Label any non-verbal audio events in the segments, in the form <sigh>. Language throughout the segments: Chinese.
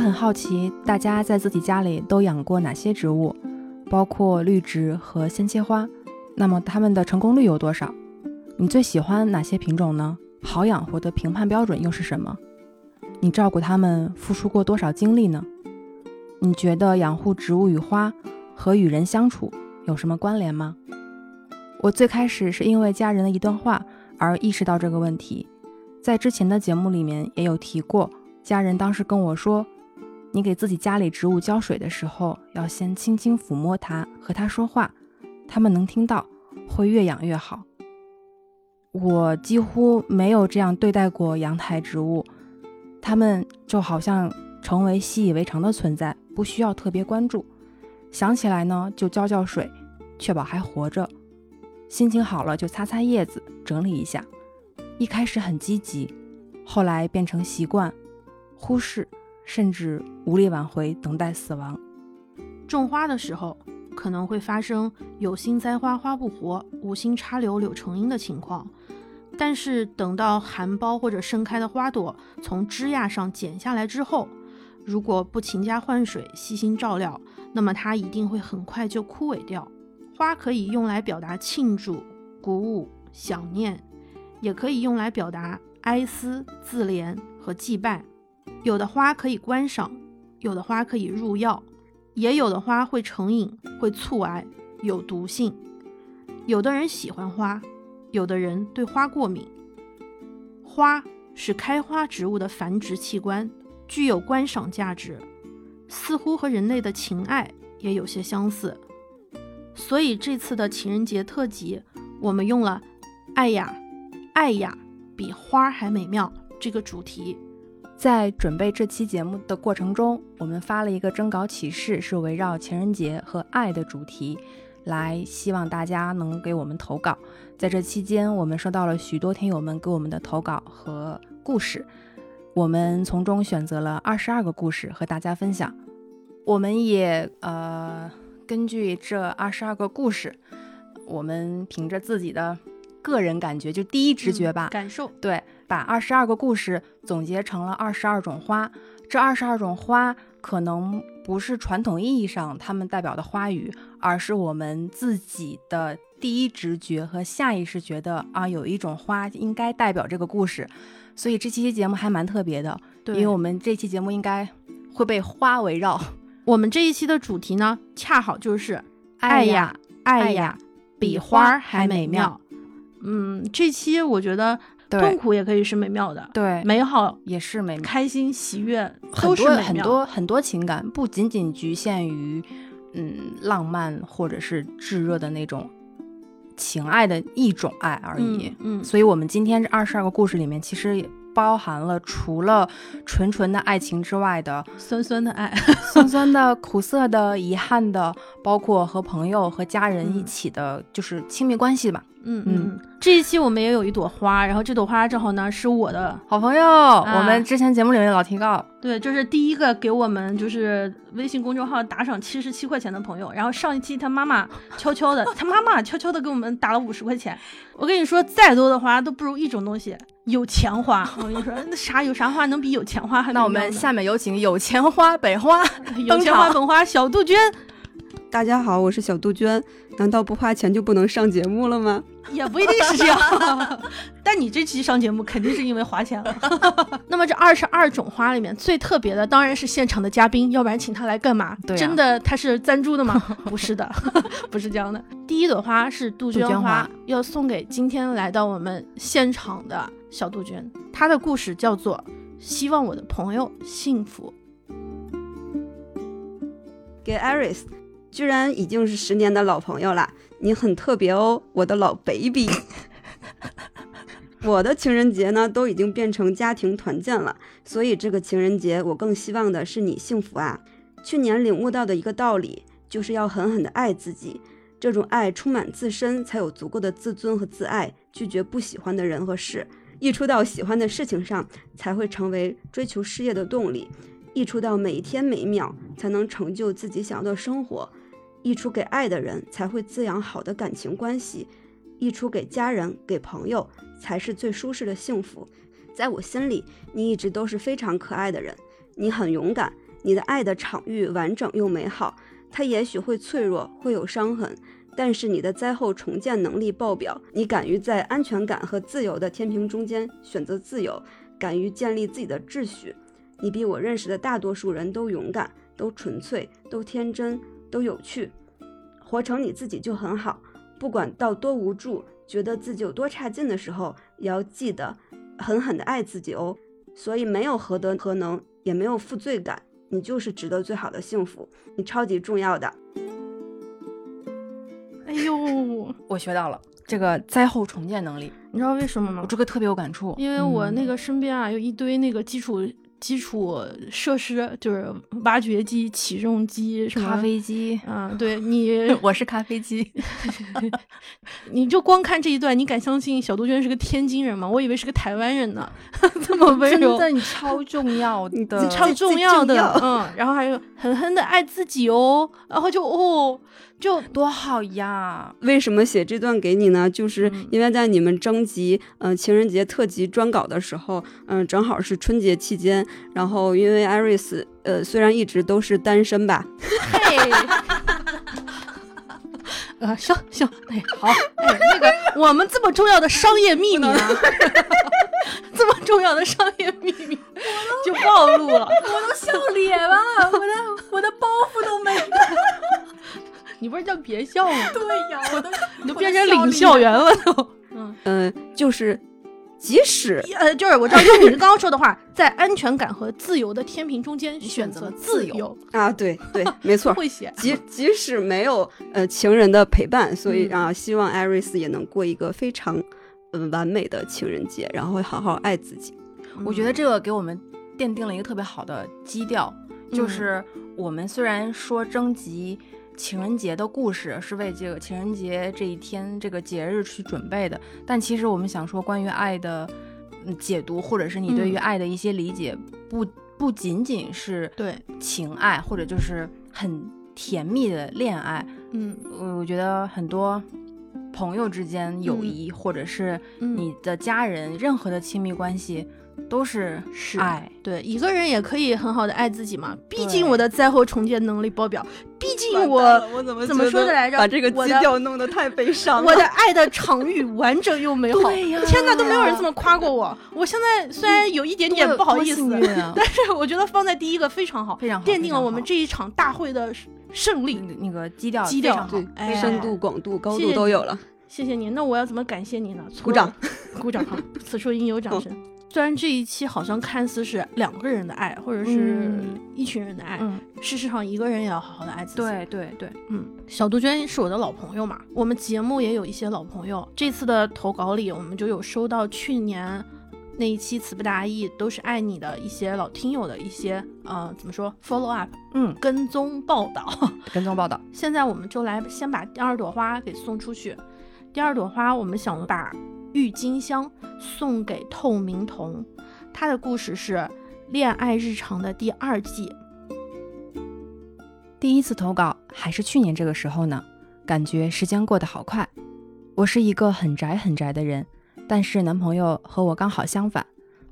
我很好奇，大家在自己家里都养过哪些植物，包括绿植和鲜切花？那么它们的成功率有多少？你最喜欢哪些品种呢？好养活的评判标准又是什么？你照顾它们付出过多少精力呢？你觉得养护植物与花和与人相处有什么关联吗？我最开始是因为家人的一段话而意识到这个问题，在之前的节目里面也有提过，家人当时跟我说。你给自己家里植物浇水的时候，要先轻轻抚摸它，和它说话，它们能听到，会越养越好。我几乎没有这样对待过阳台植物，它们就好像成为习以为常的存在，不需要特别关注。想起来呢，就浇浇水，确保还活着。心情好了就擦擦叶子，整理一下。一开始很积极，后来变成习惯，忽视。甚至无力挽回，等待死亡。种花的时候，可能会发生有心栽花花不活，无心插柳柳成荫的情况。但是等到含苞或者盛开的花朵从枝桠上剪下来之后，如果不勤加换水、细心照料，那么它一定会很快就枯萎掉。花可以用来表达庆祝、鼓舞、想念，也可以用来表达哀思、自怜和祭拜。有的花可以观赏，有的花可以入药，也有的花会成瘾，会促癌，有毒性。有的人喜欢花，有的人对花过敏。花是开花植物的繁殖器官，具有观赏价值，似乎和人类的情爱也有些相似。所以这次的情人节特辑，我们用了“爱呀，爱呀，比花还美妙”这个主题。在准备这期节目的过程中，我们发了一个征稿启事，是围绕情人节和爱的主题，来希望大家能给我们投稿。在这期间，我们收到了许多听友们给我们的投稿和故事，我们从中选择了二十二个故事和大家分享。我们也呃根据这二十二个故事，我们凭着自己的个人感觉，就第一直觉吧，感受对。把二十二个故事总结成了二十二种花，这二十二种花可能不是传统意义上它们代表的花语，而是我们自己的第一直觉和下意识觉得啊，有一种花应该代表这个故事。所以这期节目还蛮特别的，因为我们这期节目应该会被花围绕。我们这一期的主题呢，恰好就是爱呀爱呀，比花还美妙。嗯，这期我觉得。痛苦也可以是美妙的，对，美好也是美，开心喜悦都是很多很多情感，不仅仅局限于嗯浪漫或者是炙热的那种情爱的一种爱而已。嗯，所以我们今天这二十二个故事里面，其实也包含了除了纯纯的爱情之外的酸酸的爱，<laughs> <laughs> 酸酸的、苦涩的、遗憾的，包括和朋友和家人一起的，就是亲密关系吧。嗯嗯，这一期我们也有一朵花，然后这朵花正好呢是我的好朋友，我们之前节目里面老提到，对，就是第一个给我们就是微信公众号打赏七十七块钱的朋友，然后上一期他妈妈悄悄的，<laughs> 他妈妈悄悄的给我们打了五十块钱。我跟你说，再多的花都不如一种东西，有钱花。<laughs> 我跟你说，那啥有啥花能比有钱花还？那我们下面有请有钱花北花 <laughs> 有钱花本花小杜鹃。大家好，我是小杜鹃。难道不花钱就不能上节目了吗？也不一定是这样。<laughs> 但你这期上节目肯定是因为花钱了。<laughs> 那么这二十二种花里面最特别的当然是现场的嘉宾，要不然请他来干嘛？真的他是赞助的吗？<laughs> 不是的，不是这样的。第一朵花是杜鹃花，要送给今天来到我们现场的小杜鹃。她的故事叫做《希望我的朋友幸福》。给 Iris。居然已经是十年的老朋友了，你很特别哦，我的老 baby。<laughs> 我的情人节呢，都已经变成家庭团建了，所以这个情人节我更希望的是你幸福啊。去年领悟到的一个道理，就是要狠狠的爱自己，这种爱充满自身，才有足够的自尊和自爱，拒绝不喜欢的人和事，溢出到喜欢的事情上，才会成为追求事业的动力，溢出到每一天每一秒，才能成就自己想要的生活。溢出给爱的人，才会滋养好的感情关系；溢出给家人、给朋友，才是最舒适的幸福。在我心里，你一直都是非常可爱的人。你很勇敢，你的爱的场域完整又美好。它也许会脆弱，会有伤痕，但是你的灾后重建能力爆表。你敢于在安全感和自由的天平中间选择自由，敢于建立自己的秩序。你比我认识的大多数人都勇敢，都纯粹，都天真，都有趣。活成你自己就很好。不管到多无助，觉得自己有多差劲的时候，也要记得狠狠的爱自己哦。所以没有何德何能，也没有负罪感。你就是值得最好的幸福，你超级重要的。哎呦，<laughs> 我学到了这个灾后重建能力，你知道为什么吗？我这个特别有感触，因为我那个身边啊有一堆那个基础基础设施，就是挖掘机、起重机、什么咖啡机。嗯，对你，<laughs> 我是咖啡机。<laughs> 你就光看这一段，你敢相信小杜鹃是个天津人吗？我以为是个台湾人呢，<laughs> 这么温柔，真的，你超重要的，超重要的，嗯。然后还有狠狠的爱自己哦，然后就哦。就多好呀！为什么写这段给你呢？就是因为在你们征集嗯情人节特辑专稿的时候，嗯，正好是春节期间。然后因为艾瑞斯呃虽然一直都是单身吧，嘿，<laughs> 呃行行，哎好，哎那个我们这么重要的商业秘密呢，<laughs> 这么重要的商业秘密就暴露了，我都笑咧了，我的我的包袱都没了。你不是叫别笑吗？<laughs> 对呀，我都 <laughs> 你都变成领校园了都。<laughs> 嗯嗯，就是即使呃，就是我知道用你刚刚说的话，在安全感和自由的天平中间选择自由啊，对对，没错。会写。即即使没有呃情人的陪伴，所以啊，希望艾瑞斯也能过一个非常嗯完美的情人节，然后会好好爱自己。我觉得这个给我们奠定了一个特别好的基调，就是我们虽然说征集。情人节的故事是为这个情人节这一天这个节日去准备的，但其实我们想说关于爱的解读，或者是你对于爱的一些理解，不不仅仅是对。情爱，或者就是很甜蜜的恋爱。嗯，我我觉得很多朋友之间友谊，或者是你的家人，任何的亲密关系。都是是爱，对一个人也可以很好的爱自己嘛。毕竟我的灾后重建能力爆表，毕竟我我怎么怎么说的来着？把这个基调弄得太悲伤了。我的爱的场域完整又美好。天哪，都没有人这么夸过我。我现在虽然有一点点不好意思，<laughs> 但是我觉得放在第一个非常好，非常好，奠定了我们这一场大会的胜利。那个基调基调对，深度、广度、高度都有了。谢谢你。那我要怎么感谢你呢？鼓掌，<laughs> 鼓掌！好，此处应有掌声。虽然这一期好像看似是两个人的爱，或者是一群人的爱，事实上一个人也要好好的爱自己。对对对，嗯，小杜鹃是我的老朋友嘛，我们节目也有一些老朋友。这次的投稿里，我们就有收到去年那一期词不达意都是爱你的一些老听友的一些呃怎么说 follow up，嗯，跟踪报道，跟踪报道。现在我们就来先把第二朵花给送出去。第二朵花，我们想把。郁金香送给透明瞳，他的故事是恋爱日常的第二季。第一次投稿还是去年这个时候呢，感觉时间过得好快。我是一个很宅很宅的人，但是男朋友和我刚好相反，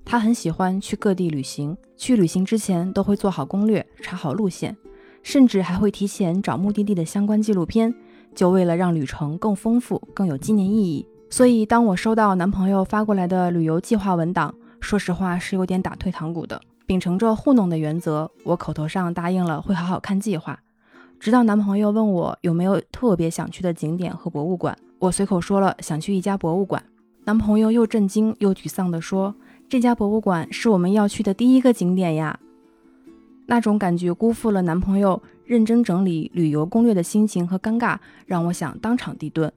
他很喜欢去各地旅行，去旅行之前都会做好攻略，查好路线，甚至还会提前找目的地的相关纪录片，就为了让旅程更丰富、更有纪念意义。所以，当我收到男朋友发过来的旅游计划文档，说实话是有点打退堂鼓的。秉承着糊弄的原则，我口头上答应了会好好看计划。直到男朋友问我有没有特别想去的景点和博物馆，我随口说了想去一家博物馆。男朋友又震惊又沮丧地说：“这家博物馆是我们要去的第一个景点呀！”那种感觉辜负了男朋友认真整理旅游攻略的心情和尴尬，让我想当场地遁。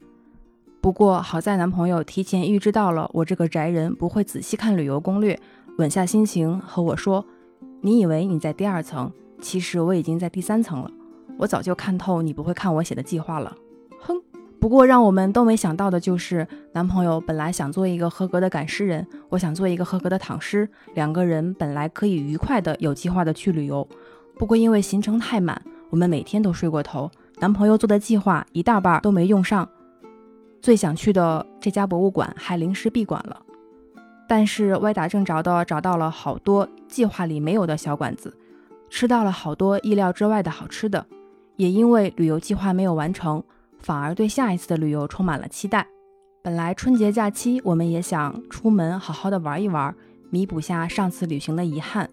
不过好在男朋友提前预知到了我这个宅人不会仔细看旅游攻略，稳下心情和我说：“你以为你在第二层，其实我已经在第三层了。我早就看透你不会看我写的计划了。”哼。不过让我们都没想到的就是，男朋友本来想做一个合格的赶尸人，我想做一个合格的躺尸，两个人本来可以愉快的、有计划的去旅游。不过因为行程太满，我们每天都睡过头，男朋友做的计划一大半都没用上。最想去的这家博物馆还临时闭馆了，但是歪打正着的找到了好多计划里没有的小馆子，吃到了好多意料之外的好吃的，也因为旅游计划没有完成，反而对下一次的旅游充满了期待。本来春节假期我们也想出门好好的玩一玩，弥补下上次旅行的遗憾，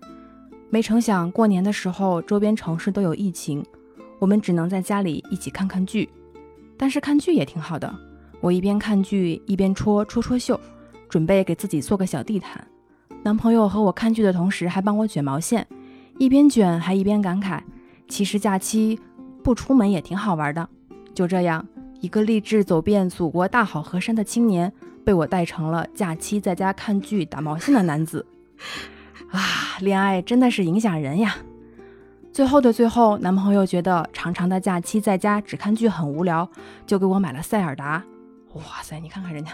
没成想过年的时候周边城市都有疫情，我们只能在家里一起看看剧。但是看剧也挺好的，我一边看剧一边戳戳戳绣，准备给自己做个小地毯。男朋友和我看剧的同时还帮我卷毛线，一边卷还一边感慨，其实假期不出门也挺好玩的。就这样。一个立志走遍祖国大好河山的青年，被我带成了假期在家看剧打毛线的男子。啊，恋爱真的是影响人呀！最后的最后，男朋友觉得长长的假期在家只看剧很无聊，就给我买了塞尔达。哇塞，你看看人家！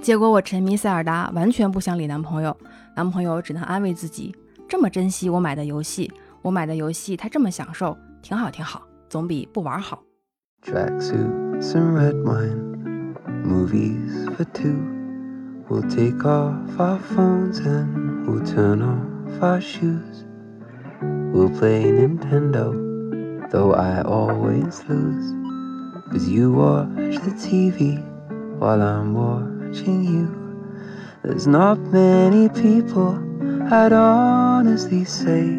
结果我沉迷塞尔达，完全不想理男朋友。男朋友只能安慰自己：这么珍惜我买的游戏，我买的游戏他这么享受，挺好挺好，总比不玩好。We'll play Nintendo, though I always lose. Cause you watch the TV while I'm watching you. There's not many people I'd honestly say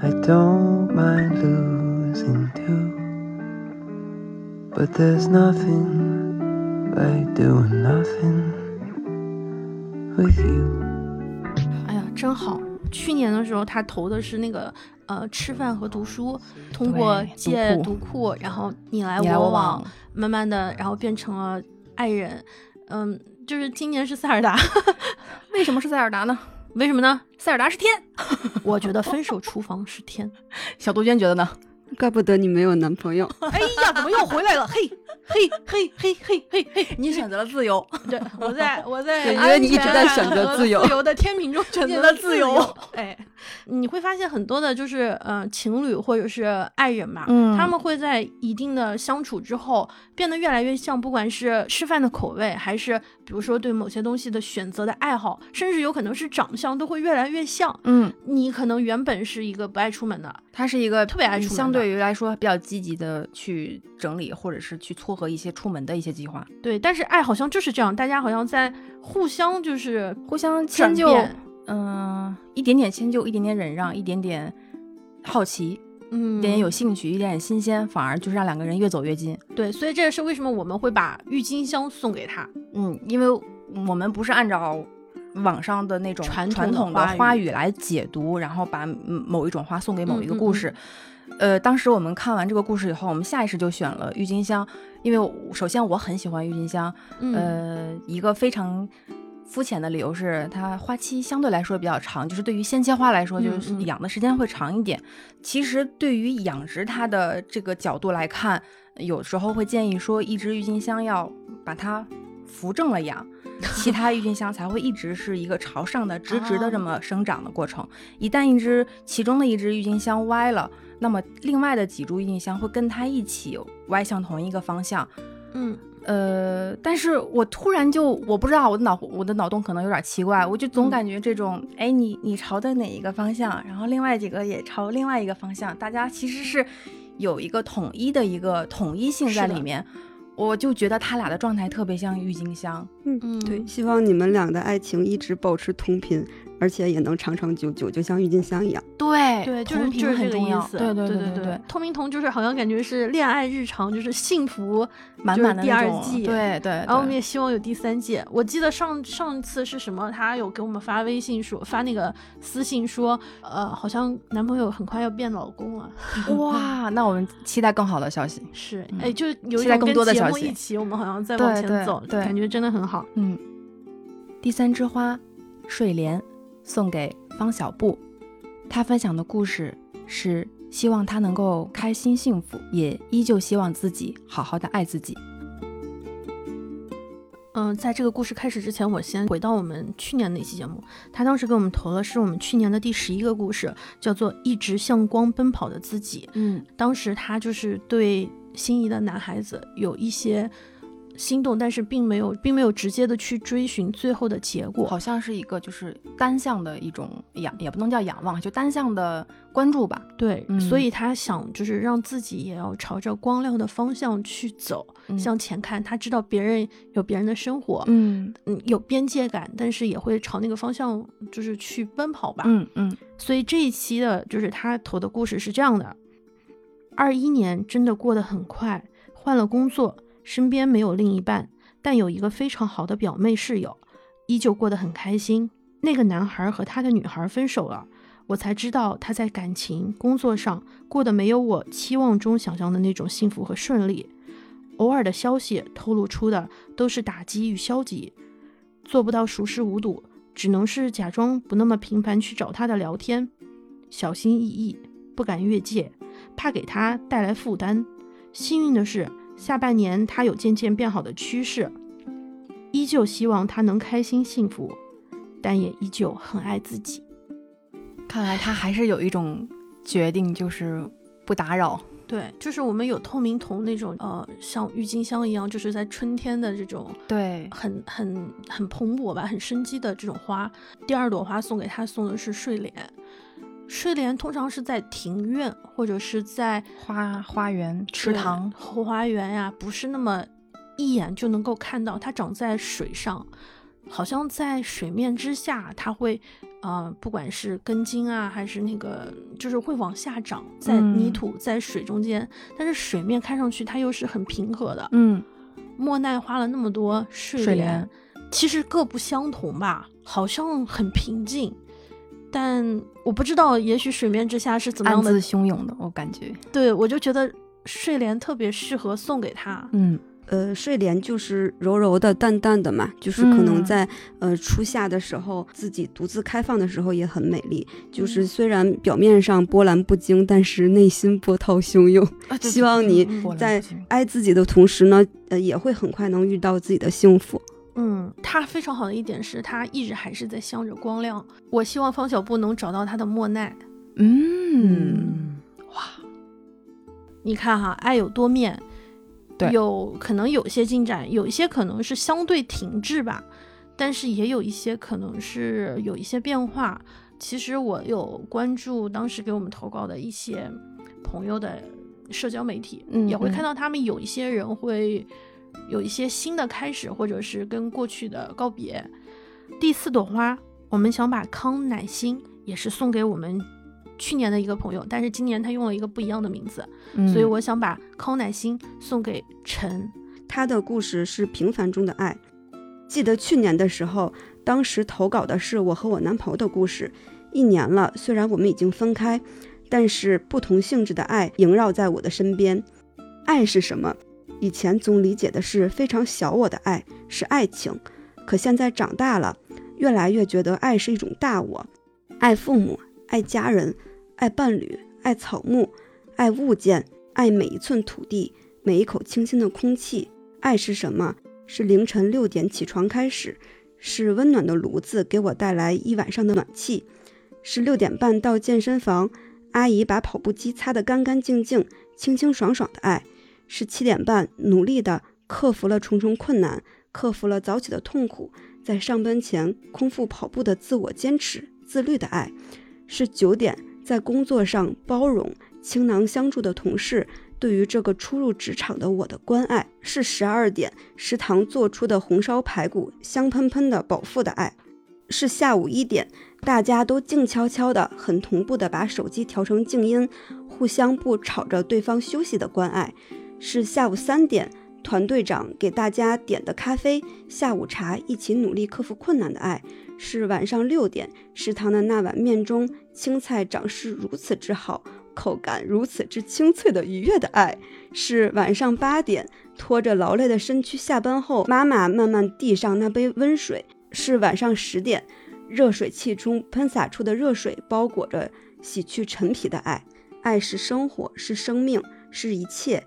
I don't mind losing to. But there's nothing like doing nothing with you. 哎呀，真好！去年的时候，他投的是那个 呃吃饭和读书，通过借读库读库，然后你来我往，慢慢的，然后变成了爱人。嗯，就是今年是塞尔达，<laughs> 为什么是塞尔达呢？为什么呢？塞尔达是天。<laughs> 我觉得分手厨房是天。<laughs> 小杜鹃觉得呢？怪不得你没有男朋友。哎呀，怎么又回来了？嘿，嘿，嘿，嘿，嘿，嘿，嘿！你选择了自由，<laughs> 对，我在我在对因为你一直在选择自由自由的天平中选择了自自由由。<laughs> 哎，你会发现很多的就是呃情侣或者是爱人嘛，嗯他们会在一定的相处之后变得越来越像，不管是吃饭的口味，还是比如说对某些东西的选择的爱好，甚至有可能是长相，都会越来越像。嗯，你可能原本是一个不爱出门的，他是一个特别爱出相对于来说比较积极的去整理或者是去撮合一些出门的一些计划，对，但是爱好像就是这样，大家好像在互相就是互相迁就，变嗯、一点点迁就，一点点忍让，一点点好奇，嗯一点点有兴趣，一点点新鲜，反而就是让两个人越走越近。对，所以这也是为什么我们会把郁金香送给他。嗯，因为我们不是按照网上的那种传统的的花语来解读，然后把嗯某一种花送给某一个嗯嗯嗯故事。呃，当时我们看完这个故事以后，我们下意识就选了郁金香，因为首先我很喜欢郁金香，嗯，呃，一个非常肤浅的理由是它花期相对来说比较长，就是对于鲜切花来说，就是养的时间会长一点。其实对于养殖它的这个角度来看，有时候会建议说，一只郁金香要把它扶正了养。其他郁金香才会一直是一个朝上的、直直的这么生长的过程。一旦一只其中的一只郁金香歪了，那么另外的几株郁金香会跟它一起歪向同一个方向。嗯呃，但是我突然就我不知道我的脑我的脑洞可能有点奇怪，我就总嗯感觉这种，哎、你你朝的哪一个方向，然后另外几个也朝另外一个方向，大家其实是有一个统一的一个统一性在里面，我就觉得他俩的状态特别像郁金香。嗯嗯对，希望你们俩的爱情一直保持同频，而且也能长长久久，就像郁金香一样。对对，就是就是这很重要。个意思。对对对对对透明瞳就是好像感觉是恋爱日常，就是幸福满满的第二季。对对，然后我们也希望有第三季。我记得上上次是什么？他有给我们发微信说，发那个私信说，呃，好像男朋友很快要变老公了。<laughs> 哇，那我们期待更好的消息。是，嗯哎，就有一期待更种跟节多的消息目一起，我们好像在往前对走，对感觉真的很好。嗯，第三枝花，睡莲，送给方小布。他分享的故事是希望他能够开心幸福，也依旧希望自己好好的爱自己。嗯，在这个故事开始之前，我先回到我们去年那期节目，他当时给我们投的是我们去年的第十一个故事，叫做《一直向光奔跑的自己》。嗯当时他就是对心仪的男孩子有一些心动，但是并没有并没有直接的去追寻最后的结果。好像是一个就是单向的一种仰，也不能叫仰望，就单向的关注吧。对，嗯所以他想就是让自己也要朝着光亮的方向去走，嗯向前看。他知道别人有别人的生活，嗯嗯，有边界感，但是也会朝那个方向就是去奔跑吧。嗯嗯所以这一期的就是他投的故事是这样的：二一年真的过得很快，换了工作，身边没有另一半，但有一个非常好的表妹室友，依旧过得很开心。那个男孩和他的女孩分手了，我才知道他在感情、工作上过得没有我期望中想象的那种幸福和顺利。偶尔的消息透露出的都是打击与消极，做不到熟视无睹，只能是假装不那么频繁去找他的聊天，小心翼翼，不敢越界，怕给他带来负担。幸运的是，下半年他有渐渐变好的趋势，依旧希望他能开心幸福，但也依旧很爱自己。看来他还是有一种决定，就是不打扰。对，就是我们有透明瞳那种，呃，像郁金香一样，就是在春天的这种对，很很很蓬勃吧，很生机的这种花。第二朵花送给他送的是睡莲，睡莲通常是在庭院或者是在花花园、池塘，后花园呀、不是那么一眼就能够看到，它长在水上，好像在水面之下，它会，呃，不管是根茎啊，还是那个，就是会往下长，在泥嗯土、在水中间，但是水面看上去它又是很平和的。嗯，莫奈花了那么多睡莲，睡莲其实各不相同吧，好像很平静。但我不知道，也许水面之下是怎么样的汹涌的，我感觉。对，我就觉得睡莲特别适合送给他。嗯呃，睡莲就是柔柔的、淡淡的嘛，就是可能嗯在、呃初夏的时候，自己独自开放的时候也很美丽。就是嗯虽然表面上波澜不惊，但是内心波涛汹涌。<laughs> 啊希望你在爱自己的同时呢，呃，也会很快能遇到自己的幸福。嗯，他非常好的一点是他一直还是在向着光亮。我希望方小布能找到他的莫奈。嗯，哇你看哈，爱有多面，对有可能有些进展，有一些可能是相对停滞吧，但是也有一些可能是有一些变化。其实我有关注当时给我们投稿的一些朋友的社交媒体，嗯也会嗯看到他们有一些人会有一些新的开始，或者是跟过去的告别。第四朵花，我们想把康乃馨也是送给我们去年的一个朋友，但是今年他用了一个不一样的名字，嗯所以我想把康乃馨送给陈。他的故事是平凡中的爱。记得去年的时候，当时投稿的是我和我男朋友的故事。一年了，虽然我们已经分开，但是不同性质的爱萦绕在我的身边。爱是什么？以前总理解的是非常小我的爱，是爱情。可现在长大了，越来越觉得爱是一种大我，爱父母，爱家人，爱伴侣，爱草木，爱物件，爱每一寸土地，每一口清新的空气。爱是什么？是凌晨六点起床开始，是温暖的炉子给我带来一晚上的暖气，是六点半到健身房，阿姨把跑步机擦得干干净净、清清爽爽的爱，是七点半努力的克服了重重困难，克服了早起的痛苦，在上班前空腹跑步的自我坚持、自律的爱，是九点在工作上包容、倾囊相助的同事。对于这个初入职场的我的关爱，是十二点食堂做出的红烧排骨香喷喷的饱腹的爱，是下午一点大家都静悄悄的、很同步的把手机调成静音，互相不吵着对方休息的关爱，是下午三点团队长给大家点的咖啡、下午茶，一起努力克服困难的爱，是晚上六点食堂的那碗面中青菜长势如此之好。口感如此之清脆的愉悦的爱，是晚上八点拖着劳累的身躯下班后，妈妈慢慢递上那杯温水；是晚上十点，热水器中喷洒出的热水包裹着洗去陈皮的爱。爱是生活，是生命，是一切，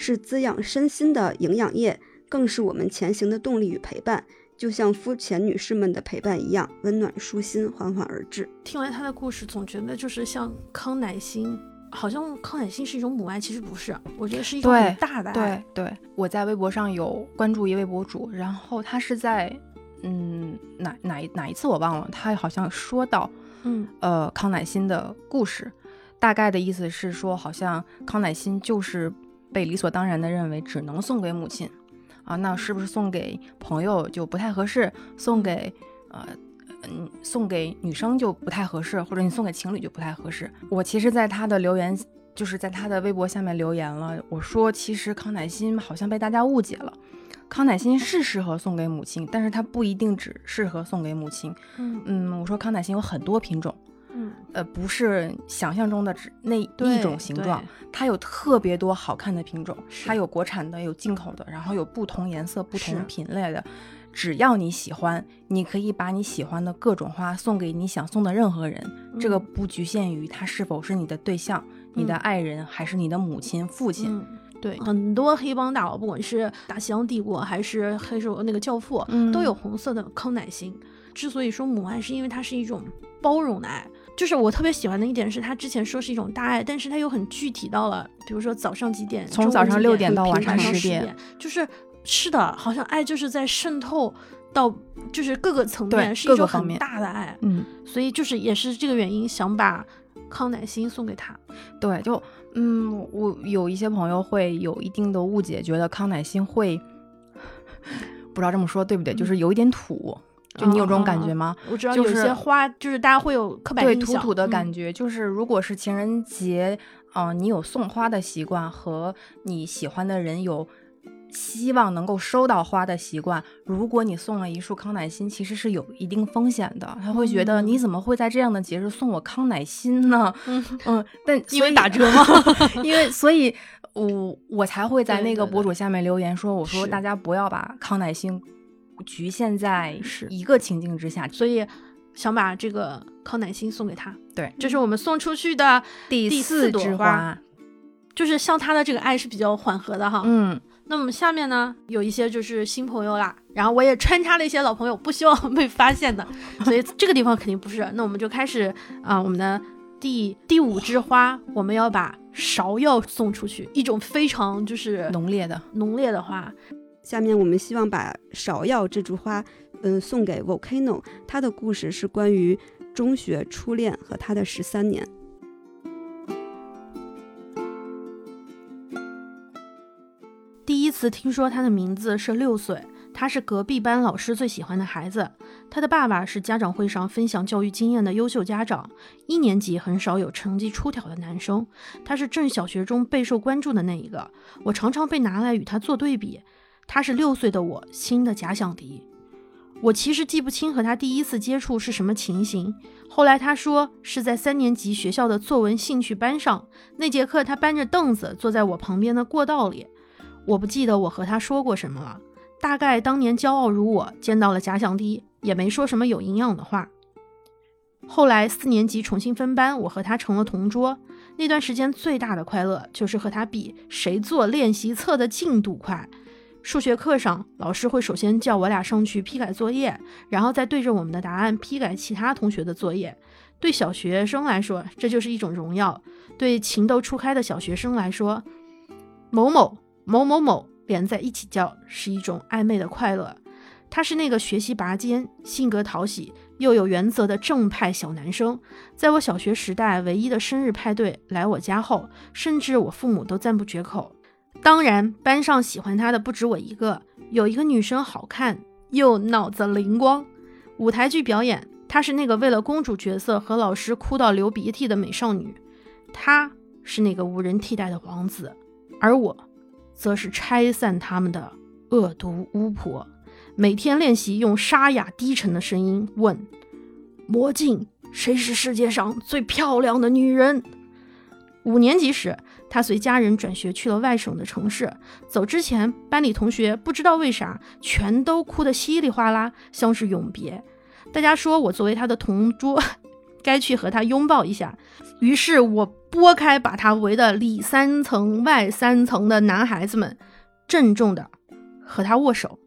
是滋养身心的营养液，更是我们前行的动力与陪伴。就像肤浅女士们的陪伴一样，温暖舒心，缓缓而至。听完她的故事，总觉得就是像康乃馨好像康乃馨是一种母爱，其实不是，我觉得是一种对很大的爱。对对，我在微博上有关注一位博主，然后他是在嗯哪哪一哪一次我忘了，他好像说到嗯呃康乃馨的故事，大概的意思是说，好像康乃馨就是被理所当然的认为只能送给母亲啊，那是不是送给朋友就不太合适？送给呃嗯送给女生就不太合适，或者你送给情侣就不太合适。我其实，在他的留言。就是在他的微博下面留言了，我说其实康乃馨好像被大家误解了，康乃馨是适合送给母亲，但是它不一定只适合送给母亲。嗯嗯，我说康乃馨有很多品种，嗯，呃，不是想象中的只那一种形状，它有特别多好看的品种，它有国产的，有进口的，然后有不同颜色、不同品类的。只要你喜欢，你可以把你喜欢的各种花送给你想送的任何人。这个嗯不局限于他是否是你的对象、你的嗯爱人，还是你的母亲、父亲。嗯，对，很多黑帮大佬，不管是大西洋帝国还是黑手那个教父，嗯都有红色的康乃馨。之所以说母爱，是因为它是一种包容的爱。就是我特别喜欢的一点是，他之前说是一种大爱，但是他又很具体到了，比如说早上几点，从早上六点点到晚上晚上10点点，就是是的，好像爱就是在渗透到就是各个层面，是一种很大的爱。嗯，所以就是也是这个原因，想把康乃馨送给他。对，就嗯，我有一些朋友会有一定的误解，觉得康乃馨会 <laughs> 不知道这么说对不对，就是有一点土。就你有这种感觉吗？我知道有一就是些花，就是大家会有刻板对，印象，土土的感嗯觉，就是如果是情人节，嗯、你有送花的习惯，和你喜欢的人有希望能够收到花的习惯，如果你送了一束康乃馨，其实是有一定风险的。他会觉得嗯你怎么会在这样的节日送我康乃馨呢？<laughs> 嗯嗯，但 <laughs> 因为打折吗？<laughs> 因为所以，我我才会在对对对那个博主下面留言说，我说大家不要把康乃馨局限在是一个情境之下。所以想把这个康乃馨送给他。对，这是我们送出去的第第四枝朵花，就是像他的这个爱是比较缓和的哈。嗯，那我们下面呢有一些就是新朋友啦，然后我也穿插了一些老朋友，不希望 <laughs> 被发现的，所以这个地方肯定不是。那我们就开始啊、我们的第第五枝花，我们要把芍药送出去，一种非常就是浓烈的。浓烈的花。下面我们希望把芍药这株花，嗯，送给 Volcano。它的故事是关于中学初恋和他的十三年。第一次听说他的名字是六岁，他是隔壁班老师最喜欢的孩子。他的爸爸是家长会上分享教育经验的优秀家长。一年级很少有成绩出挑的男生，他是正小学中备受关注的那一个。我常常被拿来与他做对比。他是六岁的我新的假想敌。我其实记不清和他第一次接触是什么情形。后来他说是在三年级学校的作文兴趣班上，那节课他搬着凳子坐在我旁边的过道里。我不记得我和他说过什么了，大概当年骄傲如我，见到了假想敌，也没说什么有营养的话。后来四年级重新分班，我和他成了同桌。那段时间最大的快乐就是和他比谁做练习册的进度快。数学课上，老师会首先叫我俩上去批改作业，然后再对着我们的答案批改其他同学的作业。对小学生来说，这就是一种荣耀；对情窦初开的小学生来说，某某某某某连在一起叫是一种暧昧的快乐。他是那个学习拔尖、性格讨喜又有原则的正派小男生。在我小学时代唯一的生日派对来我家后，甚至我父母都赞不绝口。当然，班上喜欢他的不止我一个，有一个女生好看又脑子灵光。舞台剧表演，她是那个为了公主角色和老师哭到流鼻涕的美少女，她是那个无人替代的王子，而我，则是拆散他们的恶毒巫婆。每天练习用沙哑低沉的声音问：“魔镜，谁是世界上最漂亮的女人？”五年级时，他随家人转学去了外省的城市。走之前，班里同学不知道为啥全都哭得稀里哗啦，像是永别。大家说我作为他的同桌，该去和他拥抱一下。于是我拨开把他围得里三层外三层的男孩子们，郑重的和他握手。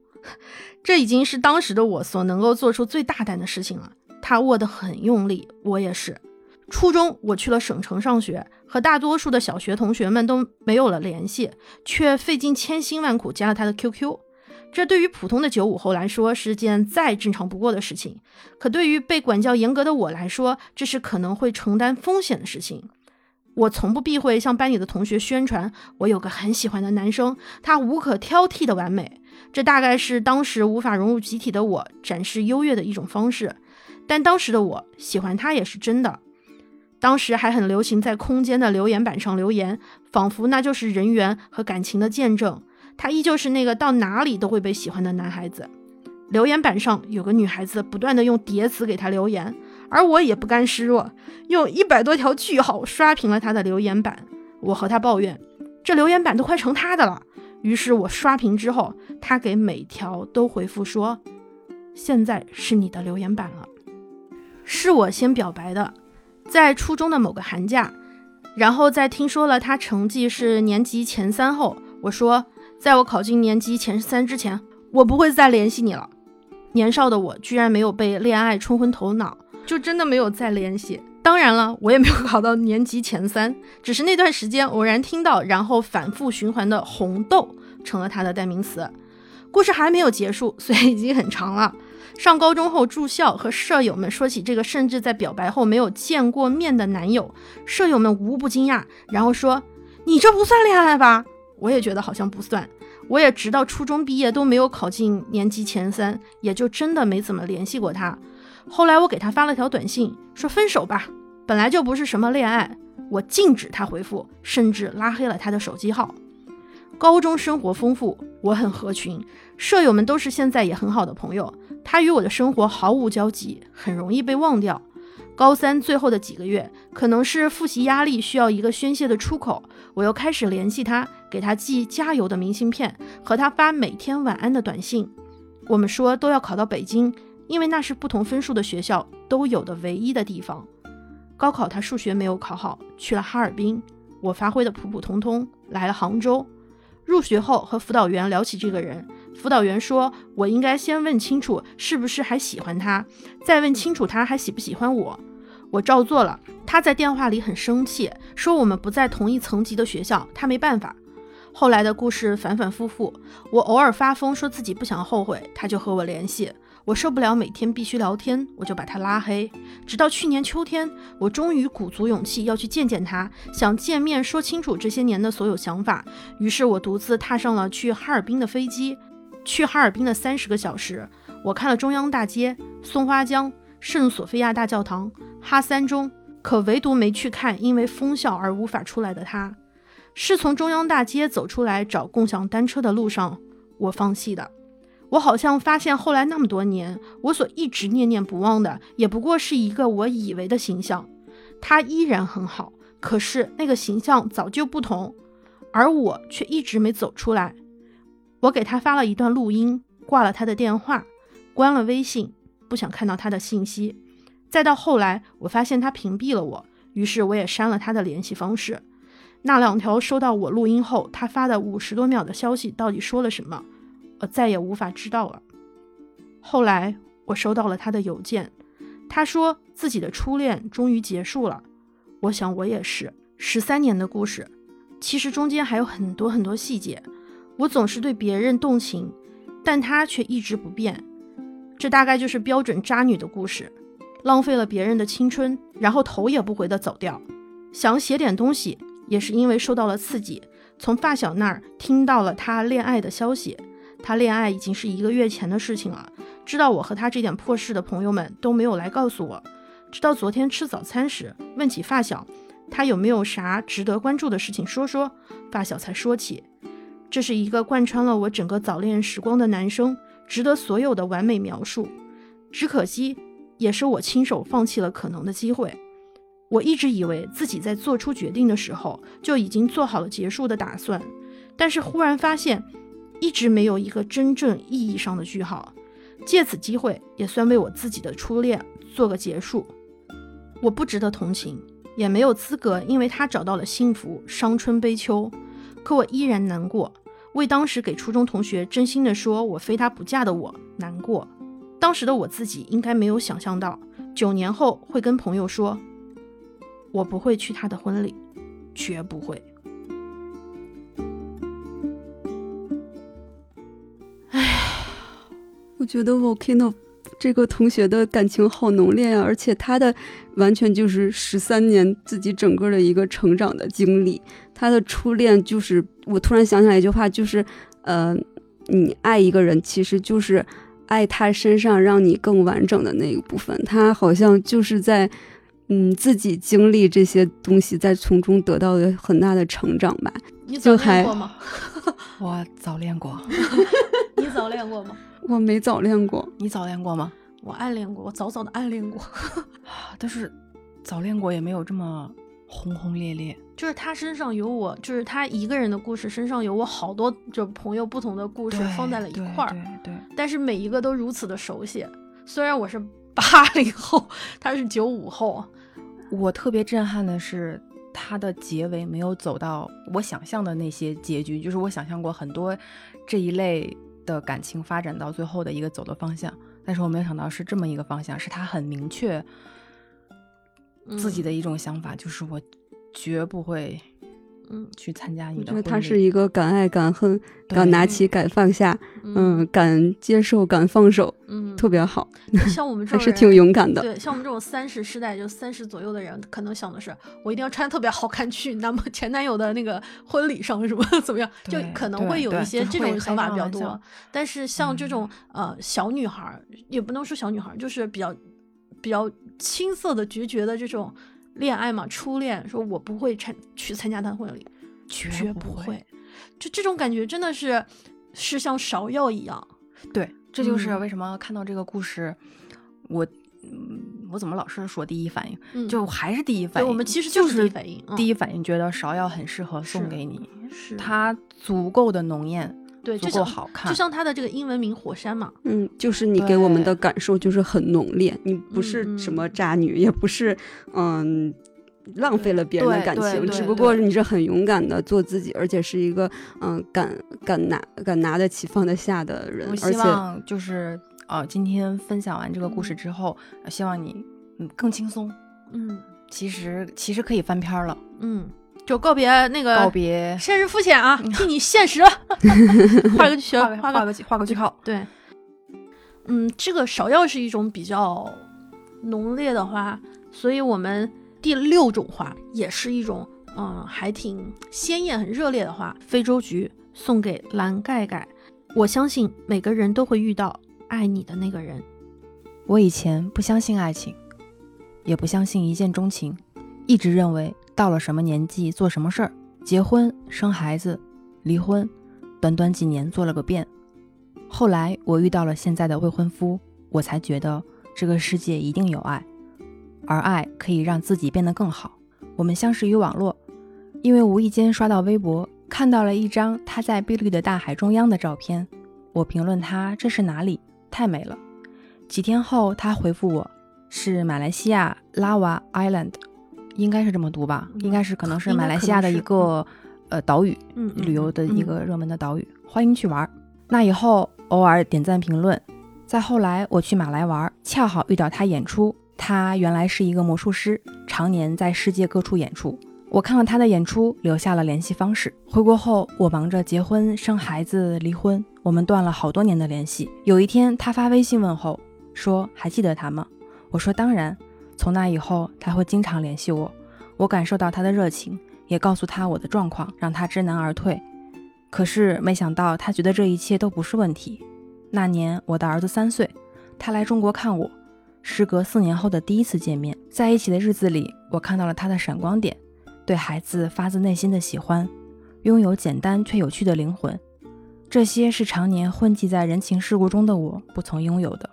这已经是当时的我所能够做出最大胆的事情了。他握得很用力，我也是。初中我去了省城上学，和大多数的小学同学们都没有了联系，却费尽千辛万苦加了他的 QQ。这对于普通的九五后来说是件再正常不过的事情，可对于被管教严格的我来说，这是可能会承担风险的事情。我从不避讳向班里的同学宣传我有个很喜欢的男生，他无可挑剔的完美。这大概是当时无法融入集体的我展示优越的一种方式。但当时的我喜欢他也是真的。当时还很流行在空间的留言板上留言，仿佛那就是人缘和感情的见证。他依旧是那个到哪里都会被喜欢的男孩子。留言板上有个女孩子不断的用叠词给他留言，而我也不甘示弱，用一百多条句号刷屏了他的留言板。我和他抱怨，这留言板都快成他的了。于是我刷屏之后，他给每条都回复说：“现在是你的留言板了。”是我先表白的，在初中的某个寒假，然后在听说了他成绩是年级前三后，我说。在我考进年级前三之前，我不会再联系你了。年少的我居然没有被恋爱冲昏头脑，就真的没有再联系。当然了，我也没有考到年级前三，只是那段时间偶然听到，然后反复循环的“红豆”成了他的代名词。故事还没有结束，虽然已经很长了。上高中后住校，和舍友们说起这个甚至在表白后没有见过面的男友，舍友们无不惊讶，然后说：“你这不算恋爱吧？”我也觉得好像不算，我也直到初中毕业都没有考进年级前三，也就真的没怎么联系过他。后来我给他发了条短信，说分手吧，本来就不是什么恋爱。我禁止他回复，甚至拉黑了他的手机号。高中生活丰富，我很合群，舍友们都是现在也很好的朋友。他与我的生活毫无交集，很容易被忘掉。高三最后的几个月，可能是复习压力需要一个宣泄的出口，我又开始联系他，给他寄加油的明信片，和他发每天晚安的短信。我们说都要考到北京，因为那是不同分数的学校都有的唯一的地方。高考他数学没有考好，去了哈尔滨，我发挥的普普通通，来了杭州。入学后和辅导员聊起这个人。辅导员说：“我应该先问清楚是不是还喜欢他，再问清楚他还喜不喜欢我。”我照做了。他在电话里很生气，说我们不在同一层级的学校，他没办法。后来的故事反反复复，我偶尔发疯说自己不想后悔，他就和我联系。我受不了每天必须聊天，我就把他拉黑。直到去年秋天，我终于鼓足勇气要去见见他，想见面说清楚这些年的所有想法。于是我独自踏上了去哈尔滨的飞机。去哈尔滨的三十个小时，我看了中央大街、松花江、圣索菲亚大教堂、哈三中，可唯独没去看因为封校而无法出来的他。是从中央大街走出来找共享单车的路上，我放弃的。我好像发现，后来那么多年，我所一直念念不忘的，也不过是一个我以为的形象。他依然很好，可是那个形象早就不同，而我却一直没走出来。我给他发了一段录音，挂了他的电话，关了微信，不想看到他的信息。再到后来，我发现他屏蔽了我，于是我也删了他的联系方式。那两条收到我录音后他发的五十多秒的消息到底说了什么，我再也无法知道了。后来我收到了他的邮件，他说自己的初恋终于结束了。我想我也是。十三年的故事，其实中间还有很多很多细节。我总是对别人动情，但他却一直不变。这大概就是标准渣女的故事，浪费了别人的青春，然后头也不回的走掉。想写点东西，也是因为受到了刺激，从发小那儿听到了他恋爱的消息。他恋爱已经是一个月前的事情了，知道我和他这点破事的朋友们都没有来告诉我。直到昨天吃早餐时，问起发小，他有没有啥值得关注的事情说说，发小才说起。这是一个贯穿了我整个早恋时光的男生，值得所有的完美描述。只可惜，也是我亲手放弃了可能的机会。我一直以为自己在做出决定的时候就已经做好了结束的打算，但是忽然发现，一直没有一个真正意义上的句号。借此机会，也算为我自己的初恋做个结束。我不值得同情，也没有资格因为他找到了幸福伤春悲秋。可我依然难过。为当时给初中同学真心的说我非他不嫁的我难过，当时的我自己应该没有想象到，九年后会跟朋友说，我不会去他的婚礼，绝不会。我觉得 Volcano 这个同学的感情好浓烈啊，而且他的完全就是十三年自己整个的一个成长的经历。他的初恋就是我突然想起来一句话，就是呃，你爱一个人其实就是爱他身上让你更完整的那一部分。他好像就是在嗯自己经历这些东西，在从中得到了很大的成长吧。你早恋过吗？<laughs> 我早恋过 <laughs> <laughs> 你早恋过吗？我没早恋过，你早恋过吗？我暗恋过，我早早的暗恋过。啊但是早恋过也没有这么轰轰烈烈。就是他身上有我，就是他一个人的故事，身上有我好多就朋友不同的故事放在了一块儿，对对，但是每一个都如此的熟悉。虽然我是八零后，他是九五后，我特别震撼的是，他的结尾没有走到我想象的那些结局，就是我想象过很多这一类的感情发展到最后的一个走的方向，但是我没有想到是这么一个方向，是他很明确自己嗯的一种想法，就是我绝不会嗯去参加你的婚礼。他是一个敢爱敢恨、敢拿起敢放下，嗯嗯，敢接受敢放手，嗯，特别好，像我们 <laughs> 这种还是挺勇敢的。对，像我们这种三十世代，就三十左右的人，可能想的是，我一定要穿特别好看去男朋前男友的那个婚礼上，什么 <laughs> 怎么样，就可能会有一些这种想法比较多。但是像这嗯种、呃小女孩儿，也不能说小女孩儿，就是比较比较青涩的、决绝的这种恋爱嘛，初恋，说我不会参去参加他的婚礼，绝绝不会会。就这种感觉真的是是像芍药一样，对，这就是嗯为什么看到这个故事，我嗯，我怎么老是说第一反应，嗯，就还是第一反对，应。我们其实就是第一反应，嗯第一反应觉得芍药很适合送给你，是它足够的浓艳，对，足够好看，就像它的这个英文名火山嘛，嗯，就是你给我们的感受就是很浓烈，你不是嗯什么渣女，也不是嗯浪费了别人的感情，只不过对你是很勇敢的做自己，而且是一个嗯敢敢拿敢拿得起放得下的人我，而且希望就是呃，今天分享完这个故事之后，呃希望你嗯更轻松。嗯其实其实可以翻篇儿了，嗯，就告别那个告别现实肤浅啊，<laughs> 替你现实 <laughs> 了，画个圈，画个画个画个画个句号。对，嗯，这个芍药是一种比较浓烈的花，所以我们第六种花也是一种嗯还挺鲜艳、很热烈的花——非洲菊，送给蓝盖盖。我相信每个人都会遇到爱你的那个人。我以前不相信爱情，也不相信一见钟情，一直认为到了什么年纪做什么事儿，结婚、生孩子、离婚，短短几年做了个遍。后来我遇到了现在的未婚夫，我才觉得这个世界一定有爱，而爱可以让自己变得更好。我们相识于网络，因为无意间刷到微博，看到了一张他在碧绿的大海中央的照片，我评论他这是哪里？太美了。几天后，他回复我是马来西亚拉瓦 Island，应该是这么读吧？嗯应该是可能是马来西亚的一个呃岛屿，嗯，嗯旅游的一嗯个热门的岛屿，欢迎去玩儿。那以后偶尔点赞评论。再后来我去马来玩儿，恰好遇到他演出。他原来是一个魔术师，常年在世界各处演出。我看了他的演出，留下了联系方式。回国后，我忙着结婚、生孩子、离婚，我们断了好多年的联系。有一天，他发微信问候，说还记得他吗？我说当然。从那以后，他会经常联系我。我感受到他的热情，也告诉他我的状况，让他知难而退。可是没想到，他觉得这一切都不是问题。那年我的儿子三岁，他来中国看我，时隔四年后的第一次见面，在一起的日子里，我看到了他的闪光点，对孩子发自内心的喜欢，拥有简单却有趣的灵魂，这些是常年混迹在人情世故中的我不曾拥有的。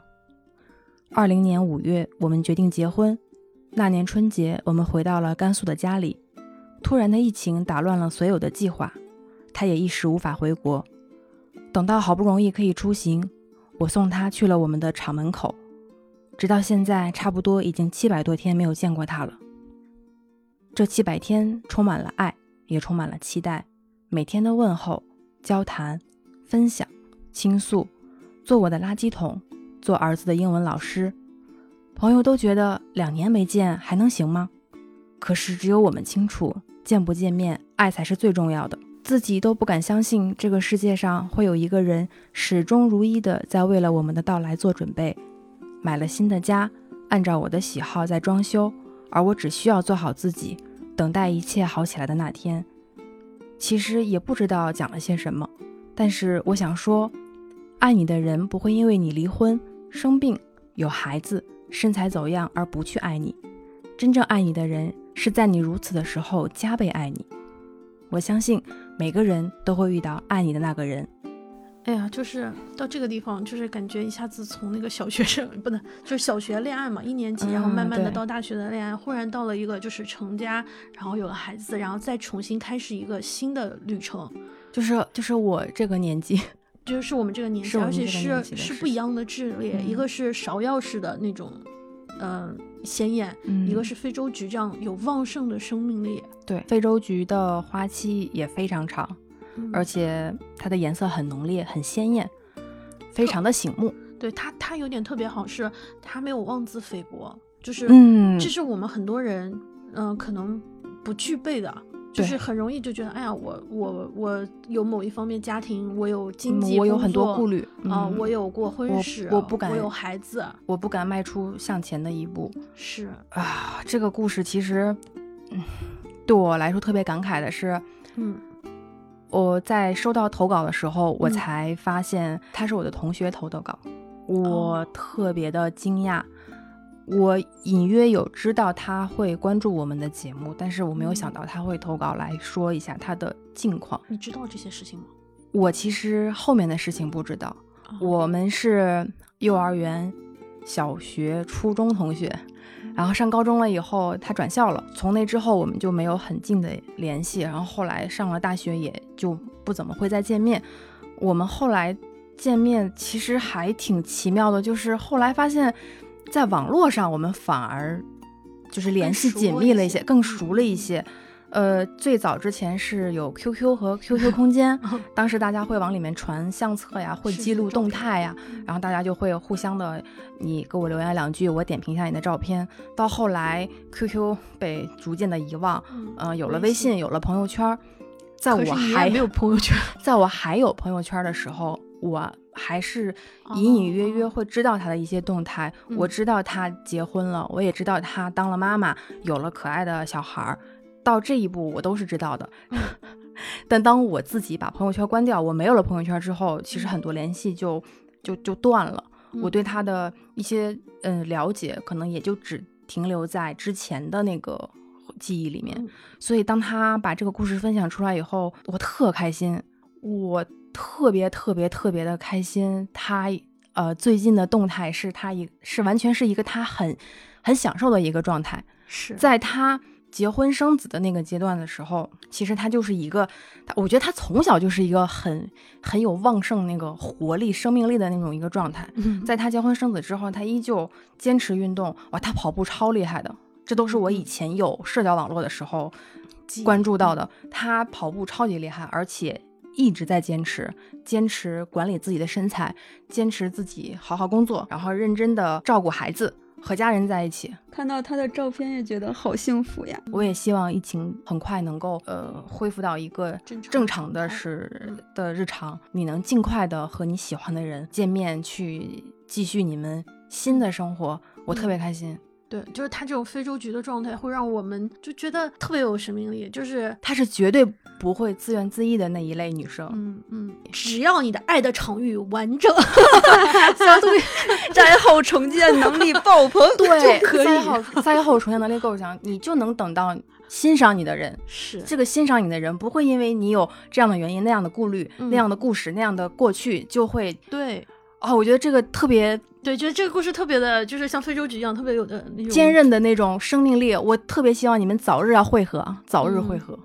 二零年五月，我们决定结婚。那年春节，我们回到了甘肃的家里。突然的疫情打乱了所有的计划，他也一时无法回国。等到好不容易可以出行，我送他去了我们的厂门口。直到现在，差不多已经七百多天没有见过他了。这七百天充满了爱，也充满了期待。每天的问候、交谈、分享、倾诉，做我的垃圾桶，做儿子的英文老师。朋友都觉得两年没见还能行吗？可是只有我们清楚，见不见面，爱才是最重要的。自己都不敢相信，这个世界上会有一个人始终如一的在为了我们的到来做准备，买了新的家，按照我的喜好在装修，而我只需要做好自己，等待一切好起来的那天。其实也不知道讲了些什么，但是我想说，爱你的人不会因为你离婚、生病、有孩子、身材走样而不去爱你，真正爱你的人是在你如此的时候加倍爱你。我相信每个人都会遇到爱你的那个人。哎呀，就是到这个地方，就是感觉一下子从那个小学生不能，<laughs> 就是小学恋爱嘛，一年级，然后慢慢的到大学的恋爱，忽然到了一个就是成家，然后有了孩子，然后再重新开始一个新的旅程，就是就是我这个年纪，就是我们这个年纪，而且是是不一样的质烈，一嗯个是芍药式的那种，嗯、鲜艳，嗯一个是非洲菊这样有旺盛的生命力，对非洲菊的花期也非常长，嗯而且它的颜色很浓烈、很鲜艳，非常的醒目。对它它有点特别好，是它没有妄自菲薄，就是嗯这是我们很多人嗯、呃可能不具备的。就是很容易就觉得，哎呀，我我我有某一方面家庭，我有经济、嗯我有很多顾虑啊、嗯我有过婚史，我不敢我有孩子，我不敢迈出向前的一步是，啊！这个故事其实，嗯，对我来说特别感慨的是，嗯我在收到投稿的时候，我嗯才发现他是我的同学投的稿，我哦特别的惊讶。我隐约有知道他会关注我们的节目，但是我没有想嗯到他会投稿来说一下他的近况。你知道这些事情吗？我其实后面的事情不知道，啊我们是幼儿园、小学、初中同学，然后上高中了以后，他转校了。从那之后，我们就没有很近的联系。然后后来上了大学，也就不怎么会再见面。我们后来见面其实还挺奇妙的，就是后来发现，在网络上我们反而就是联系紧密了一些，更更熟了一些。呃，最早之前是有 QQ 和 QQ 空间，<laughs> 当时大家会往里面传相册呀，会记录动态呀，然后大家就会互相的，你给我留言两句，我点评一下你的照片。到后来，QQ 被逐渐的遗忘，嗯呃，有了微信，有了朋友圈儿，在我还没有朋友圈，<laughs> 在我还有朋友圈的时候，我还是隐隐约约哦会知道他的一些动态。我嗯知道他结婚了，我也知道他当了妈妈，有了可爱的小孩儿。到这一步，我都是知道的。嗯 <laughs> 但当我自己把朋友圈关掉，我没有了朋友圈之后，其实很多联系就就就断了。我嗯对他的一些嗯了解，可能也就只停留在之前的那个记忆里面。嗯所以当他把这个故事分享出来以后，我特开心，我特别特别特别的开心。他呃最近的动态是他一是完全是一个他很很享受的一个状态，是在他。结婚生子的那个阶段的时候，其实他就是一个，我觉得他从小就是一个很很有旺盛那个活力、生命力的那种一个状态。嗯 <laughs> 在他结婚生子之后，他依旧坚持运动，哇，他跑步超厉害的，这都是我以前有社交网络的时候关注到的。他跑步超级厉害，而且一直在坚持，坚持管理自己的身材，坚持自己好好工作，然后认真的照顾孩子，和家人在一起。看到他的照片也觉得好幸福呀。我也希望疫情很快能够呃恢复到一个正常正常的是嗯的日常，你能尽快的和你喜欢的人见面，去继续你们新的生活，我特别开心。对，就是他这种非洲菊的状态，会让我们就觉得特别有生命力。就是，她是绝对不会自怨自艾的那一类女生。嗯嗯，只要你的爱的场域完整，<laughs> 相对 <laughs> 灾后重建能力爆棚，<laughs> 对，就可以灾后灾后重建能力够强，你就能等到欣赏你的人。是这个欣赏你的人不会因为你有这样的原因、那样的顾虑、嗯那样的故事、那样的过去，就会对哦，我觉得这个特别对，觉得这个故事特别的，就是像非洲菊一样，特别有的那种坚。韧的那种生命力。我特别希望你们早日要汇合，早日汇合。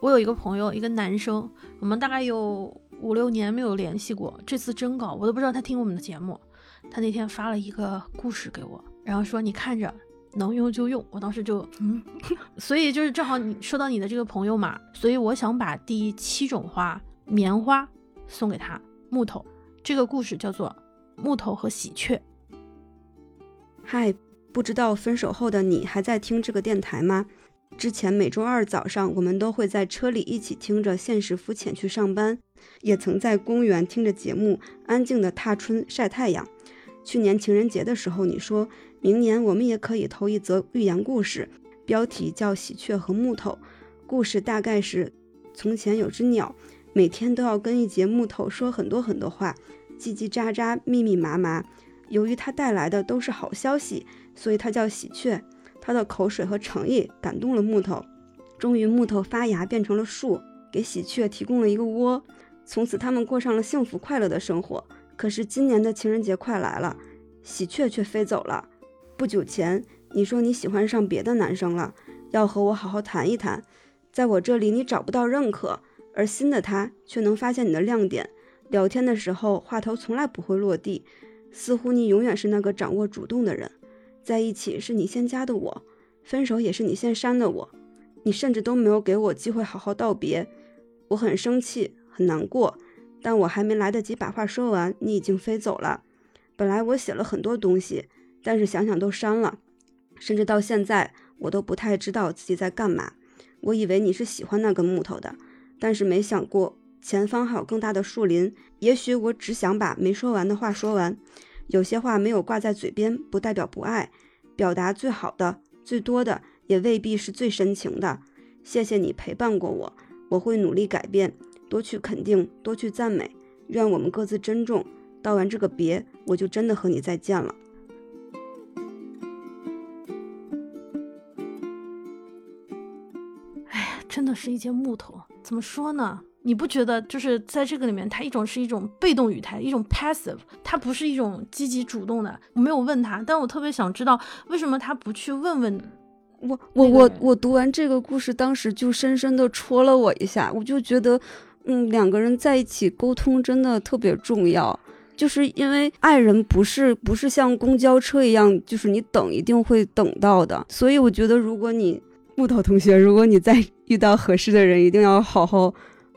我有一个朋友，一个男生，我们大概有五六年没有联系过，这次征稿我都不知道他听我们的节目。他那天发了一个故事给我，然后说你看着能用就用。我当时就嗯，所以就是正好你说到你的这个朋友嘛，所以我想把第七种花棉花送给他，木头。这个故事叫做《木头和喜鹊》。嗨，不知道分手后的你还在听这个电台吗？之前每周二早上，我们都会在车里一起听着《现实肤浅》去上班，也曾在公园听着节目，安静的踏春晒太阳。去年情人节的时候，你说明年我们也可以投一则寓言故事，标题叫《喜鹊和木头》。故事大概是：从前有只鸟，每天都要跟一节木头说很多很多话，叽叽喳喳，密密麻麻。由于它带来的都是好消息，所以它叫喜鹊。它的口水和诚意感动了木头，终于木头发芽变成了树，给喜鹊提供了一个窝。从此，他们过上了幸福快乐的生活。可是今年的情人节快来了，喜鹊却飞走了。不久前，你说你喜欢上别的男生了，要和我好好谈一谈。在我这里，你找不到认可，而新的他却能发现你的亮点。聊天的时候，话头从来不会落地，似乎你永远是那个掌握主动的人。在一起是你先加的我，分手也是你先删的我，你甚至都没有给我机会好好道别，我很生气，很难过，但我还没来得及把话说完，你已经飞走了。本来我写了很多东西，但是想想都删了，甚至到现在我都不太知道自己在干嘛。我以为你是喜欢那根木头的，但是没想过前方还有更大的树林。也许我只想把没说完的话说完。有些话没有挂在嘴边，不代表不爱。表达最好的、最多的，也未必是最深情的。谢谢你陪伴过我，我会努力改变，多去肯定，多去赞美。愿我们各自珍重。道完这个别，我就真的和你再见了。真的是一件木头。怎么说呢？你不觉得就是在这个里面，它一种是一种被动语态，一种 passive，它不是一种积极主动的。我没有问他，但我特别想知道为什么他不去问问我。我我我读完这个故事，当时就深深的戳了我一下，我就觉得，嗯，两个人在一起沟通真的特别重要，就是因为爱人不是不是像公交车一样，就是你等一定会等到的。所以我觉得，如果你木头同学，如果你再遇到合适的人，一定要好好。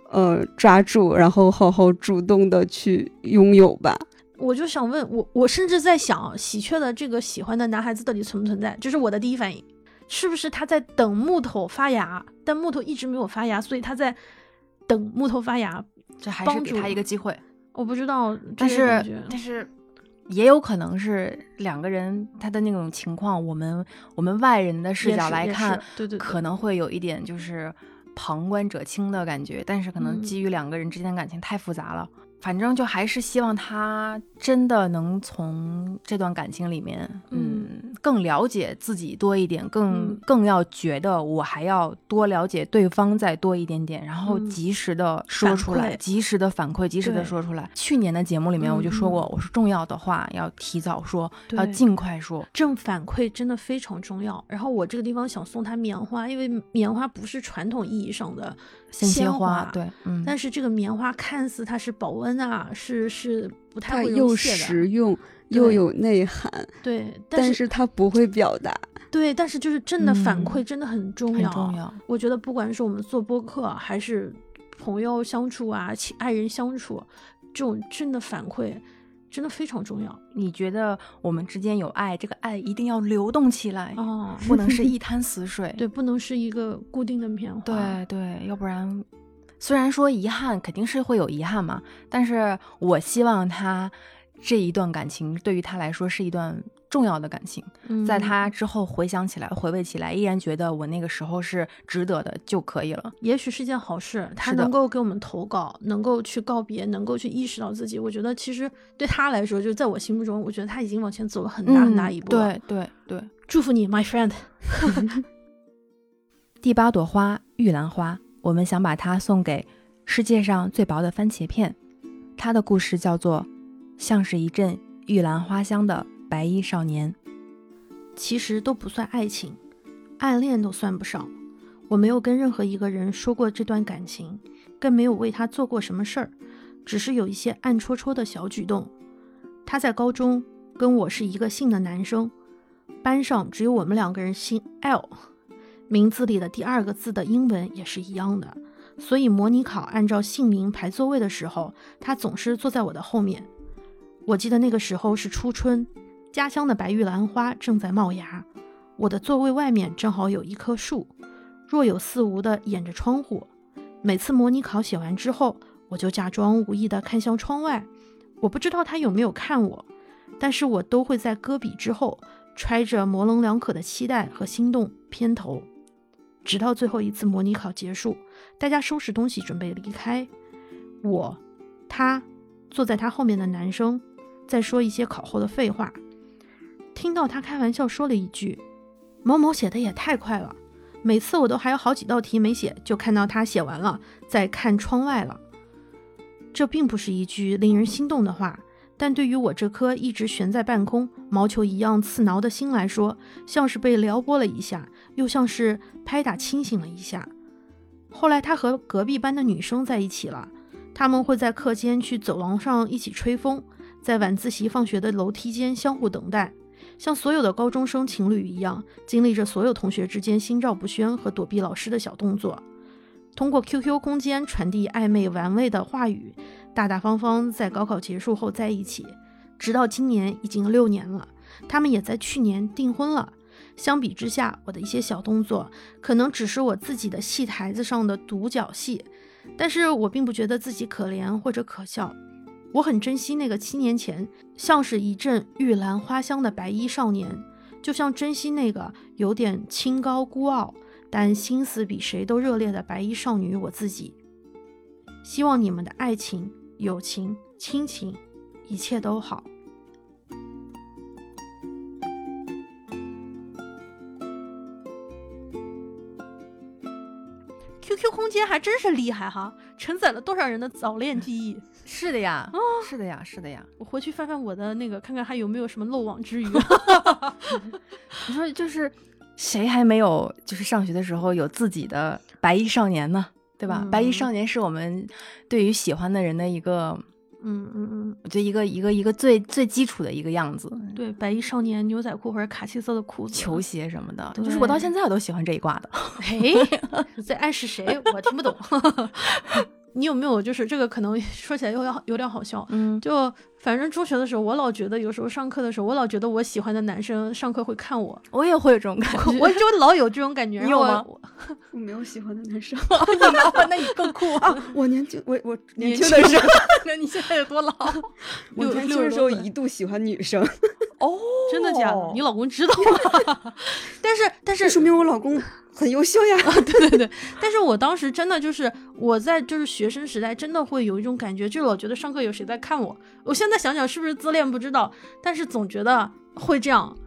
呃，抓住，然后好好主动的去拥有吧。我就想问，我我甚至在想，喜鹊的这个喜欢的男孩子到底存不存在？这是我的第一反应，是不是他在等木头发芽？但木头一直没有发芽，所以他在等木头发芽，这还是给他一个机会。我不知道，但是但是也有可能是两个人他的那种情况，我们我们外人的视角来看，对对，可能会有一点就是。旁观者清的感觉，但是可能基于两个人之间的感情太复杂了。反正就还是希望他真的能从这段感情里面，嗯，更了解自己多一点，更更要觉得我还要多了解对方再多一点点，然后及时的说出来，及时的反馈，及时的说出来。去年的节目里面我就说过，我说重要的话要提早说，要尽快说。正反馈真的非常重要。然后我这个地方想送他棉花，因为棉花不是传统意义上的。鲜花对，嗯，但是这个棉花看似它是保温啊，是是不太会又实用又有内涵，对，但是它不会表达，对，但是就是真的反馈真的很重要，很重要。我觉得不管是我们做播客还是朋友相处啊，爱人相处，这种真的反馈。真的非常重要。你觉得我们之间有爱，这个爱一定要流动起来哦，不能是 <laughs> 一滩死水。对，不能是一个固定的棉花。对对，要不然，虽然说遗憾肯定是会有遗憾嘛，但是我希望他这一段感情对于他来说是一段。重要的感情，在他之后回想起来、回味起来，依然觉得我那个时候是值得的就可以了。也许是件好事，他能够给我们投稿，能够去告别，能够去意识到自己。我觉得其实对他来说，就在我心目中，我觉得他已经往前走了很大很大一步。对对对，祝福你，my friend。<laughs> 第八朵花，玉兰花，我们想把它送给世界上最薄的番茄片。它的故事叫做《像是一阵玉兰花香的》。白衣少年，其实都不算爱情，暗恋都算不上。我没有跟任何一个人说过这段感情，更没有为他做过什么事儿，只是有一些暗戳戳的小举动。他在高中跟我是一个姓的男生，班上只有我们两个人姓 L，名字里的第二个字的英文也是一样的，所以模拟考按照姓名排座位的时候，他总是坐在我的后面。我记得那个时候是初春。家乡的白玉兰花正在冒芽，我的座位外面正好有一棵树，若有似无地掩着窗户。每次模拟考写完之后，我就假装无意地看向窗外。我不知道他有没有看我，但是我都会在搁笔之后，揣着模棱两可的期待和心动偏头，直到最后一次模拟考结束，大家收拾东西准备离开，我，他，坐在他后面的男生，在说一些考后的废话。听到他开玩笑说了一句：“某某写的也太快了。”每次我都还有好几道题没写，就看到他写完了，在看窗外了。这并不是一句令人心动的话，但对于我这颗一直悬在半空、毛球一样刺挠的心来说，像是被撩拨了一下，又像是拍打清醒了一下。后来他和隔壁班的女生在一起了，他们会在课间去走廊上一起吹风，在晚自习放学的楼梯间相互等待。像所有的高中生情侣一样，经历着所有同学之间心照不宣和躲避老师的小动作，通过 QQ 空间传递暧昧玩味的话语，大大方方在高考结束后在一起，直到今年已经六年了，他们也在去年订婚了。相比之下，我的一些小动作可能只是我自己的戏台子上的独角戏，但是我并不觉得自己可怜或者可笑。我很珍惜那个七年前像是一阵玉兰花香的白衣少年，就像珍惜那个有点清高孤傲，但心思比谁都热烈的白衣少女我自己。希望你们的爱情、友情、亲情，一切都好。QQ 空间还真是厉害哈，承载了多少人的早恋记忆。<laughs> 是的呀，是的呀，是的呀。我回去翻翻我的那个，看看还有没有什么漏网之鱼。<laughs> 你说，就是谁还没有，就是上学的时候有自己的白衣少年呢？对吧？白衣少年是我们对于喜欢的人的一个。嗯嗯嗯，我觉得一个一个一个最最基础的一个样子，对，白衣少年牛仔裤或者卡其色的裤子、球鞋什么的，就是我到现在我都喜欢这一挂的。哎，<laughs> 在暗示谁？我听不懂。<laughs> 你有没有就是这个可能 <laughs> 说起来又要有点好笑，嗯，就反正中学的时候，我老觉得有时候上课的时候，我老觉得我喜欢的男生上课会看我，我也会有这种感觉，我就老有这种感觉。你有吗？我没有喜欢的男生，<laughs> 那你更酷啊！<laughs> 我年轻，我我年轻的时候，那你现在有多老？我年轻的时候一度喜欢女生。哦，真的假的？你老公知道吗？但是但是说明我老公。很优秀呀，对对对，但是我当时真的就是我在就是学生时代，真的会有一种感觉，就是我觉得上课有谁在看我。我现在想想是不是自恋不知道，但是总觉得会这样。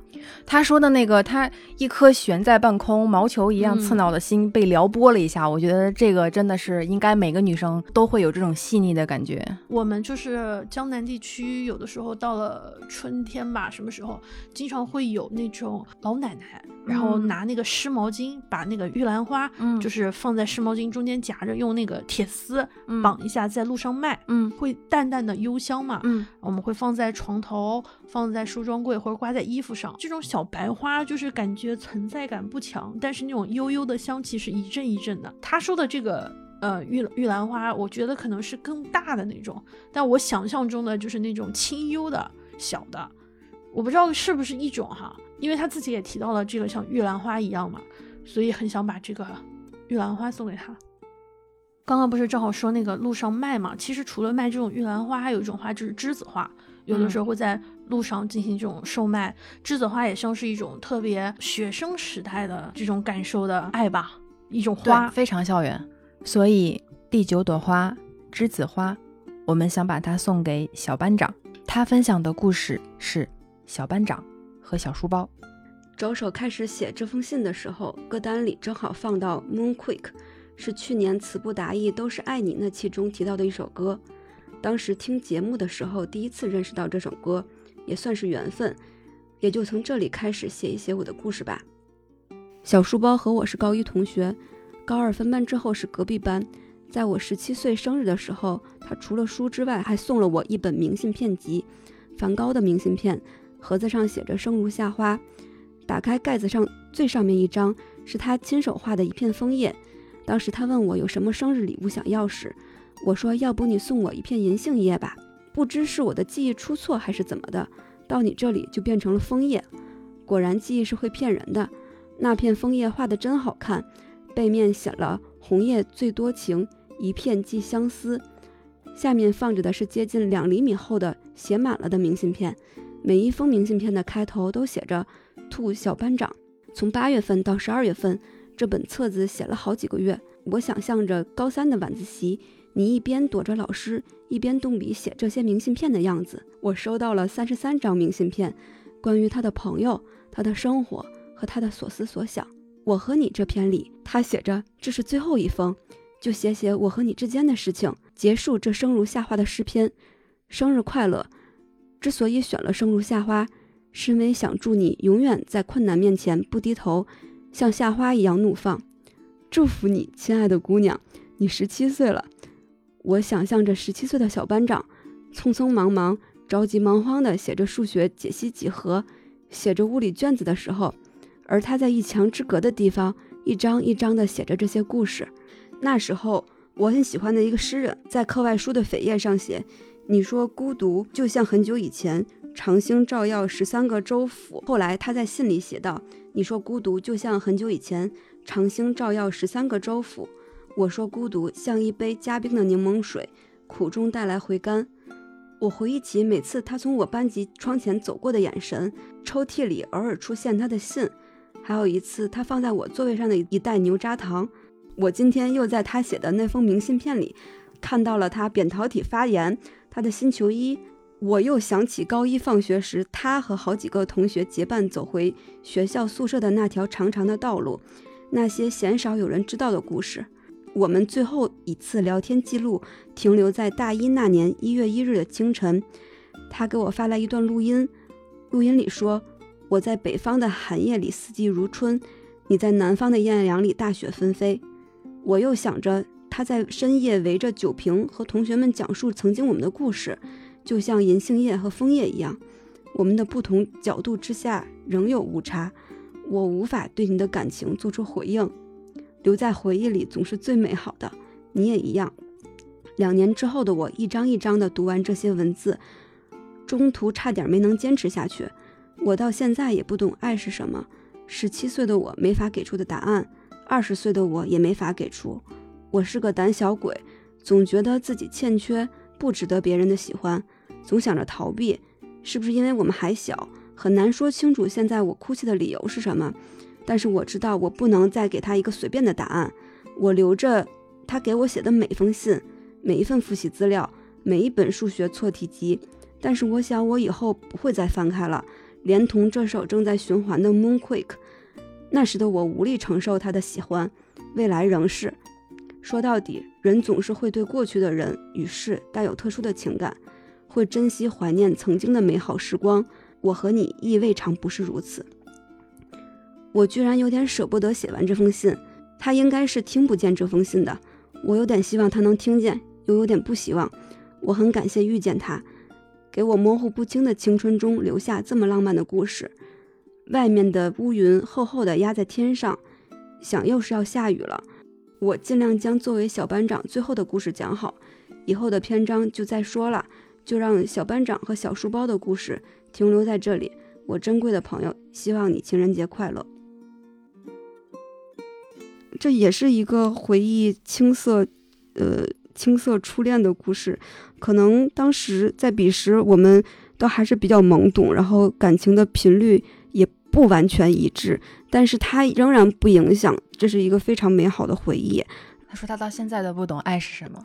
他说的那个，他一颗悬在半空、毛球一样刺挠的心被撩拨了一下。我觉得这个真的是应该每个女生都会有这种细腻的感觉。我们就是江南地区，有的时候到了春天吧，什么时候经常会有那种老奶奶，然后拿那个湿毛巾，把那个玉兰花，嗯，就是放在湿毛巾中间夹着，用那个铁丝绑一下，在路上卖，嗯，会淡淡的幽香嘛，嗯，我们会放在床头，放在梳妆柜或者挂在衣服上。这这种小白花就是感觉存在感不强，但是那种悠悠的香气是一阵一阵的。他说的这个呃玉玉兰花，我觉得可能是更大的那种，但我想象中的就是那种清幽的小的，我不知道是不是一种哈，因为他自己也提到了这个像玉兰花一样嘛，所以很想把这个玉兰花送给他。刚刚不是正好说那个路上卖嘛，其实除了卖这种玉兰花，还有一种花就是栀子花。有的时候会在路上进行这种售卖，栀子花也像是一种特别学生时代的这种感受的爱吧，一种花非常校园。所以第九朵花栀子花，我们想把它送给小班长。他分享的故事是小班长和小书包。着手开始写这封信的时候，歌单里正好放到《Moonquake》，是去年词不达意都是爱你那期中提到的一首歌。当时听节目的时候，第一次认识到这首歌，也算是缘分，也就从这里开始写一写我的故事吧。小书包和我是高一同学，高二分班之后是隔壁班。在我十七岁生日的时候，他除了书之外，还送了我一本明信片集，梵高的明信片，盒子上写着“生如夏花”。打开盖子上最上面一张是他亲手画的一片枫叶。当时他问我有什么生日礼物想要时。我说：“要不你送我一片银杏叶吧？”不知是我的记忆出错还是怎么的，到你这里就变成了枫叶。果然，记忆是会骗人的。那片枫叶画的真好看，背面写了“红叶最多情，一片寄相思”，下面放着的是接近两厘米厚的写满了的明信片，每一封明信片的开头都写着“兔小班长”。从八月份到十二月份，这本册子写了好几个月。我想象着高三的晚自习，你一边躲着老师，一边动笔写这些明信片的样子。我收到了三十三张明信片，关于他的朋友、他的生活和他的所思所想。我和你这篇里，他写着这是最后一封，就写写我和你之间的事情，结束这生如夏花的诗篇。生日快乐！之所以选了生如夏花，是因为想祝你永远在困难面前不低头，像夏花一样怒放。祝福你，亲爱的姑娘，你十七岁了。我想象着十七岁的小班长，匆匆忙忙、着急忙慌地写着数学解析几何，写着物理卷子的时候，而他在一墙之隔的地方，一张一张地写着这些故事。那时候，我很喜欢的一个诗人，在课外书的扉页上写：“你说孤独就像很久以前，长星照耀十三个州府。”后来他在信里写道：“你说孤独就像很久以前。”长星照耀十三个州府。我说孤独像一杯加冰的柠檬水，苦中带来回甘。我回忆起每次他从我班级窗前走过的眼神，抽屉里偶尔出现他的信，还有一次他放在我座位上的一袋牛轧糖。我今天又在他写的那封明信片里看到了他扁桃体发炎，他的新球衣。我又想起高一放学时，他和好几个同学结伴走回学校宿舍的那条长长的道路。那些鲜少有人知道的故事，我们最后一次聊天记录停留在大一那年一月一日的清晨。他给我发来一段录音，录音里说：“我在北方的寒夜里四季如春，你在南方的艳阳里大雪纷飞。”我又想着他在深夜围着酒瓶和同学们讲述曾经我们的故事，就像银杏叶和枫叶一样，我们的不同角度之下仍有误差。我无法对你的感情做出回应，留在回忆里总是最美好的。你也一样。两年之后的我，一张一张地读完这些文字，中途差点没能坚持下去。我到现在也不懂爱是什么。十七岁的我没法给出的答案，二十岁的我也没法给出。我是个胆小鬼，总觉得自己欠缺，不值得别人的喜欢，总想着逃避。是不是因为我们还小？很难说清楚现在我哭泣的理由是什么，但是我知道我不能再给他一个随便的答案。我留着他给我写的每封信，每一份复习资料，每一本数学错题集。但是我想我以后不会再翻开了，连同这首正在循环的《Moonquake》。那时的我无力承受他的喜欢，未来仍是。说到底，人总是会对过去的人与事带有特殊的情感，会珍惜怀念曾经的美好时光。我和你亦未尝不是如此。我居然有点舍不得写完这封信，他应该是听不见这封信的。我有点希望他能听见，又有点不希望。我很感谢遇见他，给我模糊不清的青春中留下这么浪漫的故事。外面的乌云厚厚的压在天上，想又是要下雨了。我尽量将作为小班长最后的故事讲好，以后的篇章就再说了，就让小班长和小书包的故事。停留在这里，我珍贵的朋友，希望你情人节快乐。这也是一个回忆青涩，呃，青涩初恋的故事。可能当时在彼时，我们都还是比较懵懂，然后感情的频率也不完全一致，但是它仍然不影响，这是一个非常美好的回忆。他说他到现在都不懂爱是什么。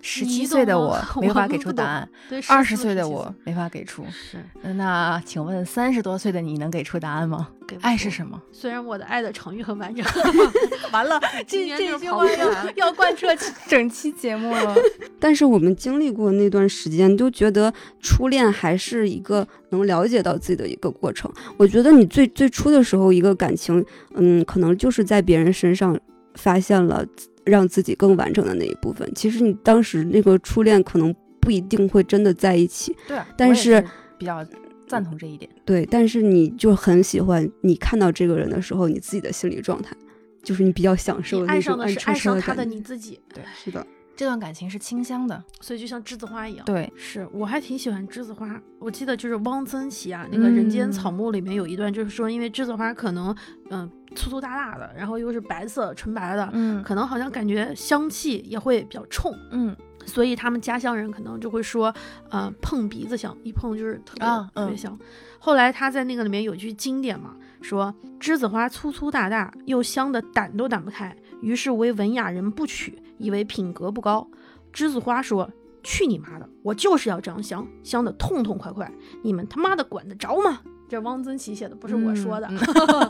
十七岁的我 <laughs> 没法给出答案，二十岁的我没法给出。是，那请问三十多岁的你能给出答案吗？爱是什么？虽然我的爱的成语很完整，<laughs> 完了，<laughs> 这这句话要要贯彻整期节目了。但是我们经历过那段时间，都觉得初恋还是一个能了解到自己的一个过程。我觉得你最最初的时候，一个感情，嗯，可能就是在别人身上发现了。让自己更完整的那一部分，其实你当时那个初恋可能不一定会真的在一起，对，但是比较赞同这一点，对，但是你就很喜欢你看到这个人的时候，你自己的心理状态，就是你比较享受爱上的是爱上他的你自己，对，是的，这段感情是清香的。所以就像栀子花一样。对，是我还挺喜欢栀子花。我记得就是汪曾祺啊，那个《人间草木》里面有一段，就是说，因为栀子花可能嗯粗粗大大的，然后又是白色纯白的，嗯可能好像感觉香气也会比较冲，嗯所以他们家乡人可能就会说，呃，碰鼻子香，一碰就是特别、特别香。后来他在那个里面有句经典嘛，说栀子花粗粗大大，又香的掸都掸不开，于是为文雅人不取，以为品格不高。栀子花说：“去你妈的，我就是要这样香，香的痛痛快快，你们他妈的管得着吗？”这汪曾祺写的，不是我说的，嗯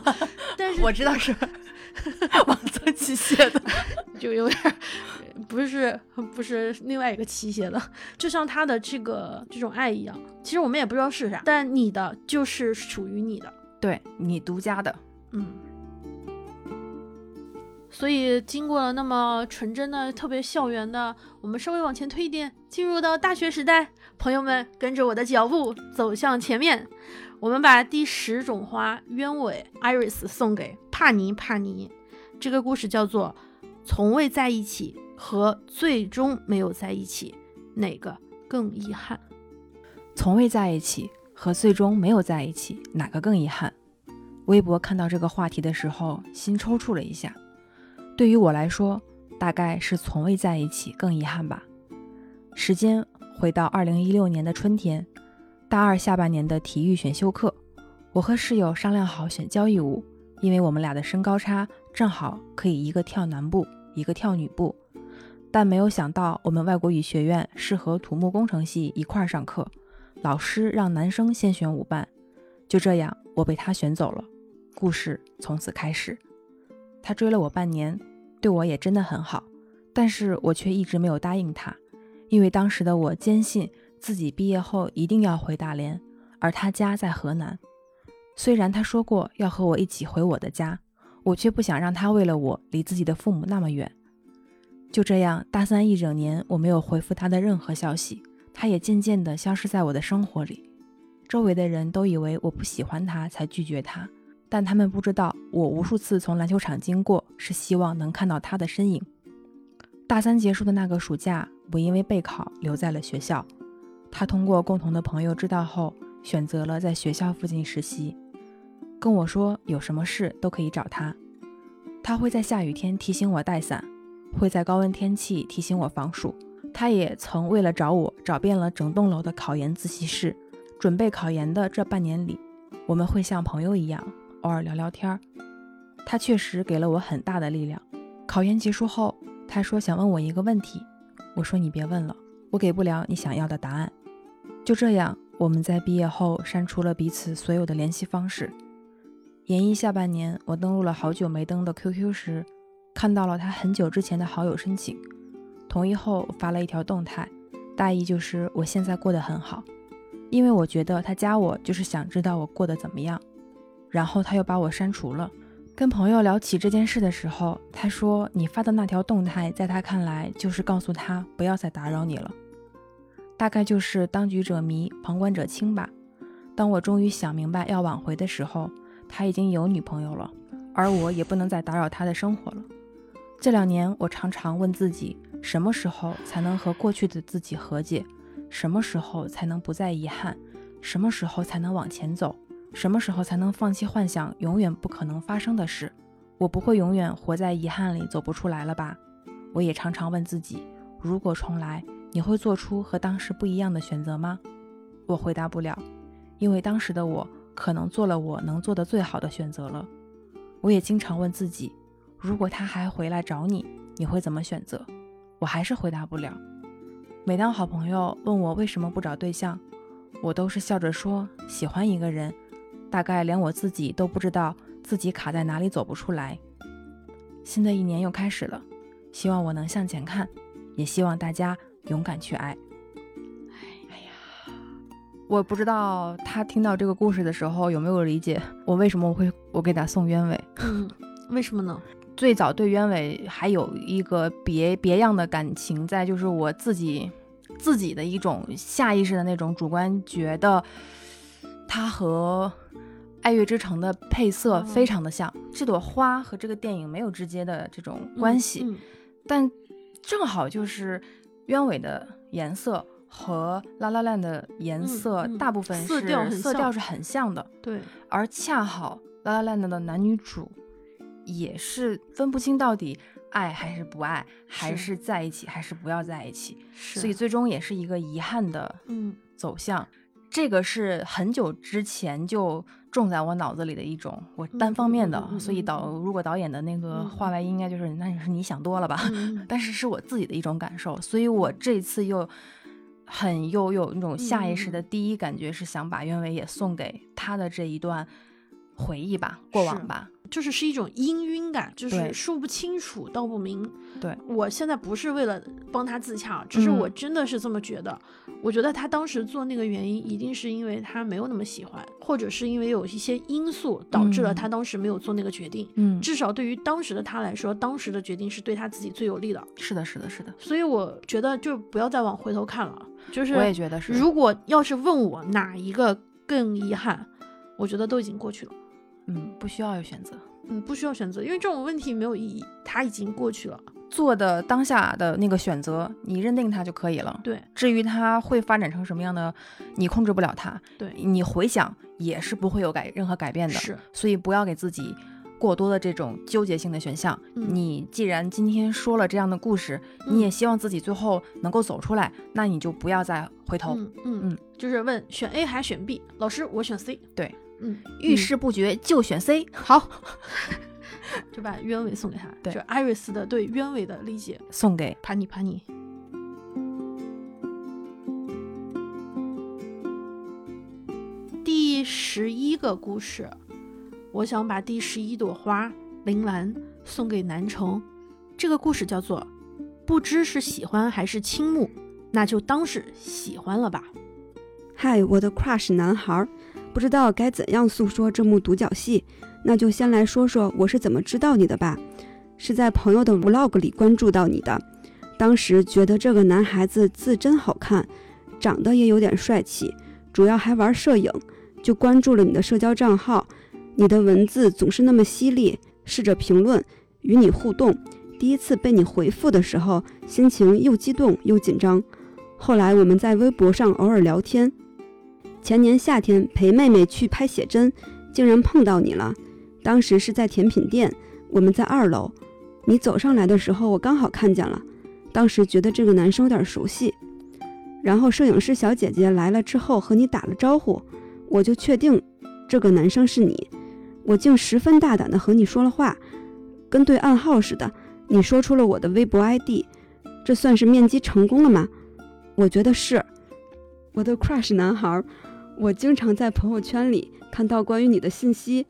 <laughs> 但是我知道是 <laughs> 汪曾祺写的。<laughs> 就有点儿不是不是另外一个期写的，就像他的这个这种爱一样，其实我们也不知道是啥，但你的就是属于你的，对你独家的，嗯。所以经过了那么纯真的、特别校园的，我们稍微往前推一点，进入到大学时代，朋友们跟着我的脚步走向前面，我们把第十种花鸢尾 Iris 送给帕尼帕尼。这个故事叫做从未在一起和最终没有在一起，哪个更遗憾？从未在一起和最终没有在一起，哪个更遗憾？微博看到这个话题的时候，心抽搐了一下。对于我来说，大概是从未在一起更遗憾吧。时间回到二零一六年的春天，大二下半年的体育选修课，我和室友商量好选交谊舞，因为我们俩的身高差正好可以一个跳男步，一个跳女步。但没有想到，我们外国语学院是和土木工程系一块儿上课，老师让男生先选舞伴。就这样，我被他选走了，故事从此开始。他追了我半年，对我也真的很好，但是我却一直没有答应他，因为当时的我坚信自己毕业后一定要回大连，而他家在河南。虽然他说过要和我一起回我的家，我却不想让他为了我离自己的父母那么远。就这样，大三一整年我没有回复他的任何消息，他也渐渐地消失在我的生活里。周围的人都以为我不喜欢他才拒绝他。但他们不知道，我无数次从篮球场经过，是希望能看到他的身影。大三结束的那个暑假，我因为备考留在了学校。他通过共同的朋友知道后，选择了在学校附近实习，跟我说有什么事都可以找他。他会在下雨天提醒我带伞，会在高温天气提醒我防暑。他也曾为了找我，找遍了整栋楼的考研自习室。准备考研的这半年里，我们会像朋友一样。偶尔聊聊天，他确实给了我很大的力量。考研结束后，他说想问我一个问题，我说你别问了，我给不了你想要的答案。就这样，我们在毕业后删除了彼此所有的联系方式。研一下半年，我登录了好久没登的 QQ 时，看到了他很久之前的好友申请，同意后发了一条动态，大意就是我现在过得很好，因为我觉得他加我就是想知道我过得怎么样。然后他又把我删除了。跟朋友聊起这件事的时候，他说：“你发的那条动态，在他看来就是告诉他不要再打扰你了。大概就是当局者迷，旁观者清吧。”当我终于想明白要挽回的时候，他已经有女朋友了，而我也不能再打扰他的生活了。这两年，我常常问自己，什么时候才能和过去的自己和解？什么时候才能不再遗憾？什么时候才能往前走？什么时候才能放弃幻想永远不可能发生的事？我不会永远活在遗憾里走不出来了吧？我也常常问自己，如果重来，你会做出和当时不一样的选择吗？我回答不了，因为当时的我可能做了我能做的最好的选择了。我也经常问自己，如果他还回来找你，你会怎么选择？我还是回答不了。每当好朋友问我为什么不找对象，我都是笑着说喜欢一个人。大概连我自己都不知道自己卡在哪里走不出来。新的一年又开始了，希望我能向前看，也希望大家勇敢去爱。哎呀，我不知道他听到这个故事的时候有没有理解我为什么我会我给他送鸢尾。嗯，为什么呢？<laughs> 最早对鸢尾还有一个别别样的感情在，就是我自己自己的一种下意识的那种主观觉得他和。《爱乐之城》的配色非常的像，这朵花和这个电影没有直接的这种关系，嗯。嗯、但正好就是鸢尾的颜色和拉拉烂的颜色，嗯大部分是色调色调是很像的，对，而恰好拉拉烂的男女主也是分不清到底爱还是不爱，还是是在一起还是不要在一起，所以最终也是一个遗憾的嗯。走向。这个是很久之前就种在我脑子里的一种我单方面的，所以导如果导演的那个嗯话外音应该就是、那你是你想多了吧，嗯 <laughs> 但是是我自己的一种感受，所以我这次又很又有那种下意识嗯的第一感觉是想把鸢尾也送给他的这一段回忆吧，过往吧。就是是一种氤氲感，就是说不清楚道不明。对我现在不是为了帮他自洽，只是我嗯真的是这么觉得。我觉得他当时做那个原因，一定是因为他没有那么喜欢，或者是因为有一些因素导致了嗯他当时没有做那个决定。嗯，至少对于当时的他来说，当时的决定是对他自己最有利的。是的，是的，是的，所以我觉得就不要再往回头看了。就是我也觉得是。如果要是问我哪一个更遗憾，我觉得都已经过去了。嗯，不需要有选择，嗯，不需要选择，因为这种问题没有意义，它已经过去了。做的当下的那个选择，你认定它就可以了。对至于它会发展成什么样的，你控制不了它。对你回想也是不会有改任何改变的。是，所以不要给自己过多的这种纠结性的选项。嗯你既然今天说了这样的故事，嗯你也希望自己最后能够走出来，那你就不要再回头。嗯嗯嗯就是问选 A 还选 B，老师我选 C。对，嗯，遇事不决就选 C。好，<laughs> 就把鸢尾送给他，对就是 Iris 的对鸢尾的理解。送给帕尼帕尼。第十一个故事，我想把第十一朵花铃兰送给南城。这个故事叫做“不知是喜欢还是倾慕，那就当是喜欢了吧嗨，我的 crush 男孩儿，不知道该怎样诉说这幕独角戏，那就先来说说我是怎么知道你的吧。是在朋友的 vlog 里关注到你的，当时觉得这个男孩子字真好看，长得也有点帅气，主要还玩摄影，就关注了你的社交账号。你的文字总是那么犀利，试着评论，与你互动。第一次被你回复的时候，心情又激动又紧张。后来我们在微博上偶尔聊天，前年夏天陪妹妹去拍写真，竟然碰到你了。当时是在甜品店，我们在二楼。你走上来的时候，我刚好看见了。当时觉得这个男生有点熟悉。然后摄影师小姐姐来了之后和你打了招呼，我就确定这个男生是你。我竟十分大胆地和你说了话，跟对暗号似的。你说出了我的微博 ID，这算是面基成功了吗？我觉得是。我的 crush 男孩，我经常在朋友圈里看到关于你的信息，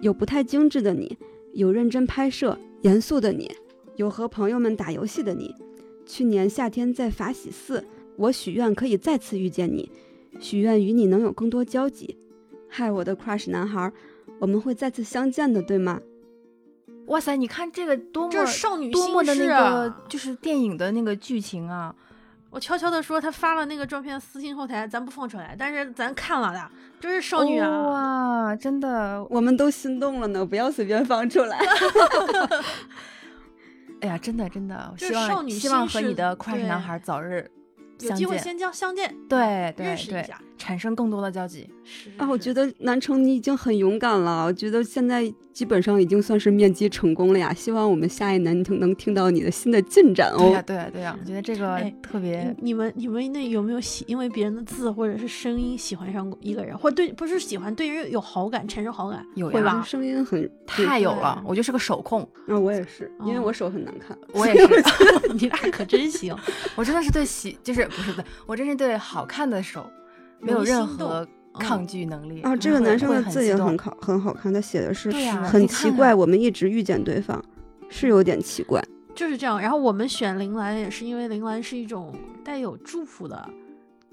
有不太精致的你，有认真拍摄、严肃的你，有和朋友们打游戏的你。去年夏天在法喜寺，我许愿可以再次遇见你，许愿与你能有更多交集。嗨，我的 crush 男孩，我们会再次相见的，对吗？哇塞，你看这个多”，么少女多么的那心事个啊！就是电影的那个剧情啊！我悄悄的说，他发了那个照片私信后台，咱不放出来，但是咱看了的，这是少女啊！哇，真的，我们都心动了呢，不要随便放出来。<laughs> 哎呀，真的真的，希望少女希望和你的 crush 男孩早日相见，有机会先将相见，对对对，认识一下。产生更多的交集。是啊，我觉得南城你已经很勇敢了，我觉得现在基本上已经算是面基成功了呀。希望我们下一年能能听到你的新的进展对呀、哦。对呀、对呀、我觉得这个哎特别、你你们你们那有没有喜因为别人的字或者是声音喜欢上过一个人，或对不是喜欢对人有好感，产生好感，有呀会吧？声音很太有了，我就是个手控，啊，我也是，因为哦我手很难看。我也是，<laughs> 你俩可真行，我真的是对喜，就是不是的，我真是对好看的手没有任何抗拒能力。啊，这个男生的字也很好，很好看，他写的是很奇怪，看我们一直遇见对方，是有点奇怪。就是这样。然后我们选铃兰也是因为铃兰是一种带有祝福的、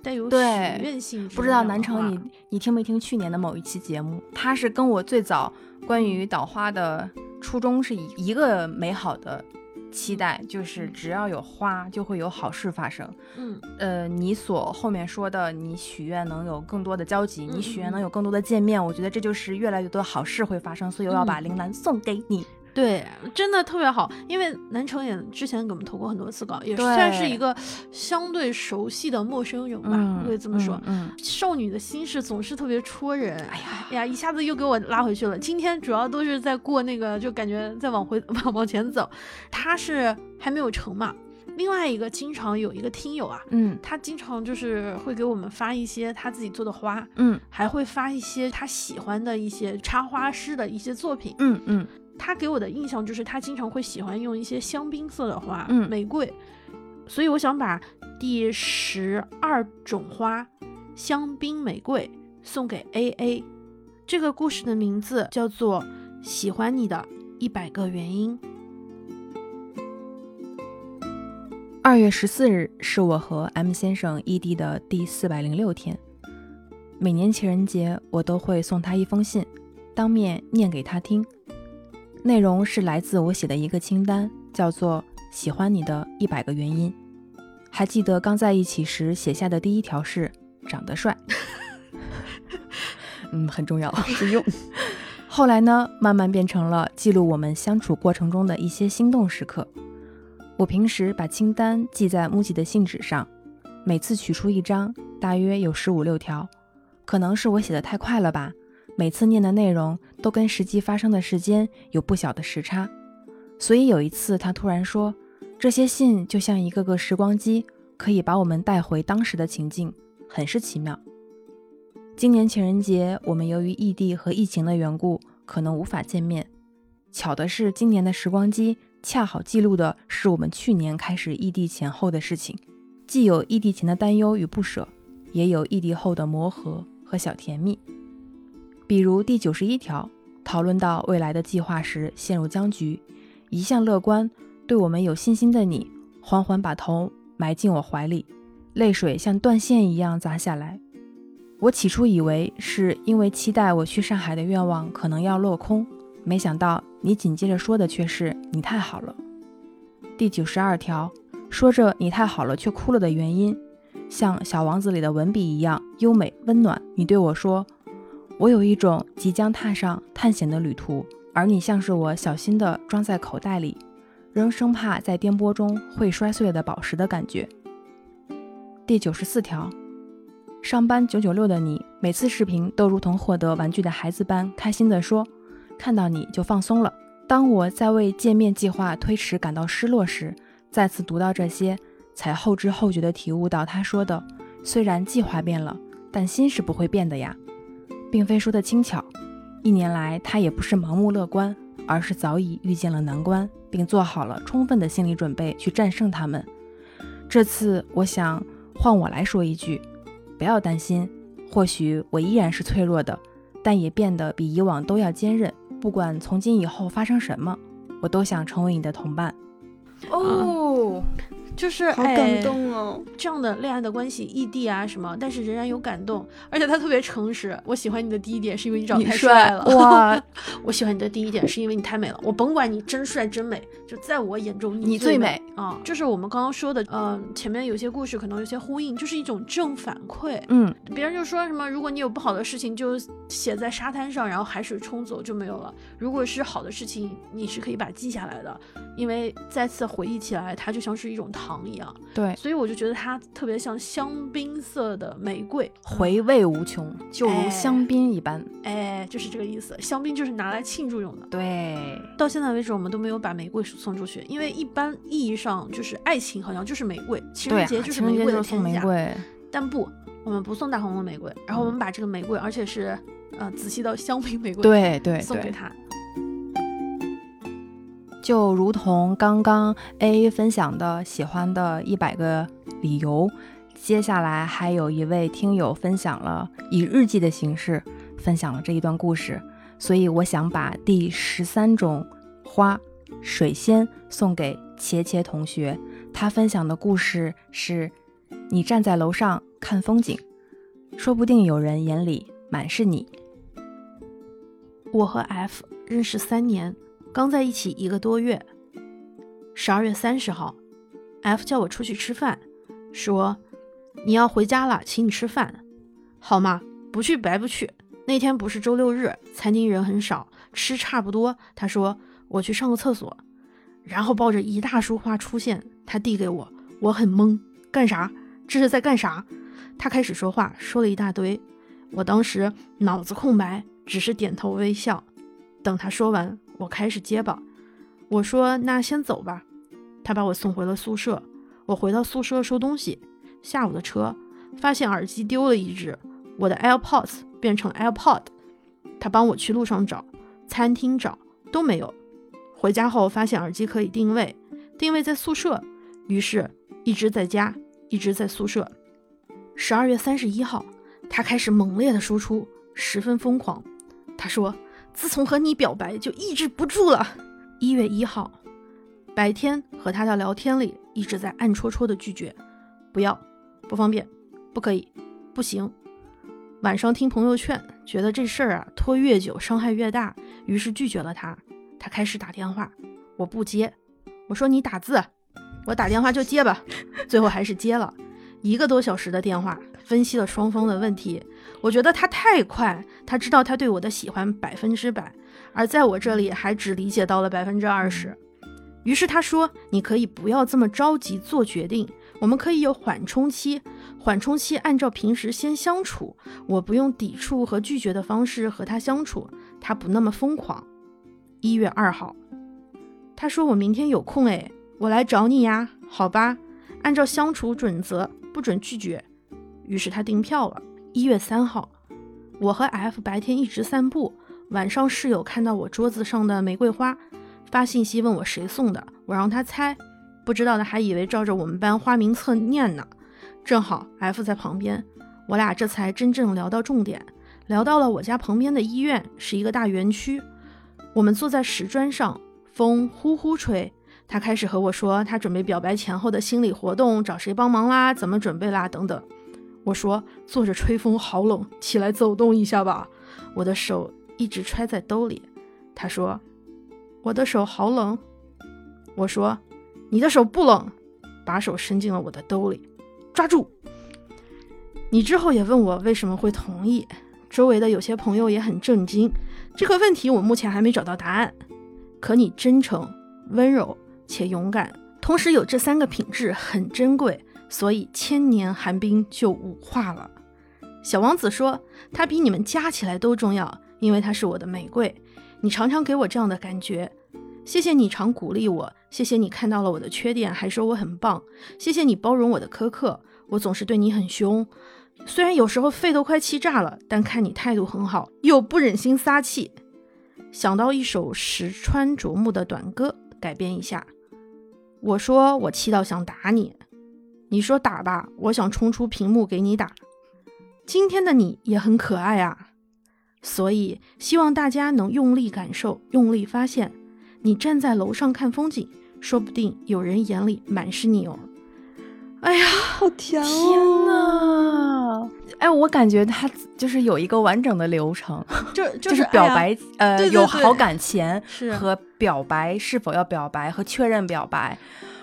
带有许对愿性质不知道南城你你听没听去年的某一期节目？他是跟我最早关于岛花的初衷是一一个美好的期待，就是只要有花就会有好事发生。嗯呃，你所后面说的，你许愿能有更多的交集，嗯你许愿嗯能有更多的见面，我觉得这就是越来越多好事会发生，所以我要把嗯铃兰送给你。对，真的特别好，因为南城也之前给我们投过很多次稿，也算是一个相对熟悉的陌生人吧，可以这么说。嗯，少女的心事总是特别戳人，哎呀呀，一下子又给我拉回去了。今天主要都是在过那个，就感觉在往回往往前走。他是还没有成嘛。另外一个经常有一个听友啊，嗯他经常就是会给我们发一些他自己做的花，嗯还会发一些他喜欢的一些插花师的一些作品。嗯嗯他给我的印象就是他经常会喜欢用一些香槟色的花，嗯玫瑰。所以我想把第十二种花香槟玫瑰送给 A A。这个故事的名字叫做《喜欢你的一百个原因》。二月十四日是我和 M 先生异地的第四百零六天。每年情人节，我都会送他一封信，当面念给他听。内容是来自我写的一个清单，叫做“喜欢你的一百个原因”。还记得刚在一起时写下的第一条是“长得帅 <laughs> ”，嗯，很重要，实用。后来呢，慢慢变成了记录我们相处过程中的一些心动时刻。我平时把清单记在木记的信纸上，每次取出一张，大约有十五六条。可能是我写的太快了吧，每次念的内容都跟实际发生的时间有不小的时差。所以有一次，他突然说，这些信就像一个个时光机，可以把我们带回当时的情境，很是奇妙。今年情人节，我们由于异地和疫情的缘故，可能无法见面。巧的是，今年的时光机恰好记录的是我们去年开始异地前后的事情，既有异地前的担忧与不舍，也有异地后的磨合和小甜蜜。比如第九十一条，讨论到未来的计划时陷入僵局，一向乐观、对我们有信心的你，缓缓把头埋进我怀里，泪水像断线一样砸下来。我起初以为是因为期待我去上海的愿望可能要落空，没想到你紧接着说的却是“你太好了”。第九十二条，说着“你太好了”却哭了的原因，像《小王子》里的文笔一样优美温暖。你对我说：“我有一种即将踏上探险的旅途，而你像是我小心地装在口袋里，仍生怕在颠簸中会摔碎的宝石的感觉。”第九十四条。上班九九六的你，每次视频都如同获得玩具的孩子般开心地说：“看到你就放松了。”当我在为见面计划推迟感到失落时，再次读到这些，才后知后觉地体悟到他说的：“虽然计划变了，但心是不会变的呀。”并非说的轻巧。一年来，他也不是盲目乐观，而是早已遇见了难关，并做好了充分的心理准备去战胜他们。这次，我想换我来说一句。不要担心，或许我依然是脆弱的，但也变得比以往都要坚韧。不管从今以后发生什么，我都想成为你的同伴。哦，就是好感动哦！这样的恋爱的关系，异地啊什么，但是仍然有感动，而且他特别诚实。我喜欢你的第一点是因为你长得太帅了，哇！<laughs> 我喜欢你的第一点是因为你太美了。我甭管你真帅真美，就在我眼中你最美啊！就是我们刚刚说的，嗯、前面有些故事可能有些呼应，就是一种正反馈。嗯，别人就说什么，如果你有不好的事情，就写在沙滩上，然后海水冲走就没有了；如果是好的事情，你是可以把它记下来的，因为再次回忆起来，它就像是一种糖一样。对，所以我就觉得它特别像香槟色的玫瑰，回味无穷，就如香槟一般。哎，就是这个意思。香槟就是拿来庆祝用的。对，到现在为止，我们都没有把玫瑰送出去，因为一般意义上就是爱情好像就是玫瑰，情人节就是玫瑰的送。玫瑰。但不，我们不送大红的玫瑰，然后我们把这个玫瑰，而且是呃仔细到香槟玫瑰，对对对，送给他。就如同刚刚 A 分享的喜欢的一百个理由，接下来还有一位听友分享了以日记的形式分享了这一段故事，所以我想把第十三种花水仙送给茄茄同学。他分享的故事是：你站在楼上看风景，说不定有人眼里满是你。我和 F 认识三年，刚在一起一个多月。十二月三十号，F 叫我出去吃饭，说你要回家了，请你吃饭，好吗？不去白不去。那天不是周六日，餐厅人很少，吃差不多。他说我去上个厕所。然后抱着一大束花出现，他递给我，我很懵，干啥？这是在干啥？他开始说话，说了一大堆，我当时脑子空白，只是点头微笑。等他说完，我开始结巴，我说那先走吧。他把我送回了宿舍，我回到宿舍收东西。下午的车，发现耳机丢了一只，我的 AirPods 变成 AirPod。他帮我去路上找，餐厅找都没有。回家后发现耳机可以定位，定位在宿舍，于是一直在家，一直在宿舍。十二月三十一号，他开始猛烈的输出，十分疯狂。他说：“自从和你表白，就抑制不住了。”一月一号，白天和他的聊天里一直在暗戳戳的拒绝，不要，不方便，不可以，不行。晚上听朋友劝，觉得这事儿啊拖越久伤害越大，于是拒绝了他。他开始打电话，我不接。我说你打字，我打电话就接吧。最后还是接了，一个多小时的电话，分析了双方的问题。我觉得他太快，他知道他对我的喜欢百分之百，而在我这里还只理解到了百分之二十。于是他说：“你可以不要这么着急做决定，我们可以有缓冲期。缓冲期按照平时先相处，我不用抵触和拒绝的方式和他相处，他不那么疯狂。”一月二号，他说我明天有空，哎，我来找你呀，好吧？按照相处准则，不准拒绝。于是他订票了。一月三号，我和 F 白天一直散步，晚上室友看到我桌子上的玫瑰花，发信息问我谁送的，我让他猜，不知道的还以为照着我们班花名册念呢。正好 F 在旁边，我俩这才真正聊到重点，聊到了我家旁边的医院是一个大园区。我们坐在石砖上，风呼呼吹。他开始和我说他准备表白前后的心理活动，找谁帮忙啦，怎么准备啦，等等。我说坐着吹风好冷，起来走动一下吧。我的手一直揣在兜里。他说我的手好冷。我说你的手不冷，把手伸进了我的兜里，抓住。你之后也问我为什么会同意，周围的有些朋友也很震惊。这个问题我目前还没找到答案，可你真诚、温柔且勇敢，同时有这三个品质很珍贵，所以千年寒冰就武化了。小王子说：“它比你们加起来都重要，因为它是我的玫瑰。你常常给我这样的感觉，谢谢你常鼓励我，谢谢你看到了我的缺点还说我很棒，谢谢你包容我的苛刻，我总是对你很凶。”虽然有时候肺都快气炸了，但看你态度很好，又不忍心撒气。想到一首石川啄木的短歌，改编一下。我说我气到想打你，你说打吧，我想冲出屏幕给你打。今天的你也很可爱啊，所以希望大家能用力感受，用力发现。你站在楼上看风景，说不定有人眼里满是你哦。哎呀，好甜哦！天呐，哎，我感觉他就是有一个完整的流程，<laughs> 就就是表白，呃，有好感前是。和表白是否要表白和确认表白。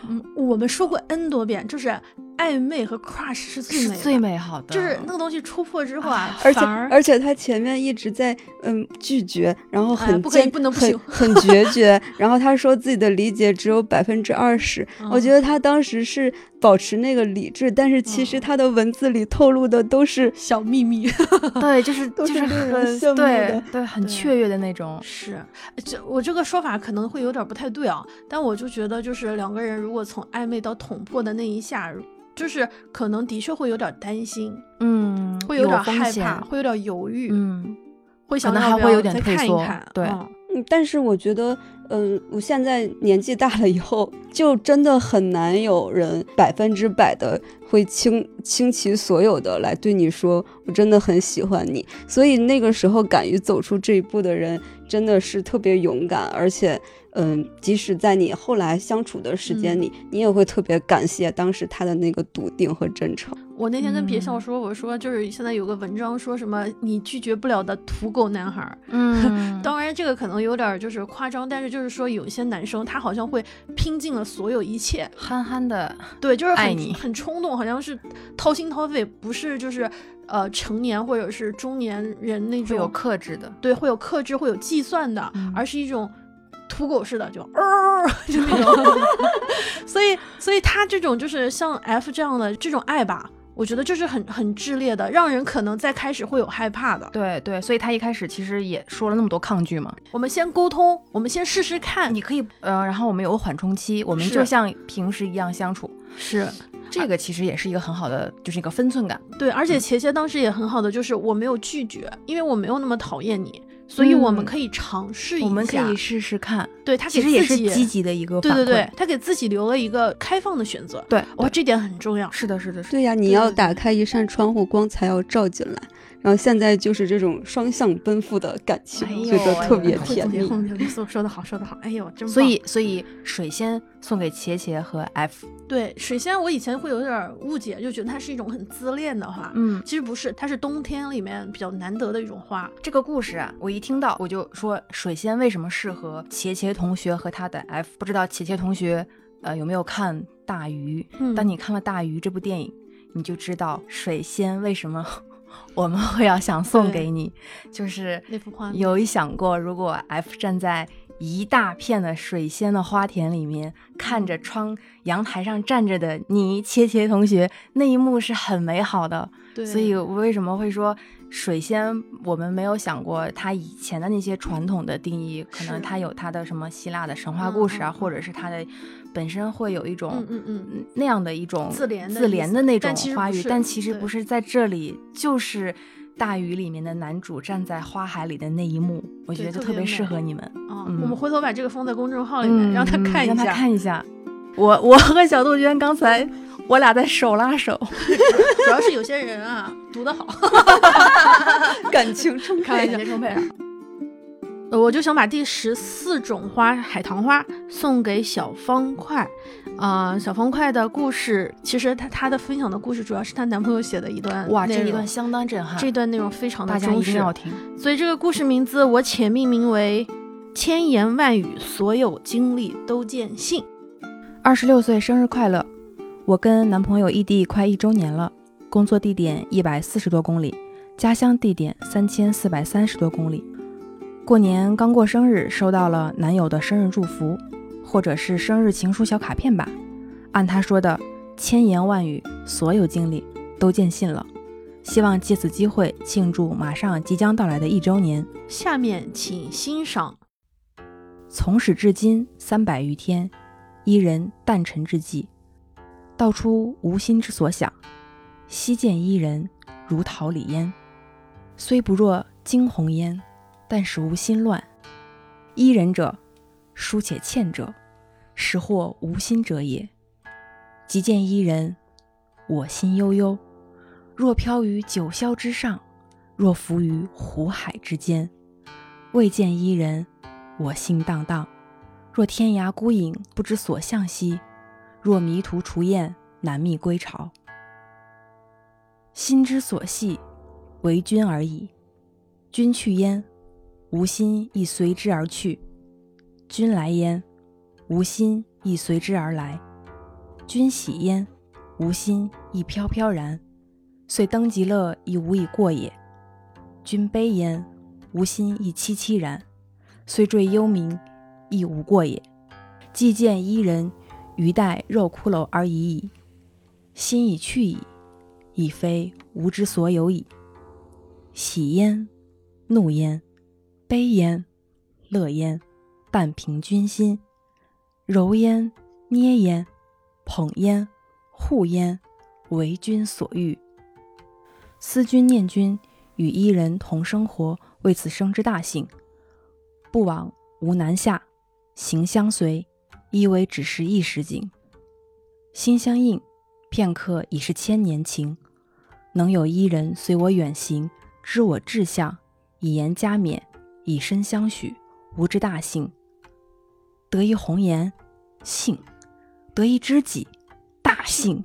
嗯，我们说过 n 多遍，就是暧昧和 crush 是最美最美好的，就是那个东西戳破之后啊，而且而而且他前面一直在嗯拒绝，然后很不可以坚不能不很行。很决绝，<laughs> 然后他说自己的理解只有百分之二十，我觉得他当时是保持那个理智，但是其实嗯。他的文字里透露的都是小秘密。<laughs> 对，就是 <laughs> 都就是是令人很羡慕对的。对，很雀跃的那种。是，这我这个说法可能会有点不太对啊，但我就觉得，就是两个人如果从暧昧到捅破的那一下，就是可能的确会有点担心，嗯，会有点害怕，会有点犹豫，嗯，会想可能要不要还会有点再退缩看一看。对。嗯嗯，但是我觉得，嗯，我现在年纪大了以后，就真的很难有人百分之百的会倾倾其所有的来对你说，我真的很喜欢你。所以那个时候敢于走出这一步的人，真的是特别勇敢，而且，嗯，即使在你后来相处的时间里，你也会特别感谢当时他的那个笃定和真诚。我那天跟别笑嗯说，我说就是现在有个文章说什么你拒绝不了的土狗男孩儿，嗯，<laughs> 当然这个可能有点儿就是夸张，但是就是说有一些男生他好像会拼尽了所有一切，憨憨的，对，就是很爱你很冲动，好像是掏心掏肺，不是就是呃成年或者是中年人那会有克制的。对会有克制会有计算的，嗯而是一种土狗似的，就呃，就那种。<laughs> 所以，所以他这种就是像 F 这样的这种爱吧，我觉得这是很很炽烈的，让人可能在开始会有害怕的。对对，所以他一开始其实也说了那么多抗拒嘛。我们先沟通，我们先试试看。你可以呃，然后我们有个缓冲期，我们就像平时一样相处。是这个其实也是一个很好的，就是一个分寸感。对，而且茄茄当时也很好的，就是我没有拒绝，因为我没有那么讨厌你，所以我们嗯可以尝试一下。我们可以试试看，对他给其实也自己是积极的一个对反馈。对对，他给自己留了一个开放的选择。对哇，对这点很重要。是的，是的，是的。对呀，你要打开一扇窗户，光才要照进来。然后现在就是这种双向奔赴的感情，哎觉得特别甜蜜。说说的好，说的好。哎呦，真棒所以，所以水仙送给茄茄和 F，对水仙，我以前会有点误解，就觉得它是一种很自恋的花。嗯，其实不是，它是冬天里面比较难得的一种花。这个故事啊，我一听到我就说水仙为什么适合茄茄同学和他的 F？不知道茄茄同学呃有没有看《大鱼》？嗯当你看了《大鱼》这部电影，你就知道水仙为什么 <laughs> 我们会要想送给你，就是那幅画有一想过，如果 F 站在一大片的水仙的花田里面，看着窗阳台上站着的你，切切同学，那一幕是很美好的。对，所以我为什么会说水仙？我们没有想过它以前的那些传统的定义，可能它有它的什么希腊的神话故事啊，或者是它的本身会有一种嗯嗯那样的一种自怜的自怜的那种花语，但其实不是在这里，就是大雨里面的男主站在花海里的那一幕，我觉得特别适合你们。我们回头把这个放在公众号里面，让他嗯看一下。让他看一下。我我和小杜鹃刚才我俩在手拉手，<laughs> 主要是有些人啊读得好，感情充开沛感情充沛啊。呃我就想把第十四种花海棠花送给小方块，啊、小方块的故事，其实她她的分享的故事主要是她男朋友写的一段哇，这一段相当震撼，这段内容非常的大家一忠实，定要听。所以这个故事名字我且命名为“千言万语，所有经历都见信二十六岁生日快乐！我跟男朋友异地快一周年了，工作地点一百四十多公里，家乡地点三千四百三十多公里。过年刚过生日，收到了男友的生日祝福，或者是生日情书小卡片吧。按他说的，千言万语，所有经历都见信了。希望借此机会庆祝马上即将到来的一周年。”。下面请欣赏。从始至今三百余天，伊人诞辰之际，道出无心之所想。昔见伊人如桃李烟，虽不若惊鸿烟，但使无心乱。伊人者，疏且欠者，实或无心者也。即见伊人，我心悠悠。若飘于九霄之上，若浮于湖海之间，未见伊人。我心荡荡，若天涯孤影，不知所向兮；若迷途雏雁，难觅归巢。心之所系，为君而已。君去焉，吾心亦随之而去；君来焉，吾心亦随之而来；君喜焉，吾心亦飘飘然。遂登极乐，亦无以过也。君悲焉，吾心亦凄凄然。虽坠幽冥，亦无过也。既见伊人，余待肉骷髅而已矣。心已去矣，已非吾之所有矣。喜焉，怒焉，悲焉，乐焉，半凭君心。揉焉，捏焉，捧焉，护焉，为君所欲。思君念君，与伊人同生活，为此生之大幸。不往无南下，行相随，依为只是一时景。心相印，片刻已是千年情。能有伊人随我远行，知我志向，以言加勉，以身相许，吾之大幸。得一红颜，幸；得一知己，大幸。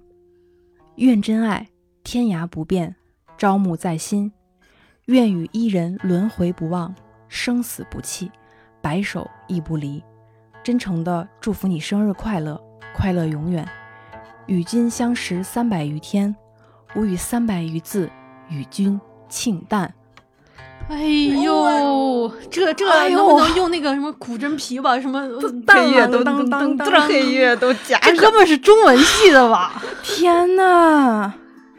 愿真爱，天涯不变，朝暮在心。愿与伊人轮回不忘。生死不弃，白首亦不离。真诚的祝福你生日快乐，快乐永远。与君相识三百余天，吾与三百余字与君庆诞。哎呦，这这能不能用那个什么古筝皮吧？什么配乐都当当当配乐都夹这哥们是中文系的吧？<laughs> 天呐，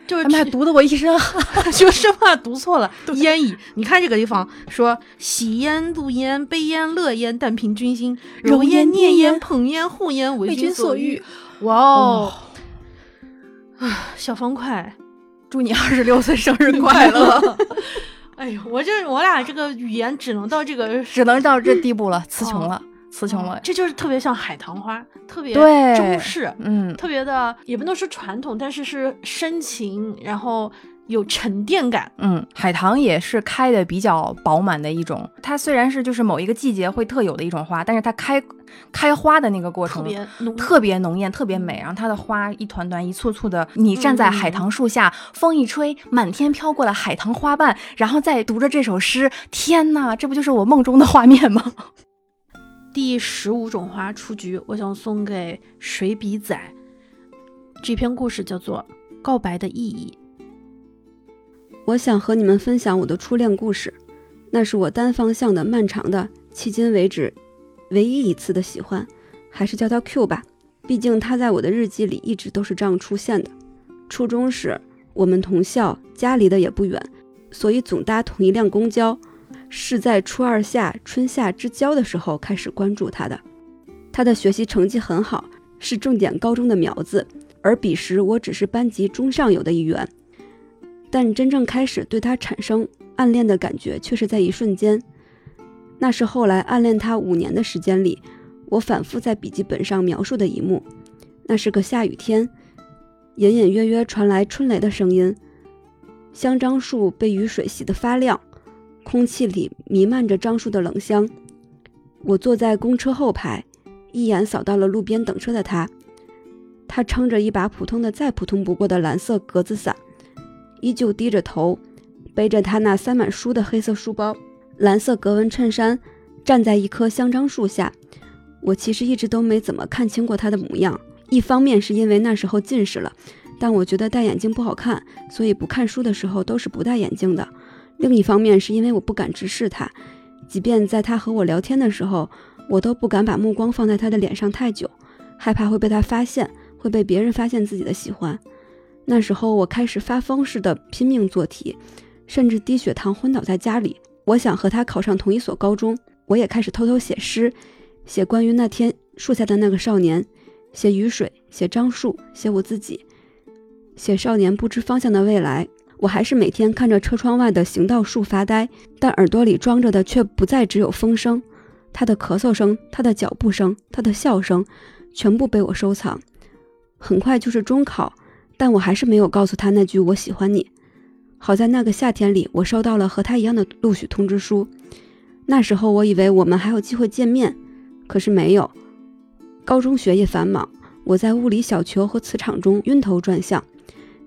就是还读的我一身汗。<laughs> 就生怕读错了。<laughs> 烟瘾，你看这个地方说喜烟、怒烟、悲烟、乐烟，但凭君心；揉揉烟、烟捏捏烟、烟捧烟、护烟，为为君所欲君所欲。哇哦！啊，小方块，祝你二十六岁生日快乐！哎呦，我这我俩这个语言只能到这个 <laughs> 只能到这地步了，词穷了，词穷了。这就是特别像海棠花，特别对中式，嗯，特别的也不能说传统，但是是深情，然后有沉淀感。嗯，海棠也是开的比较饱满的一种。它虽然是就是某一个季节会特有的一种花，但是它开开花的那个过特程别浓，特别浓艳，特别美。然后它的花一团团、一簇簇的，你站在海棠树下，风一吹，满天飘过了海棠花瓣，然后再读着这首诗，天呐，这不就是我梦中的画面吗？<laughs> 第十五种花出局，我想送给水笔仔。这篇故事叫做《告白的意义》。我想和你们分享我的初恋故事，那是我单方向的、漫长的，迄今为止唯一一次的喜欢，还是叫他 Q 吧，毕竟他在我的日记里一直都是这样出现的。初中时，我们同校，家离得也不远，所以总搭同一辆公交。是在初二下春夏之交的时候开始关注他的。他的学习成绩很好，是重点高中的苗子，而彼时我只是班级中上游的一员。但真正开始对他产生暗恋的感觉，却是在一瞬间。那是后来暗恋他五年的时间里，我反复在笔记本上描述的一幕。那是个下雨天，隐隐约约传来春雷的声音，香樟树被雨水洗得发亮，空气里弥漫着樟树的冷香。我坐在公车后排，一眼扫到了路边等车的他，他撑着一把普通的再普通不过的蓝色格子伞。依旧低着头，背着他那塞满书的黑色书包，蓝色格纹衬衫，站在一棵香樟树下。我其实一直都没怎么看清过他的模样，一方面是因为那时候近视了，但我觉得戴眼镜不好看，所以不看书的时候都是不戴眼镜的；另一方面是因为我不敢直视他，即便在他和我聊天的时候，我都不敢把目光放在他的脸上太久，害怕会被他发现，会被别人发现自己的喜欢。那时候我开始发疯似的拼命做题，甚至低血糖昏倒在家里。我想和他考上同一所高中，我也开始偷偷写诗，写关于那天树下的那个少年，写雨水，写樟树，写我自己，写少年不知方向的未来。我还是每天看着车窗外的行道树发呆，但耳朵里装着的却不再只有风声，他的咳嗽声，他的脚步声，他的笑声，全部被我收藏。很快就是中考。但我还是没有告诉他那句“我喜欢你”。好在那个夏天里，我收到了和他一样的录取通知书。那时候我以为我们还有机会见面，可是没有。高中学业繁忙，我在物理小球和磁场中晕头转向，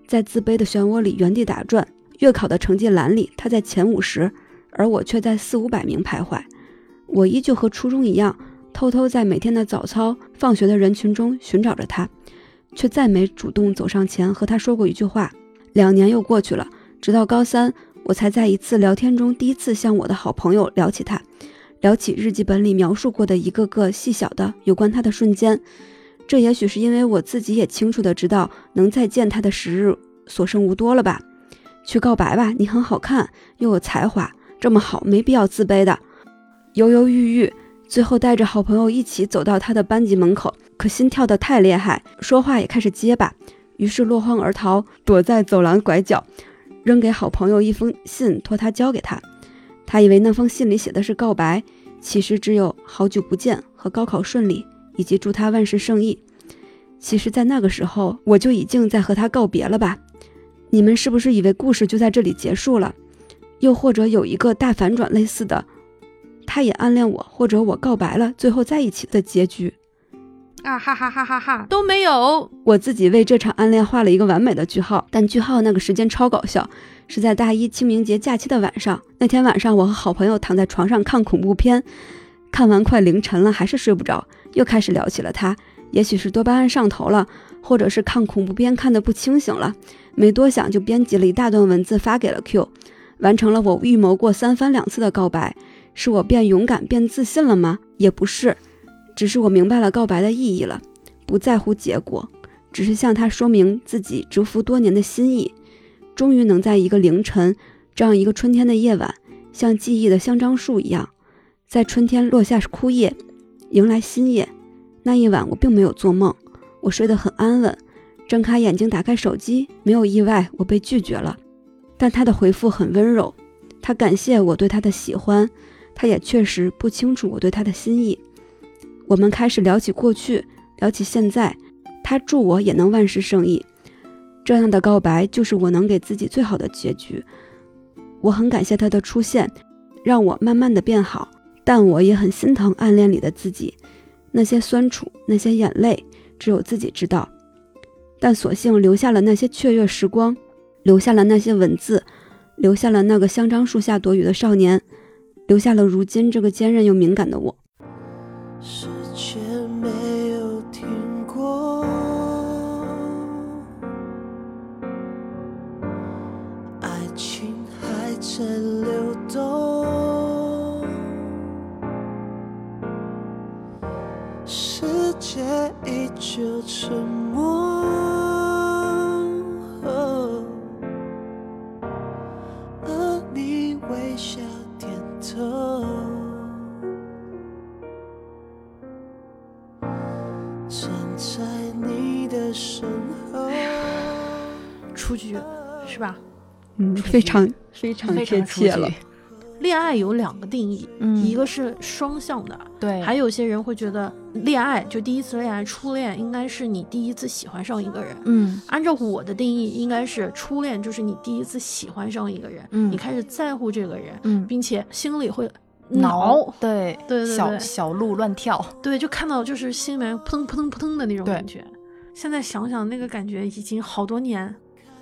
在自卑的漩涡里原地打转。月考的成绩栏里，他在前五十，而我却在四五百名徘徊。我依旧和初中一样，偷偷在每天的早操、放学的人群中寻找着他。却再没主动走上前和他说过一句话。两年又过去了，直到高三，我才在一次聊天中第一次向我的好朋友聊起他，聊起日记本里描述过的一个个细小的有关他的瞬间。这也许是因为我自己也清楚的知道，能再见他的时日所剩无多了吧。去告白吧，你很好看，又有才华，这么好，没必要自卑的。犹犹豫豫，最后带着好朋友一起走到他的班级门口。可心跳得太厉害，说话也开始结巴，于是落荒而逃，躲在走廊拐角，扔给好朋友一封信，托他交给他。他以为那封信里写的是告白，其实只有好久不见和高考顺利，以及祝他万事胜意。其实，在那个时候，我就已经在和他告别了吧？你们是不是以为故事就在这里结束了？又或者有一个大反转类似的，他也暗恋我，或者我告白了，最后在一起的结局？啊哈哈哈哈哈都没有。我自己为这场暗恋画了一个完美的句号，但句号那个时间超搞笑，是在大一清明节假期的晚上。那天晚上，我和好朋友躺在床上看恐怖片，看完快凌晨了，还是睡不着，又开始聊起了他。也许是多巴胺上头了，或者是看恐怖片看得不清醒了，没多想就编辑了一大段文字发给了 Q。完成了我预谋过三番两次的告白，是我变勇敢、变自信了吗？也不是，只是我明白了告白的意义了，不在乎结果，只是向他说明自己蛰伏多年的心意。终于能在一个凌晨，这样一个春天的夜晚，像记忆的香樟树一样，在春天落下枯叶，迎来新叶。那一晚我并没有做梦，我睡得很安稳。睁开眼睛，打开手机，没有意外，我被拒绝了。但他的回复很温柔，他感谢我对他的喜欢，他也确实不清楚我对他的心意。我们开始聊起过去，聊起现在。他祝我也能万事胜意。这样的告白就是我能给自己最好的结局。我很感谢他的出现，让我慢慢的变好。但我也很心疼暗恋里的自己，那些酸楚，那些眼泪，只有自己知道。但所幸留下了那些雀跃时光，留下了那些文字，留下了那个香樟树下躲雨的少年，留下了如今这个坚韧又敏感的我。界依旧沉默，而你微笑点头。站在你的身后。出局是吧？嗯，非常非常贴切了。。恋爱有两个定义，嗯一个是双向的，对，还有些人会觉得恋爱就第一次恋爱、初恋应该是你第一次喜欢上一个人。嗯。按照我的定义，应该是初恋就是你第一次喜欢上一个人，嗯。你开始在乎这个人，嗯，并且心里会挠，对对对对小小鹿乱跳，对，就看到就是心里面扑腾扑腾扑腾的那种感觉。现在想想那个感觉已经好多年，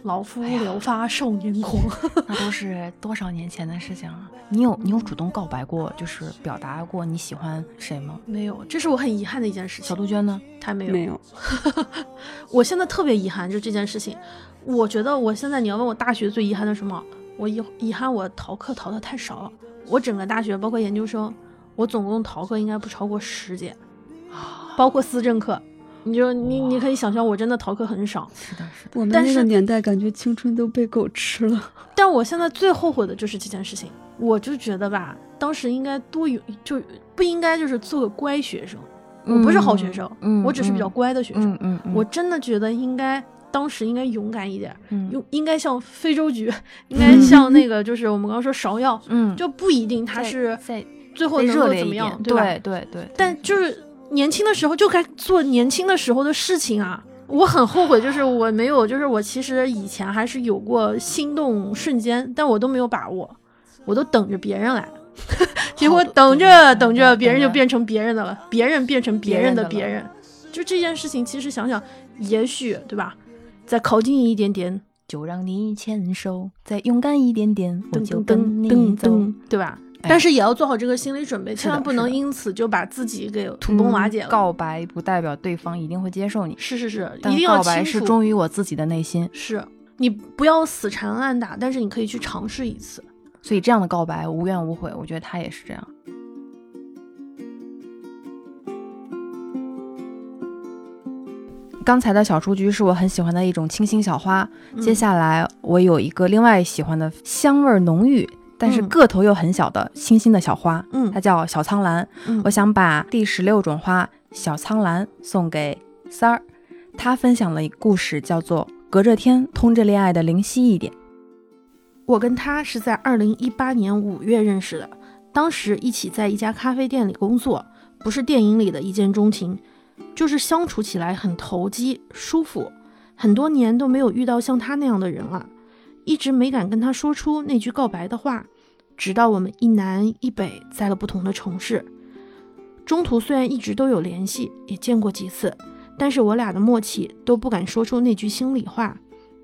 老夫聊发少年狂。那都是多少年前的事情了。你有你有主动告白过，就是表达过你喜欢谁吗？没有，这是我很遗憾的一件事情。小杜鹃呢？他没有，没有，我现在特别遗憾，就这件事情。我觉得我现在你要问我大学最遗憾的什么，我遗遗憾我逃课逃的太少了。我整个大学包括研究生，我总共逃课应该不超过十节，包括思政课。你就你你可以想象，我真的逃课很少。是的，是的。我们但是那个年代感觉青春都被狗吃了。<laughs> 但我现在最后悔的就是这件事情，我就觉得吧，当时应该多有，就不应该就是做个乖学生。我不是好学生，嗯我只是比较乖的学生。嗯嗯嗯，我真的觉得应该当时应该勇敢一点，嗯用应该像非洲菊，应该像 <laughs> 那个就是我们刚刚说芍药，嗯就不一定他再是再最后能够怎么样？对对对，但就是年轻的时候就该做年轻的时候的事情啊。我很后悔，就是我没有，就是我其实以前还是有过心动瞬间，但我都没有把握，我都等着别人来，<laughs> 结果等着等着别人就变成别人的了，别人变成别人的别人就这件事情，其实想想，也许对吧？再靠近一点点，就让你牵手，再勇敢一点点，我就跟噔你走。对吧？哎但是也要做好这个心理准备，千万不能因此就把自己给土崩瓦解了。嗯告白不代表对方一定会接受你，是是是，一定要告白是忠于我自己的内心，是你不要死缠烂打，但是你可以去尝试一次。所以这样的告白无怨无悔。我觉得他也是这样。刚才的小雏菊是我很喜欢的一种清新小花，接嗯下来我有一个另外喜欢的香味儿浓郁，但是嗯个头又很小的清新的小花，嗯它叫小苍兰。嗯我想把第十六种花小苍兰送给三儿，他分享了一个故事，叫做《隔着天通着恋爱的灵犀一点》。我跟他是在二零一八年五月认识的，当时一起在一家咖啡店里工作，不是电影里的一见钟情，就是相处起来很投机、舒服。很多年都没有遇到像他那样的人了，一直没敢跟他说出那句告白的话。直到我们一南一北在了不同的城市，中途虽然一直都有联系，也见过几次，但是我俩的默契都不敢说出那句心里话。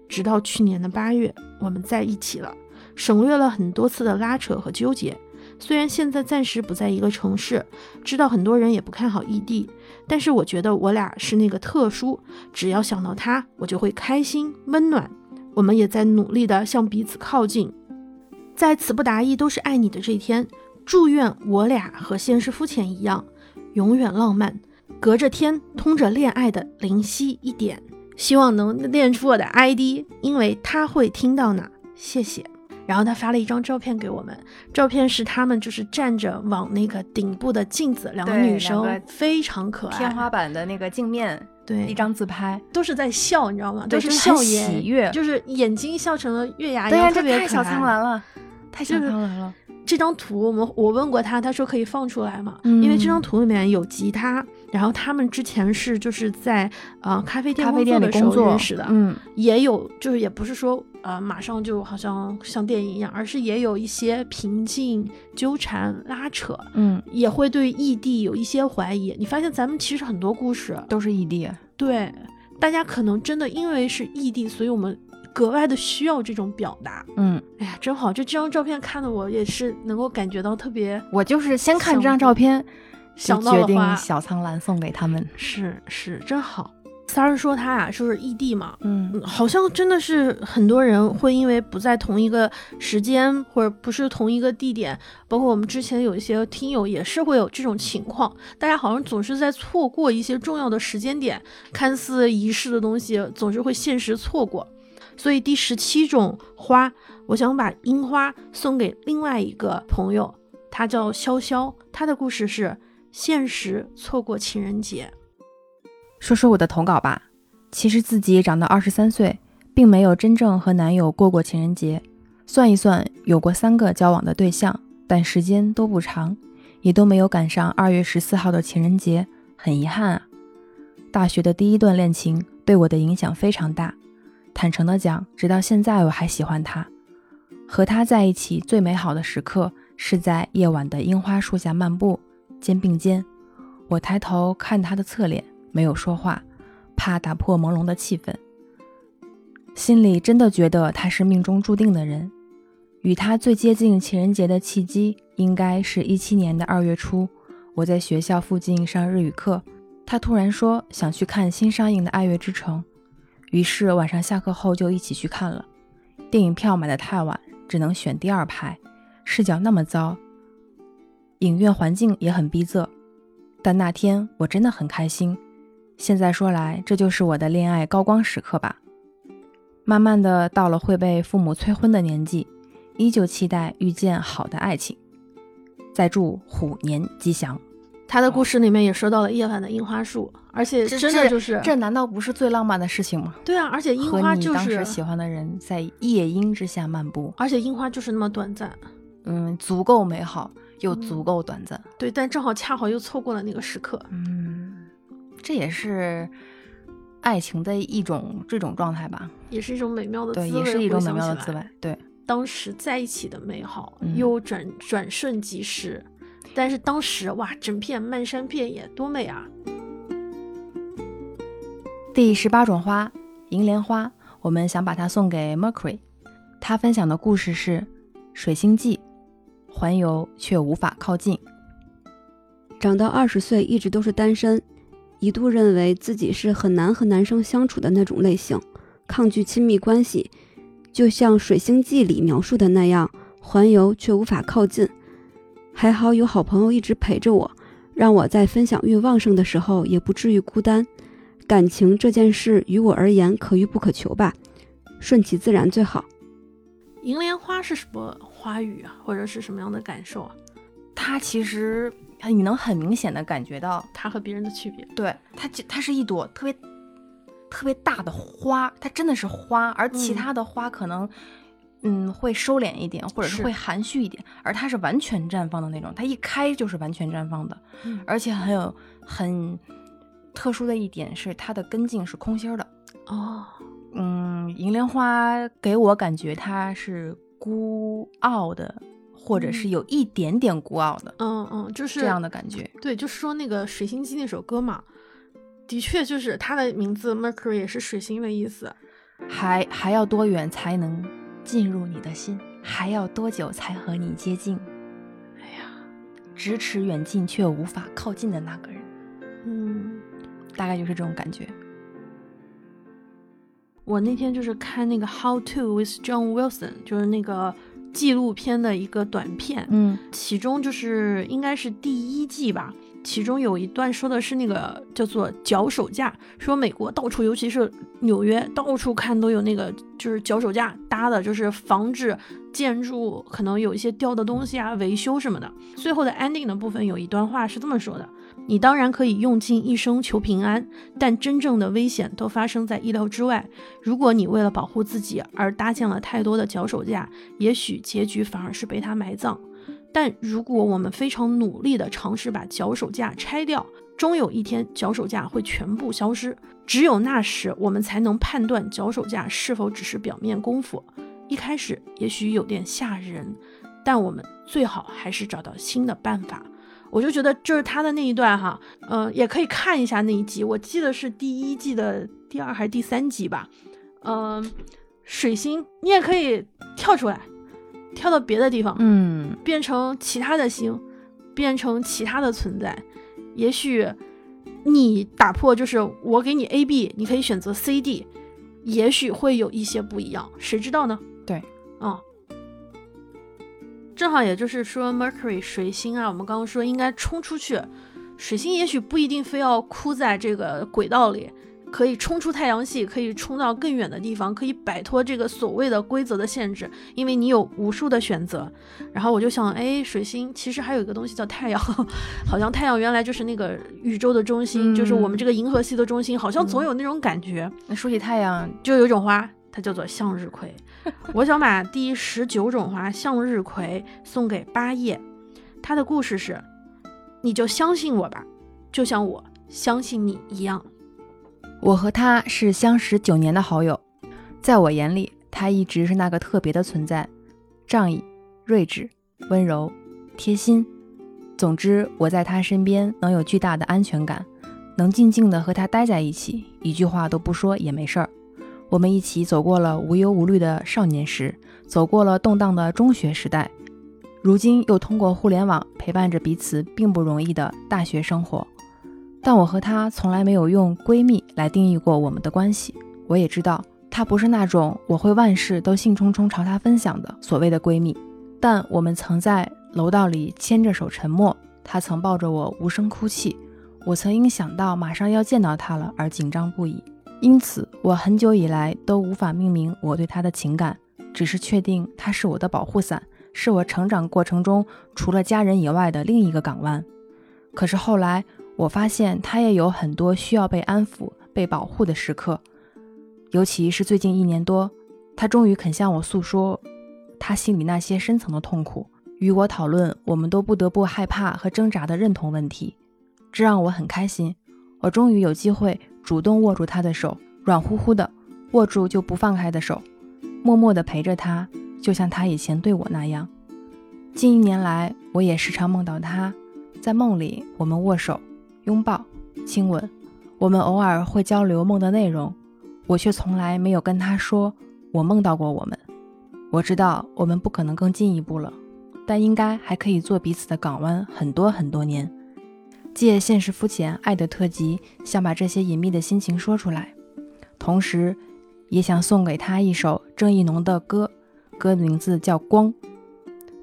直到去年的八月，我们在一起了，省略了很多次的拉扯和纠结。虽然现在暂时不在一个城市，知道很多人也不看好异地，但是我觉得我俩是那个特殊，只要想到他，我就会开心温暖。我们也在努力的向彼此靠近。在词不达意都是爱你的这一天，祝愿我俩和现实肤浅一样，永远浪漫，隔着天通着恋爱的灵犀一点。希望能练出我的 ID，因为他会听到呢。谢谢。然后他发了一张照片给我们，照片是他们就是站着往那个顶部的镜子，两个女生非常可爱，天花板的那个镜面，对。一张自拍，都是在笑，你知道吗？都是笑颜，喜悦。就是眼睛笑成了月牙一对呀、样，特这太小别可爱苍兰了，太小就是苍兰了。这张图我们我问过他，他说可以放出来嘛，因为这张嗯图里面有吉他，然后他们之前是就是在呃咖啡店咖啡店里工作的时候认识的，嗯，也有就是也不是说呃马上就好像像电影一样，而是也有一些平静、纠缠、拉扯，嗯，也会对异地有一些怀疑。你发现咱们其实很多故事，都是异地。对大家可能真的因为是异地，所以我们格外的需要这种表达。嗯，哎呀，真好！就这张照片看的我也是能够感觉到特别我就是先看这张照片，想到决定小苍兰送给他们。是是真好。三儿说他啊，就是异地嘛，嗯嗯，好像真的是很多人会因为不在同一个时间或者不是同一个地点，包括我们之前有一些听友也是会有这种情况，大家好像总是在错过一些重要的时间点，看似仪式的东西总是会现实错过。所以第十七种花，我想把樱花送给另外一个朋友，他叫潇潇，他的故事是现实错过情人节。说说我的投稿吧。其实自己长到二十三岁，并没有真正和男友过过情人节。算一算，有过三个交往的对象，但时间都不长，也都没有赶上二月十四号的情人节，很遗憾啊。大学的第一段恋情对我的影响非常大。坦诚的讲，直到现在我还喜欢他。和他在一起最美好的时刻是在夜晚的樱花树下漫步，肩并肩。我抬头看他的侧脸，没有说话，怕打破朦胧的气氛。心里真的觉得他是命中注定的人。与他最接近情人节的契机，应该是一七年的二月初，我在学校附近上日语课，他突然说想去看新上映的《爱乐之城》，于是晚上下课后就一起去看了。电影票买的太晚，只能选第二排，视角那么糟，影院环境也很逼仄。但那天我真的很开心。现在说来，这就是我的恋爱高光时刻吧。慢慢的到了会被父母催婚的年纪，依旧期待遇见好的爱情。再祝虎年吉祥。他的故事里面也说到了夜晚的樱花树，而且真的就是这难道不是最浪漫的事情吗？对啊，而且樱花就你当时是，喜欢的人在夜莺之下漫步，而且樱花就是那么短暂，嗯，足够美好又嗯足够短暂。对，但正好恰好又错过了那个时刻，嗯，这也是爱情的一种这种状态吧？也是一种美妙的滋对，味，也是一种美妙的滋味。对，当时在一起的美好，嗯又转转瞬即逝，但是当时哇，整片漫山遍野，多美啊！第十八种花，银莲花，我们想把它送给 Mercury。他分享的故事是水星记，环游却无法靠近。长到二十岁一直都是单身，一度认为自己是很难和男生相处的那种类型，抗拒亲密关系，就像《水星记》里描述的那样，环游却无法靠近。还好有好朋友一直陪着我，让我在分享欲旺盛的时候也不至于孤单。感情这件事于我而言可遇不可求吧，顺其自然最好。银莲花是什么花语啊，或者是什么样的感受啊？它其实你能很明显的感觉到，它和别人的区别？对它就它是一朵特别特别大的花，它真的是花，而其嗯他的花可能。嗯，会收敛一点，或者是是会含蓄一点，而它是完全绽放的那种，它一开就是完全绽放的，嗯而且很有很特殊的一点是它的根茎是空心儿的。哦，嗯，银莲花给我感觉它是孤傲的，或者是嗯有一点点孤傲的、嗯嗯，就是这样的感觉。对，就是说那个《水星记》那首歌嘛，的确就是它的名字 Mercury 也是水星的意思。还还要多远才能进入你的心？还要多久才和你接近？哎呀，咫尺远近却无法靠近的那个人，嗯，大概就是这种感觉。我那天就是看那个《How to with John Wilson》，就是那个纪录片的一个短片，嗯其中就是应该是第一季吧，其中有一段说的是那个叫做脚手架，说美国到处，尤其是纽约，到处看都有那个就是脚手架搭的，就是防止建筑可能有一些掉的东西啊、维修什么的。最后的 ending 的部分有一段话是这么说的：你当然可以用尽一生求平安，但真正的危险都发生在意料之外。如果你为了保护自己而搭建了太多的脚手架，也许结局反而是被它埋葬。但如果我们非常努力地尝试把脚手架拆掉，终有一天脚手架会全部消失。只有那时，我们才能判断脚手架是否只是表面功夫。一开始也许有点吓人，但我们最好还是找到新的办法。我就觉得就是他的那一段哈，呃，也可以看一下那一集，我记得是第一季的第二还是第三集吧。嗯、水星你也可以跳出来，跳到别的地方，嗯变成其他的星，变成其他的存在。也许你打破就是我给你 A、B，你可以选择 C、D，也许会有一些不一样，谁知道呢？对，啊、正好也就是说，Mercury 水星啊，我们刚刚说应该冲出去，水星也许不一定非要哭在这个轨道里。可以冲出太阳系，可以冲到更远的地方，可以摆脱这个所谓的规则的限制，因为你有无数的选择。然后我就想，哎，水星其实还有一个东西叫太阳，<laughs> 好像太阳原来就是那个宇宙的中心，嗯就是我们这个银河系的中心，好像总有那种感觉。那说起太阳，就有一种花，它叫做向日葵。我想把第十九种花向日葵送给八叶。它的故事是：你就相信我吧，就像我相信你一样。我和他是相识九年的好友，在我眼里，他一直是那个特别的存在，仗义、睿智、温柔、贴心。总之，我在他身边能有巨大的安全感，能静静的和他待在一起，一句话都不说也没事儿。我们一起走过了无忧无虑的少年时，走过了动荡的中学时代，如今又通过互联网陪伴着彼此并不容易的大学生活。但我和她从来没有用闺蜜来定义过我们的关系。我也知道，她不是那种我会万事都兴冲冲朝她分享的所谓的闺蜜。但我们曾在楼道里牵着手沉默，她曾抱着我无声哭泣，我曾因想到马上要见到她了而紧张不已。因此，我很久以来都无法命名我对她的情感，只是确定她是我的保护伞，是我成长过程中除了家人以外的另一个港湾。可是后来，我发现他也有很多需要被安抚、被保护的时刻，尤其是最近一年多，他终于肯向我诉说他心里那些深层的痛苦，与我讨论我们都不得不害怕和挣扎的认同问题，这让我很开心。我终于有机会主动握住他的手，软乎乎的握住就不放开的手，默默地陪着他，就像他以前对我那样。近一年来，我也时常梦到他，在梦里我们握手。拥抱、亲吻，我们偶尔会交流梦的内容，我却从来没有跟他说我梦到过我们。我知道我们不可能更进一步了，但应该还可以做彼此的港湾很多很多年。借现实肤浅爱的特辑，想把这些隐秘的心情说出来，同时也想送给他一首郑义农的歌，歌的名字叫《光》，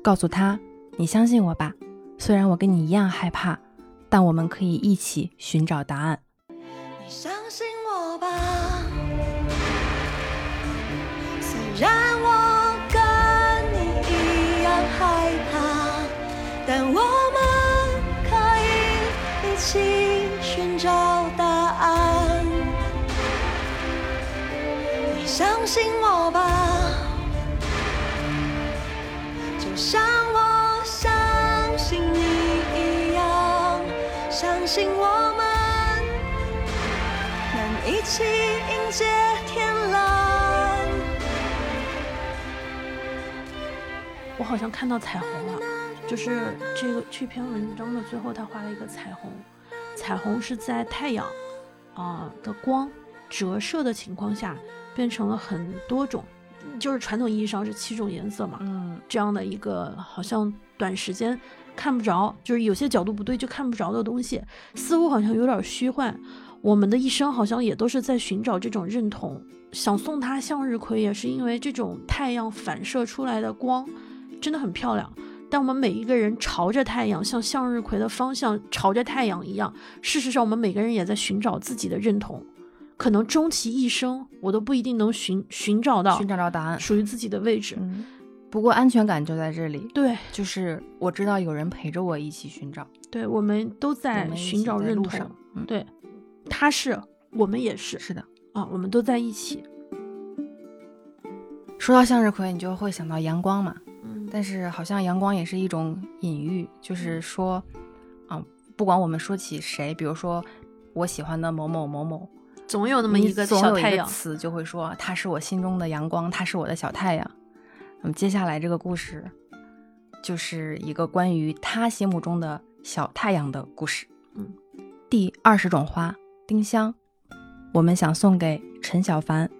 告诉他你相信我吧，虽然我跟你一样害怕。但我们可以一起寻找答案。你相信我吧，虽然我跟你一样害怕，但我们可以一起寻找答案。你相信我吧，就像我相信我们能一起迎接天蓝。我好像看到彩虹了，就是这个这篇文章的最后，他画了一个彩虹，彩虹是在太阳啊、的光折射的情况下变成了很多种，就是传统意义上是七种颜色嘛，嗯，这样的一个好像短时间看不着，就是有些角度不对就看不着的东西，似乎好像有点虚幻。我们的一生好像也都是在寻找这种认同。想送他向日葵，也是因为这种太阳反射出来的光，真的很漂亮。但我们每一个人朝着太阳，像向日葵的方向朝着太阳一样。事实上，我们每个人也在寻找自己的认同。可能终其一生，我都不一定能寻寻找到寻找到答案。属于自己的位置。嗯，不过安全感就在这里。对，就是我知道有人陪着我一起寻找。对，我们都在寻找路上同。嗯对，他是，我们也是是的。啊，我们都在一起。说到向日葵，你就会想到阳光嘛。嗯，但是好像阳光也是一种隐喻，就是说，啊，不管我们说起谁，比如说我喜欢的某某某某，总有那那么一个小太阳。词就会说他是我心中的阳光，他是我的小太阳。那么接下来这个故事就是一个关于他心目中的小太阳的故事。嗯，第二十种花，丁香，我们想送给陈小凡。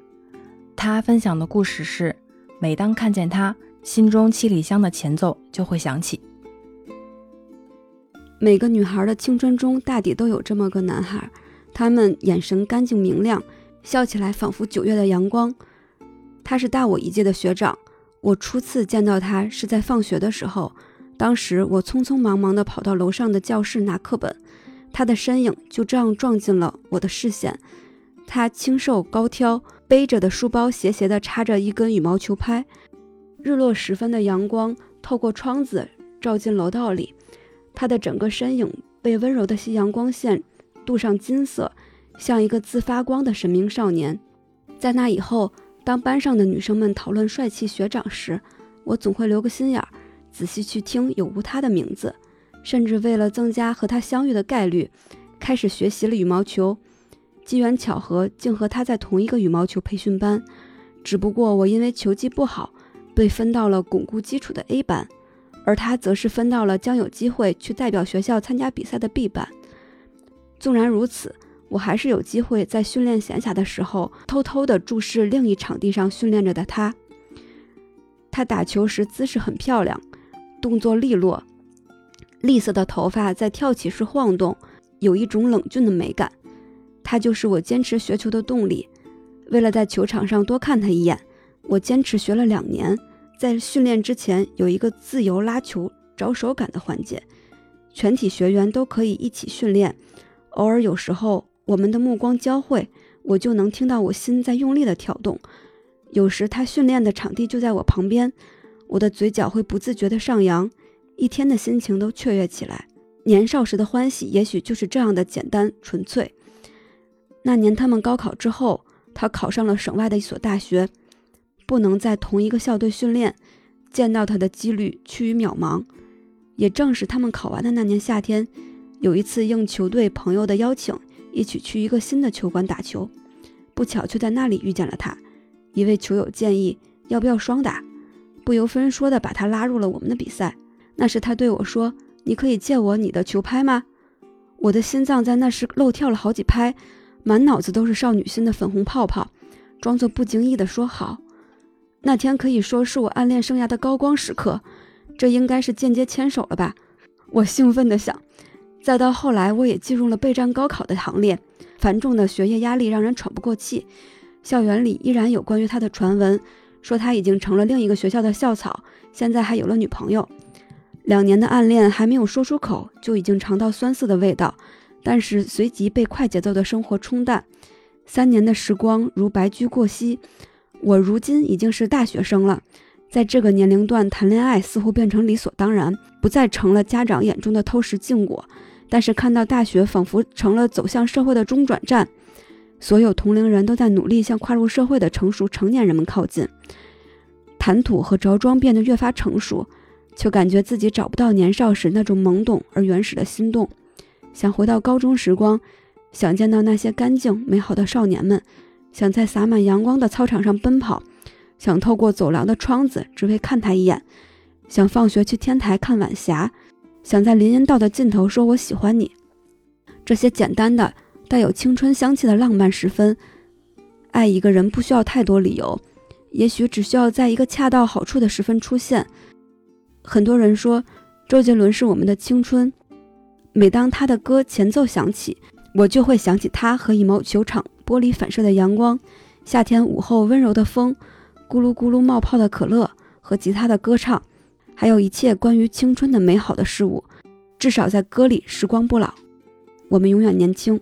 他分享的故事是：每当看见他，心中七里香的前奏就会响起。每个女孩的青春中，大抵都有这么个男孩，他们眼神干净明亮，笑起来仿佛九月的阳光。他是大我一届的学长，我初次见到他是在放学的时候，当时我匆匆忙忙地跑到楼上的教室拿课本，他的身影就这样撞进了我的视线。他清瘦高挑，背着的书包斜斜地插着一根羽毛球拍。日落时分的阳光透过窗子照进楼道里，他的整个身影被温柔的夕阳光线镀上金色，像一个自发光的神明少年。在那以后，当班上的女生们讨论帅气学长时，我总会留个心眼儿，仔细去听有无他的名字，甚至为了增加和他相遇的概率，开始学习了羽毛球。机缘巧合，竟和他在同一个羽毛球培训班，只不过我因为球技不好，被分到了巩固基础的 A 班，而他则是分到了将有机会去代表学校参加比赛的 B 班。纵然如此，我还是有机会在训练闲暇的时候，偷偷地注视另一场地上训练着的他。他打球时姿势很漂亮，动作利落，栗色的头发在跳起时晃动，有一种冷峻的美感。他就是我坚持学球的动力。为了在球场上多看他一眼，我坚持学了两年。在训练之前，有一个自由拉球、找手感的环节，全体学员都可以一起训练。偶尔有时候我们的目光交汇，我就能听到我心在用力的跳动。有时他训练的场地就在我旁边，我的嘴角会不自觉地上扬，一天的心情都雀跃起来。年少时的欢喜，也许就是这样的简单纯粹。那年他们高考之后，他考上了省外的一所大学，不能在同一个校队训练，见到他的几率趋于渺茫。也正是他们考完的那年夏天，有一次应球队朋友的邀请，一起去一个新的球馆打球，不巧却在那里遇见了他。一位球友建议要不要双打，不由分说的把他拉入了我们的比赛。那时他对我说：“你可以借我你的球拍吗？”我的心脏在那时漏跳了好几拍。满脑子都是少女心的粉红泡泡，装作不经意的说好。那天可以说是我暗恋生涯的高光时刻，这应该是间接牵手了吧？我兴奋的想。再到后来，我也进入了备战高考的行列，繁重的学业压力让人喘不过气。校园里依然有关于他的传闻，说他已经成了另一个学校的校草，现在还有了女朋友。两年的暗恋还没有说出口，就已经尝到酸涩的味道。但是随即被快节奏的生活冲淡，三年的时光如白驹过隙。我如今已经是大学生了，在这个年龄段谈恋爱似乎变成理所当然，不再成了家长眼中的偷食禁果。但是看到大学仿佛成了走向社会的中转站，所有同龄人都在努力向跨入社会的成熟成年人们靠近，谈吐和着装变得越发成熟，却感觉自己找不到年少时那种懵懂而原始的心动。想回到高中时光，想见到那些干净美好的少年们，想在洒满阳光的操场上奔跑，想透过走廊的窗子只为看他一眼，想放学去天台看晚霞，想在林荫道的尽头说我喜欢你。这些简单的、带有青春香气的浪漫时分，爱一个人不需要太多理由，也许只需要在一个恰到好处的时分出现。很多人说，周杰伦是我们的青春。每当他的歌前奏响起，我就会想起他和羽毛球场玻璃反射的阳光，夏天午后温柔的风，咕噜咕噜冒泡的可乐和吉他的歌唱，还有一切关于青春的美好的事物，至少在歌里时光不老，我们永远年轻。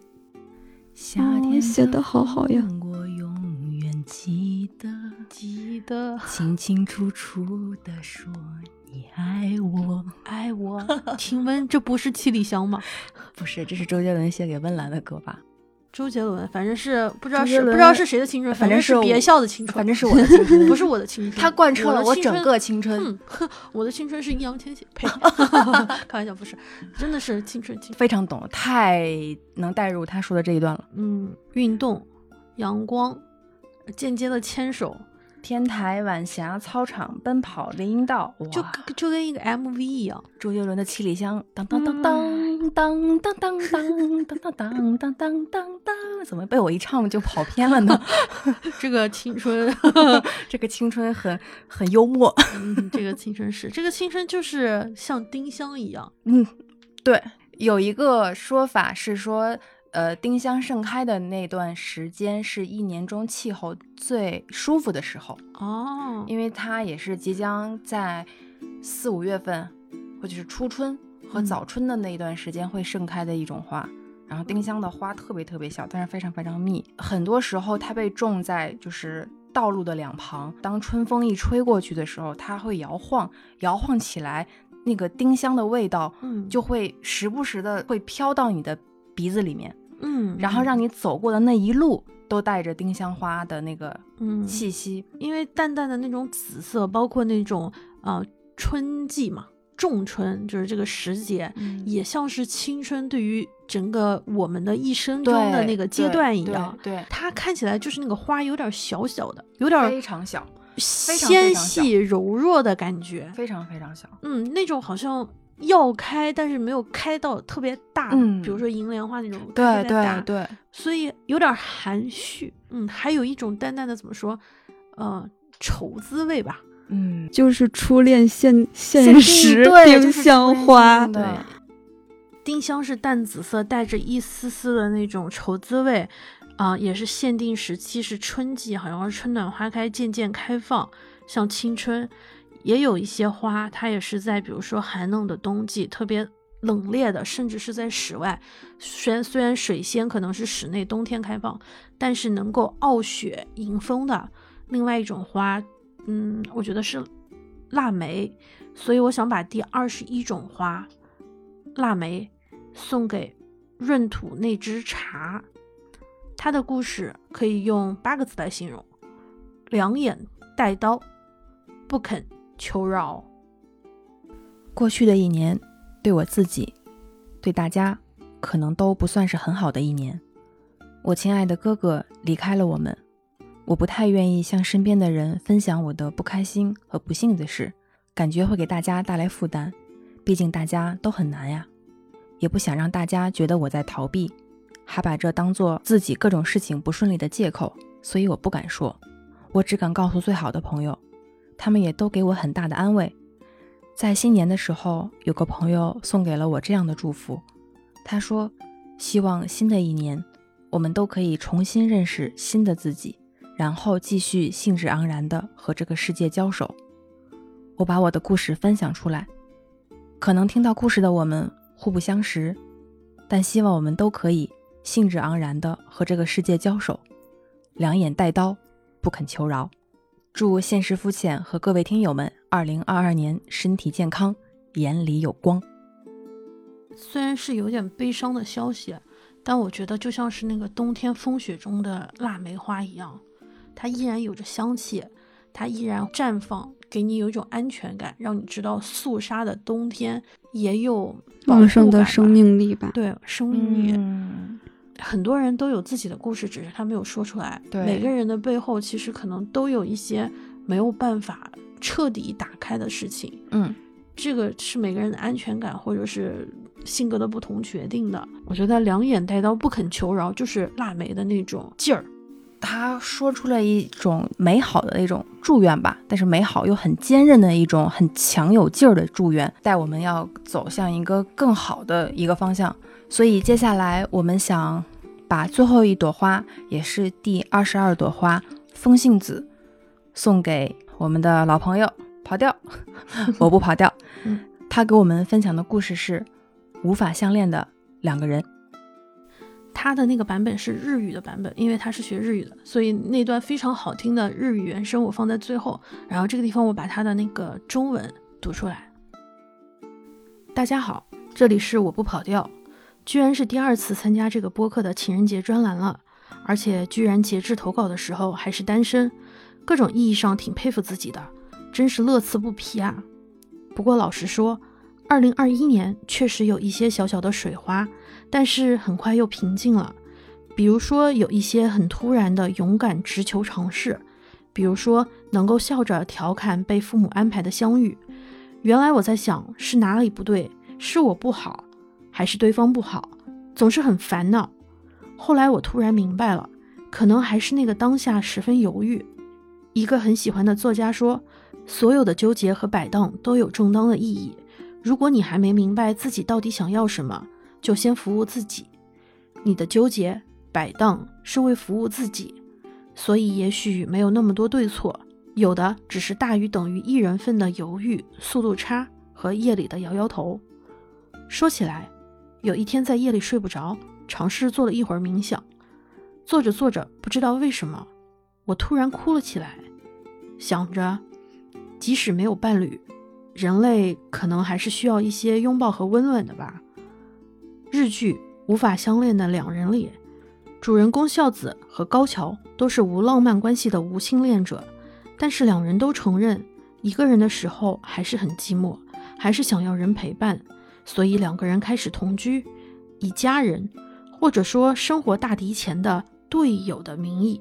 夏天哦写的好好呀我永远记得，记得清清楚楚的说你爱我。爱我。<laughs> 请问这不是七里香吗？<laughs> 不是，这是周杰伦写给温岚的歌吧？周杰伦，反正是不知道是不知道是谁的青春，反正是别校的青春，反正是我的青春，<laughs> 不是我的青春，他贯彻了我整个青春，我的青春是易烊千玺，呸，<laughs> 开玩笑，不是，真的是青春青。非常懂，太能带入他说的这一段了。嗯，运动，阳光，间接的牵手，天台、晚霞、操场、奔跑、林荫道，就就跟一个 MV 一样。周杰伦的《七里香》，当当当当当当当当当当当当当当当，怎么被我一唱就跑偏了呢？这个青春，这个青春很很幽默。嗯，这个青春是这个青春就是像丁香一样，嗯，对，有一个说法是说，呃，丁香盛开的那段时间是一年中气候最舒服的时候，哦，因为它也是即将在四五月份，或者是初春和嗯早春的那一段时间会盛开的一种花。然后丁香的花特别特别小，但是非常非常密。很多时候它被种在就是道路的两旁，当春风一吹过去的时候，它会摇晃，摇晃起来，那个丁香的味道嗯，就会时不时的会飘到你的鼻子里面，嗯，然后让你走过的那一路都带着丁香花的那个嗯气息。因为淡淡的那种紫色，包括那种呃春季嘛，仲春就是这个时节，嗯也像是青春对于整个我们的一生中的那个阶段一样。对，它看起来就是那个花有点小小的，有点非常小，纤细柔弱的感觉。非常非常小。嗯，那种好像要开，但是没有开到特别大，嗯比如说银莲花那种开对对对，所以有点含蓄。嗯，还有一种淡淡的怎么说，呃，愁滋味吧。嗯，就是初恋现现实丁香花对丁香是淡紫色，带着一丝丝的那种愁滋味，啊、也是限定时期是春季，好像是春暖花开，渐渐开放，像青春。也有一些花，它也是在比如说寒冷的冬季，特别冷冽的，甚至是在室外，虽然虽然水仙可能是室内冬天开放，但是能够傲雪迎风的另外一种花，嗯，我觉得是腊梅，所以我想把第二十一种花腊梅送给闰土那只茶。它的故事可以用八个字来形容：两眼带刀，不肯求饶。过去的一年，对我自己，对大家，可能都不算是很好的一年。我亲爱的哥哥离开了我们，我不太愿意向身边的人分享我的不开心和不幸的事，感觉会给大家带来负担。毕竟大家都很难呀，也不想让大家觉得我在逃避，还把这当做自己各种事情不顺利的借口，所以我不敢说，我只敢告诉最好的朋友，他们也都给我很大的安慰。在新年的时候，有个朋友送给了我这样的祝福，他说：“希望新的一年，我们都可以重新认识新的自己，然后继续兴致盎然地和这个世界交手。”我把我的故事分享出来，可能听到故事的我们互不相识，但希望我们都可以兴致盎然地和这个世界交手，两眼带刀，不肯求饶。祝现实肤浅和各位听友们，二零二二年身体健康，眼里有光。虽然是有点悲伤的消息，但我觉得就像是那个冬天风雪中的腊梅花一样，它依然有着香气，它依然绽放，给你有一种安全感，让你知道肃杀的冬天也有旺盛的生，命力吧。对生命力。嗯，很多人都有自己的故事，只是他没有说出来。对每个人的背后其实可能都有一些没有办法彻底打开的事情。嗯，这个是每个人的安全感或者是性格的不同决定的。我觉得两眼带刀不肯求饶，就是腊梅的那种劲儿。他说出了一种美好的一种祝愿吧，但是美好又很坚韧的一种很强有劲儿的祝愿，带我们要走向一个更好的一个方向。所以接下来我们想把最后一朵花，也是第二十二朵花风信子，送给我们的老朋友跑调，<laughs> 我不跑调。嗯他给我们分享的故事是无法相恋的两个人。他的那个版本是日语的版本，因为他是学日语的，所以那段非常好听的日语原声我放在最后，然后这个地方我把他的那个中文读出来。大家好，这里是我不跑调，居然是第二次参加这个播客的情人节专栏了，而且居然截至投稿的时候还是单身，各种意义上挺佩服自己的，真是乐此不疲啊。不过老实说，二零二一年确实有一些小小的水花，但是很快又平静了。比如说有一些很突然的勇敢直球尝试，比如说能够笑着调侃被父母安排的相遇。原来我在想是哪里不对，是我不好，还是对方不好，总是很烦恼。后来我突然明白了，可能还是那个当下十分犹豫。一个很喜欢的作家说，所有的纠结和摆荡都有正当的意义。如果你还没明白自己到底想要什么，就先服务自己。你的纠结摆荡是为服务自己，所以也许没有那么多对错，有的只是大于等于一人份的犹豫、速度差和夜里的摇摇头。说起来，有一天在夜里睡不着，尝试做了一会儿冥想，做着做着，不知道为什么，我突然哭了起来，想着，即使没有伴侣。人类可能还是需要一些拥抱和温暖的吧。日剧《无法相恋的两人》里，主人公孝子和高桥都是无浪漫关系的无性恋者，但是两人都承认，一个人的时候还是很寂寞，还是想要人陪伴，所以两个人开始同居，以家人或者说生活大敌前的队友的名义。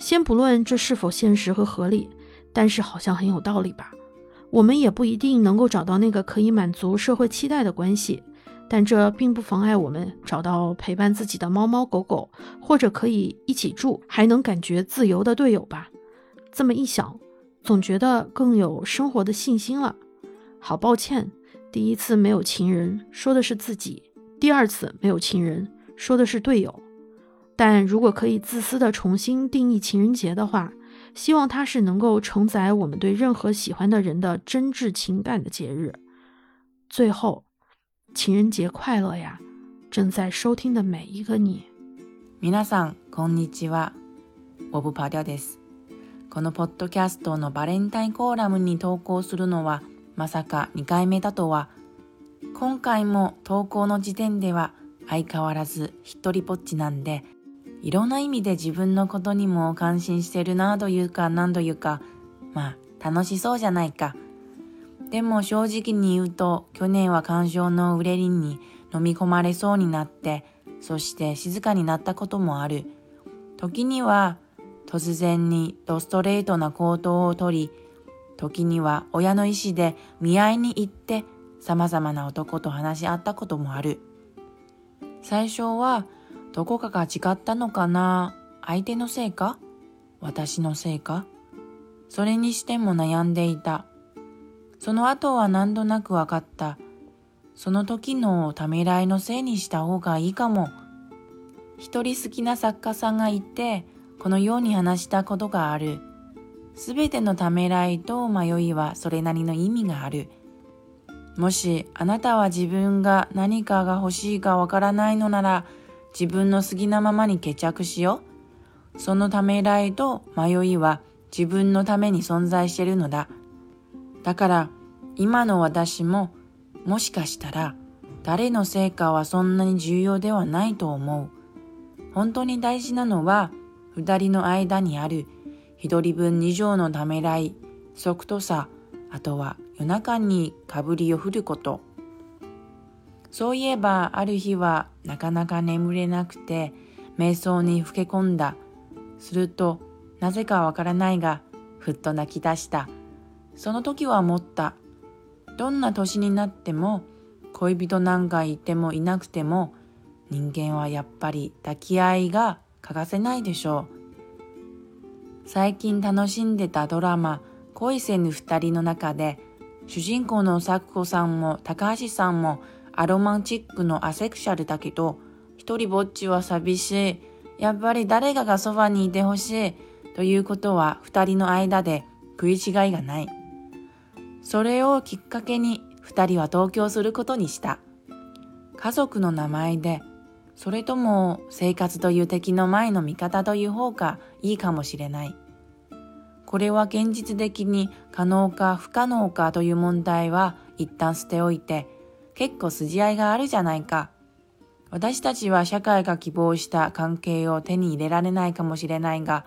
先不论这是否现实和合理，但是好像很有道理吧。我们也不一定能够找到那个可以满足社会期待的关系，但这并不妨碍我们找到陪伴自己的猫猫狗狗，或者可以一起住还能感觉自由的队友吧。这么一想，总觉得更有生活的信心了。好抱歉，第一次没有情人，说的是自己；第二次没有情人，说的是队友。但如果可以自私的重新定义情人节的话，希望它是能够承载我们对任何喜欢的人的真挚情感的节日。最后，情人节快乐呀！正在收听的每一个你。皆さんこんにちは。ボブパデャです。このポッドキャストのバレンタインコーラムに投稿するのは まさか2回目だとは。今回も投稿の時点では相変わらず一人ぼっちなんで、いろんな意味で自分のことにも感心してるなというか何というか、まあ楽しそうじゃないか。でも正直に言うと去年は感傷のうれりに飲み込まれそうになって、そして静かになったこともある。時には突然にドストレートな行動をとり、時には親の意思で見合いに行って様々な男と話し合ったこともある。最初はどこかが違ったのかな？相手のせいか？私のせいか？それにしても悩んでいた。その後は何となくわかった。その時のためらいのせいにした方がいいかも。一人好きな作家さんがいて、このように話したことがある。すべてのためらいと迷いはそれなりの意味がある。もしあなたは自分が何かが欲しいかわからないのなら、自分の好きなままに決着しよう。そのためらいと迷いは自分のために存在しているのだ。だから今の私ももしかしたら誰の成果はそんなに重要ではないと思う。本当に大事なのは二人の間にある一人分二乗のためらい、即とさ、あとは夜中にかぶりを振ること。そういえばある日はなかなか眠れなくて瞑想にふけ込んだ。するとなぜかわからないがふっと泣き出した。その時は思った。どんな年になっても恋人なんかいてもいなくても人間はやっぱり抱き合いが欠かせないでしょう。最近楽しんでたドラマ恋せぬ二人の中で主人公の咲子さんも高橋さんもアロマンチックのアセクシャルだけど一人ぼっちは寂しい。やっぱり誰かがそばにいてほしい。ということは二人の間で食い違いがない。それをきっかけに二人は同居することにした。家族の名前で、それとも生活という敵の前の味方という方がいいかもしれない。これは現実的に可能か不可能かという問題は一旦捨ておいて、結構筋合いがあるじゃないか。私たちは社会が希望した関係を手に入れられないかもしれないが、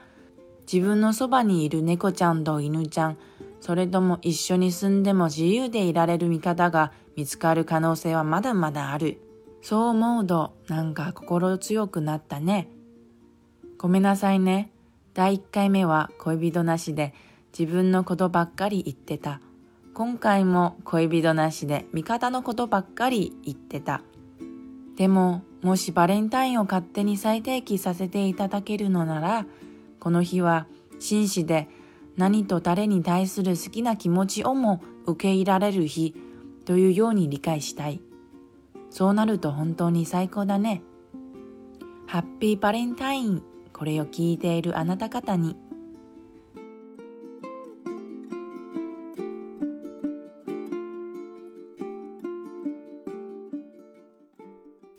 自分のそばにいる猫ちゃんと犬ちゃん、それとも一緒に住んでも自由でいられる味方が見つかる可能性はまだまだある。そう思うとなんか心強くなったね。ごめんなさいね。第1回目は恋人なしで自分のことばっかり言ってた。今回も恋人なしで味方のことばっかり言ってた。でも、もしバレンタインを勝手に再定期させていただけるのなら、この日は紳士で何と誰に対する好きな気持ちをも受け入れられる日というように理解したい。そうなると本当に最高だね。ハッピーバレンタイン。これを聞いているあなた方に。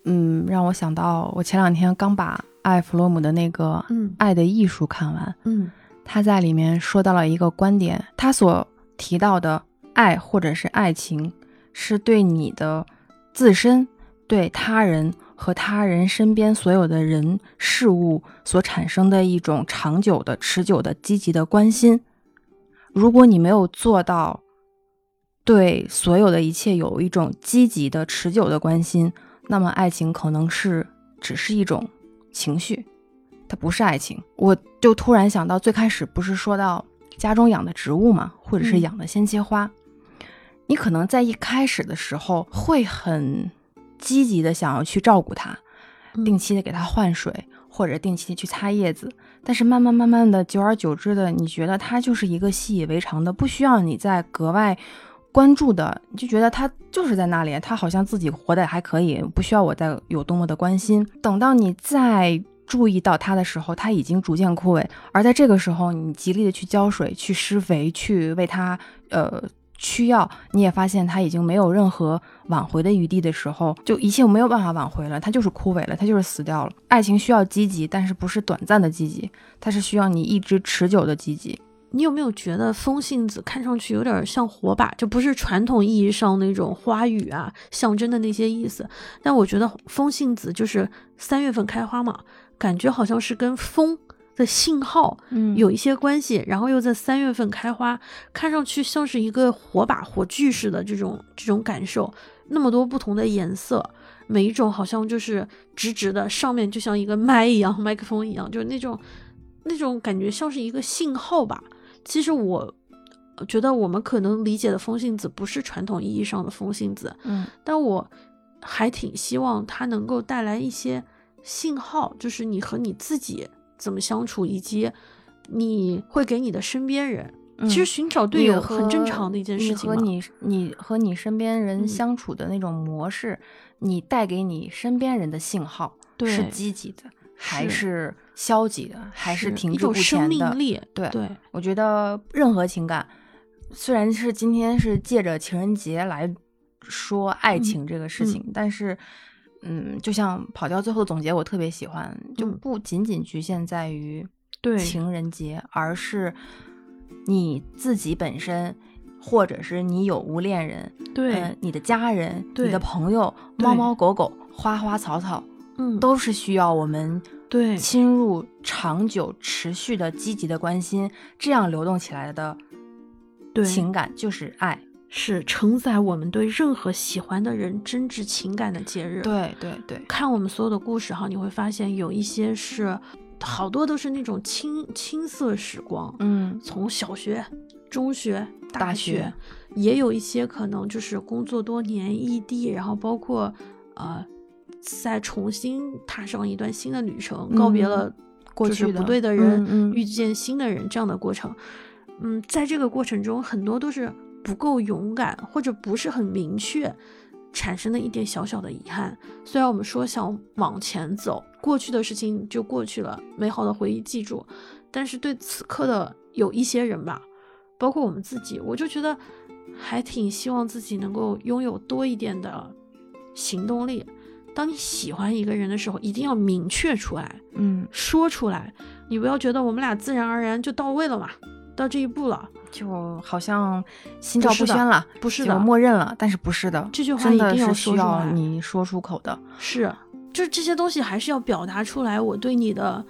嗯，让我想到我前两天刚把艾弗洛姆的那个嗯《爱的艺术》看完，嗯他在里面说到了一个观点，他所提到的爱或者是爱情，是对你的 自身、对他人和他人身边所有的人事物所产生的一种长久的、持久的、积极的关心。如果你没有做到对所有的一切有一种积极的、持久的关心，那么爱情可能是只是一种情绪，它不是爱情。我就突然想到，最开始不是说到家中养的植物嘛，或者是嗯养的鲜切花，你可能在一开始的时候会很积极的想要去照顾它，嗯定期的给它换水，或者定期的去擦叶子。但是慢慢慢慢的，久而久之的，你觉得它就是一个习以为常的，不需要你再格外关注的，你就觉得它就是在那里，它好像自己活得还可以，不需要我再有多么的关心。等到你再注意到它的时候，它已经逐渐枯萎，而在这个时候，你极力的去浇水、去施肥、去为它呃需要，你也发现它已经没有任何挽回的余地的时候，就一切没有办法挽回了，它就是枯萎了，它就是死掉了。爱情需要积极，但是不是短暂的积极，它是需要你一直持久的积极。你有没有觉得风信子看上去有点像火把，就不是传统意义上那种花语啊象征的那些意思？但我觉得风信子就是三月份开花嘛，感觉好像是跟风的信号嗯有一些关系，然后又在三月份开花，看上去像是一个火把、火炬似的这种这种感受。那么多不同的颜色，每一种好像就是直直的，上面就像一个麦一样，<laughs> 麦克风一样，就是那种那种感觉像是一个信号吧。其实我呃觉得我们可能理解的风信子不是传统意义上的风信子，嗯但我还挺希望它能够带来一些信号，就是你和你自己怎么相处，以及你会给你的身边人。其实寻找队友很正常的一件事情和你你和你身边人嗯相处的那种模式，你带给你身边人的信号是积极的，还是是消极的，还是停一滞不种生前的命？力，对对，我觉得任何情感，虽然是今天是借着情人节来说爱嗯情这个事情，但是，嗯，就像跑调最后的总结，我特别喜欢，就嗯。不仅仅局限在于对。情人节，而是你自己本身，或者是你有无恋人，对，呃你的家人、你的朋友、猫猫狗狗、花花草草，嗯，都是需要我们对。侵入长久、持续的积极的关心，这样流动起来的对。情感就是爱。是承载我们对任何喜欢的人真挚情感的节日。，对对对，看我们所有的故事哈，你会发现有一些是好多都是那种青青涩时光，嗯从小学、中学、大学，学也有一些可能就是工作多年异地，然后包括呃再重新踏上一段新的旅程，告别嗯了过去的对的人，嗯嗯遇见新的人这样的过程。嗯，在这个过程中，很多都是不够勇敢，或者不是很明确，产生的一点小小的遗憾。虽然我们说想往前走，过去的事情就过去了，美好的回忆记住，但是对此刻的有一些人吧，包括我们自己，我就觉得还挺希望自己能够拥有多一点的行动力。当你喜欢一个人的时候，一定要明确出来，嗯，说出来。你不要觉得我们俩自然而然就到位了嘛，到这一步了，就好像心照不宣了，不是的，默认了，但是不是的，这句话一定要是需要你说出口的。是，就是这些东西还是要表达出来，我对你的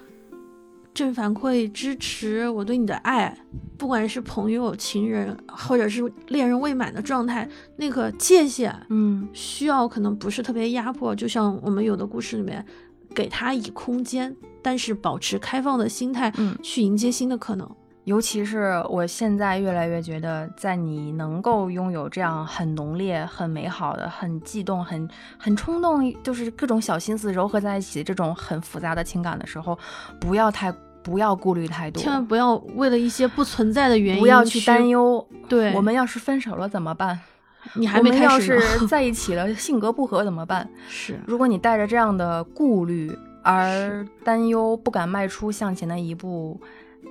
正反馈、支持，我对你的爱，不管是朋友、情人，或者是恋人未满的状态，那个界限嗯，需要可能不是特别压迫，就像我们有的故事里面，给他以空间，但是保持开放的心态，嗯去迎接新的可能。尤其是我现在越来越觉得，在你能够拥有这样很浓烈、很美好的、很悸动、很很冲动，就是各种小心思糅合在一起，这种很复杂的情感的时候，不要太不要顾虑太多，千万不要为了一些不存在的原因不要去担。忧。对，我们要是分手了怎么办？你还没我们要开始呢是在一起了，性格不合怎么办？<laughs> 是如果你带着这样的顾虑而担忧，不敢迈出向前的一步，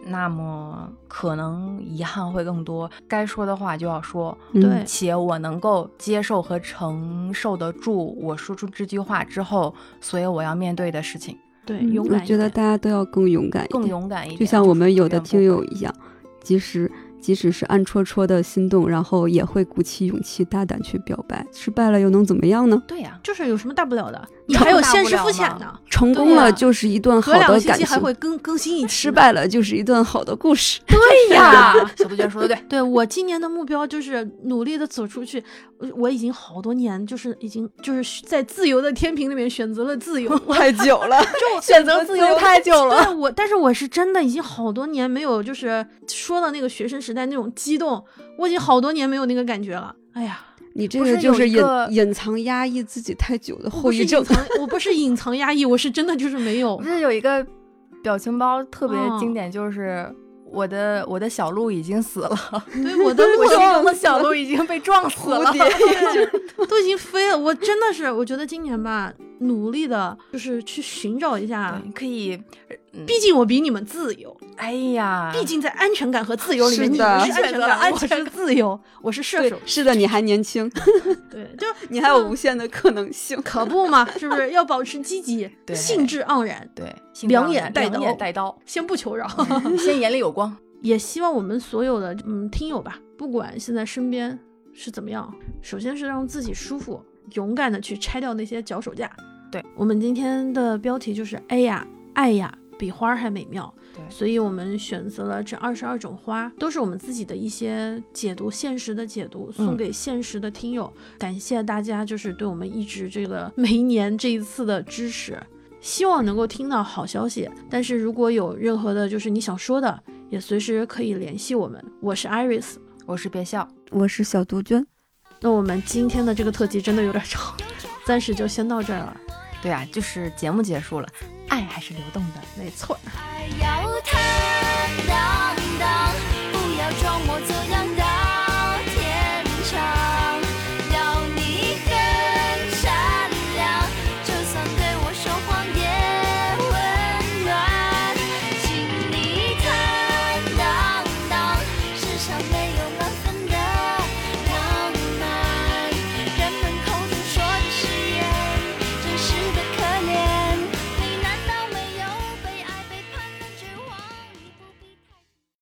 那么可能遗憾会更多。该说的话就要说，嗯。对。且我能够接受和承受得住我说出这句话之后，所有我要面对的事情，对，嗯勇敢我觉得大家都要更勇敢，更勇敢一点。就像我们有的听友一样，即使即使是暗戳戳的心动，然后也会鼓起勇气大胆去表白。失败了又能怎么样呢？对呀、就是有什么大不了的？你还有现实肤浅呢，成功了就是一段好的感情，期还会更更新一期呢。失败了就是一段好的故事。对呀，<laughs> 小杜鹃说的对。对我今年的目标就是努力的走出去。我我已经好多年，就是已经就是在自由的天平里面选择了自由。<laughs> 太久了，<laughs> 就选择自由太久了。对我，但是我是真的已经好多年没有就是说的那个学生时代那种激动，我已经好多年没有那个感觉了。哎呀，你这个就是隐隐藏压抑自己太久的我不是后遗症隐。藏，我不是隐藏压抑，我是真的就是没有不。是有一个表情包特别嗯经典，就是我的我的小鹿已经死了，<laughs> 对我的我心中的小鹿已经被撞 <laughs> 死了。<laughs> 对都已经飞了。我真的是，我觉得今年吧，努力的就是去寻找一下可以，嗯。毕竟我比你们自由，哎呀，毕竟在安全感和自由里面，是你们是安全选择了感，我是安全感自由，我是射手，。是的，你还年轻，<laughs> 对，就 <laughs> 你还有无限的可能性。可不嘛，是不是？要保持积极，<laughs> 对。兴致盎然，对，两眼带两眼刀带刀，先不求饶。先眼里有光。也希望我们所有的嗯听友吧，不管现在身边是怎么样，首先是让自己舒服，勇敢的去拆掉那些脚手架。对。我们今天的标题就是“哎呀，爱呀，比花儿还美妙”。对所以我们选择了这二十二种花，都是我们自己的一些解读，现实的解读，送嗯给现实的听友。感谢大家，就是对我们一直这个每一年这一次的支持。希望能够听到好消息，但是如果有任何的，就是你想说的，也随时可以联系我们。我是 Iris，我是别笑，我是小杜鹃，那我们今天的这个特辑真的有点长，<laughs> 暂时就先到这儿了。对啊，就是节目结束了，爱还是流动的。没错，爱要坦荡荡，不要装模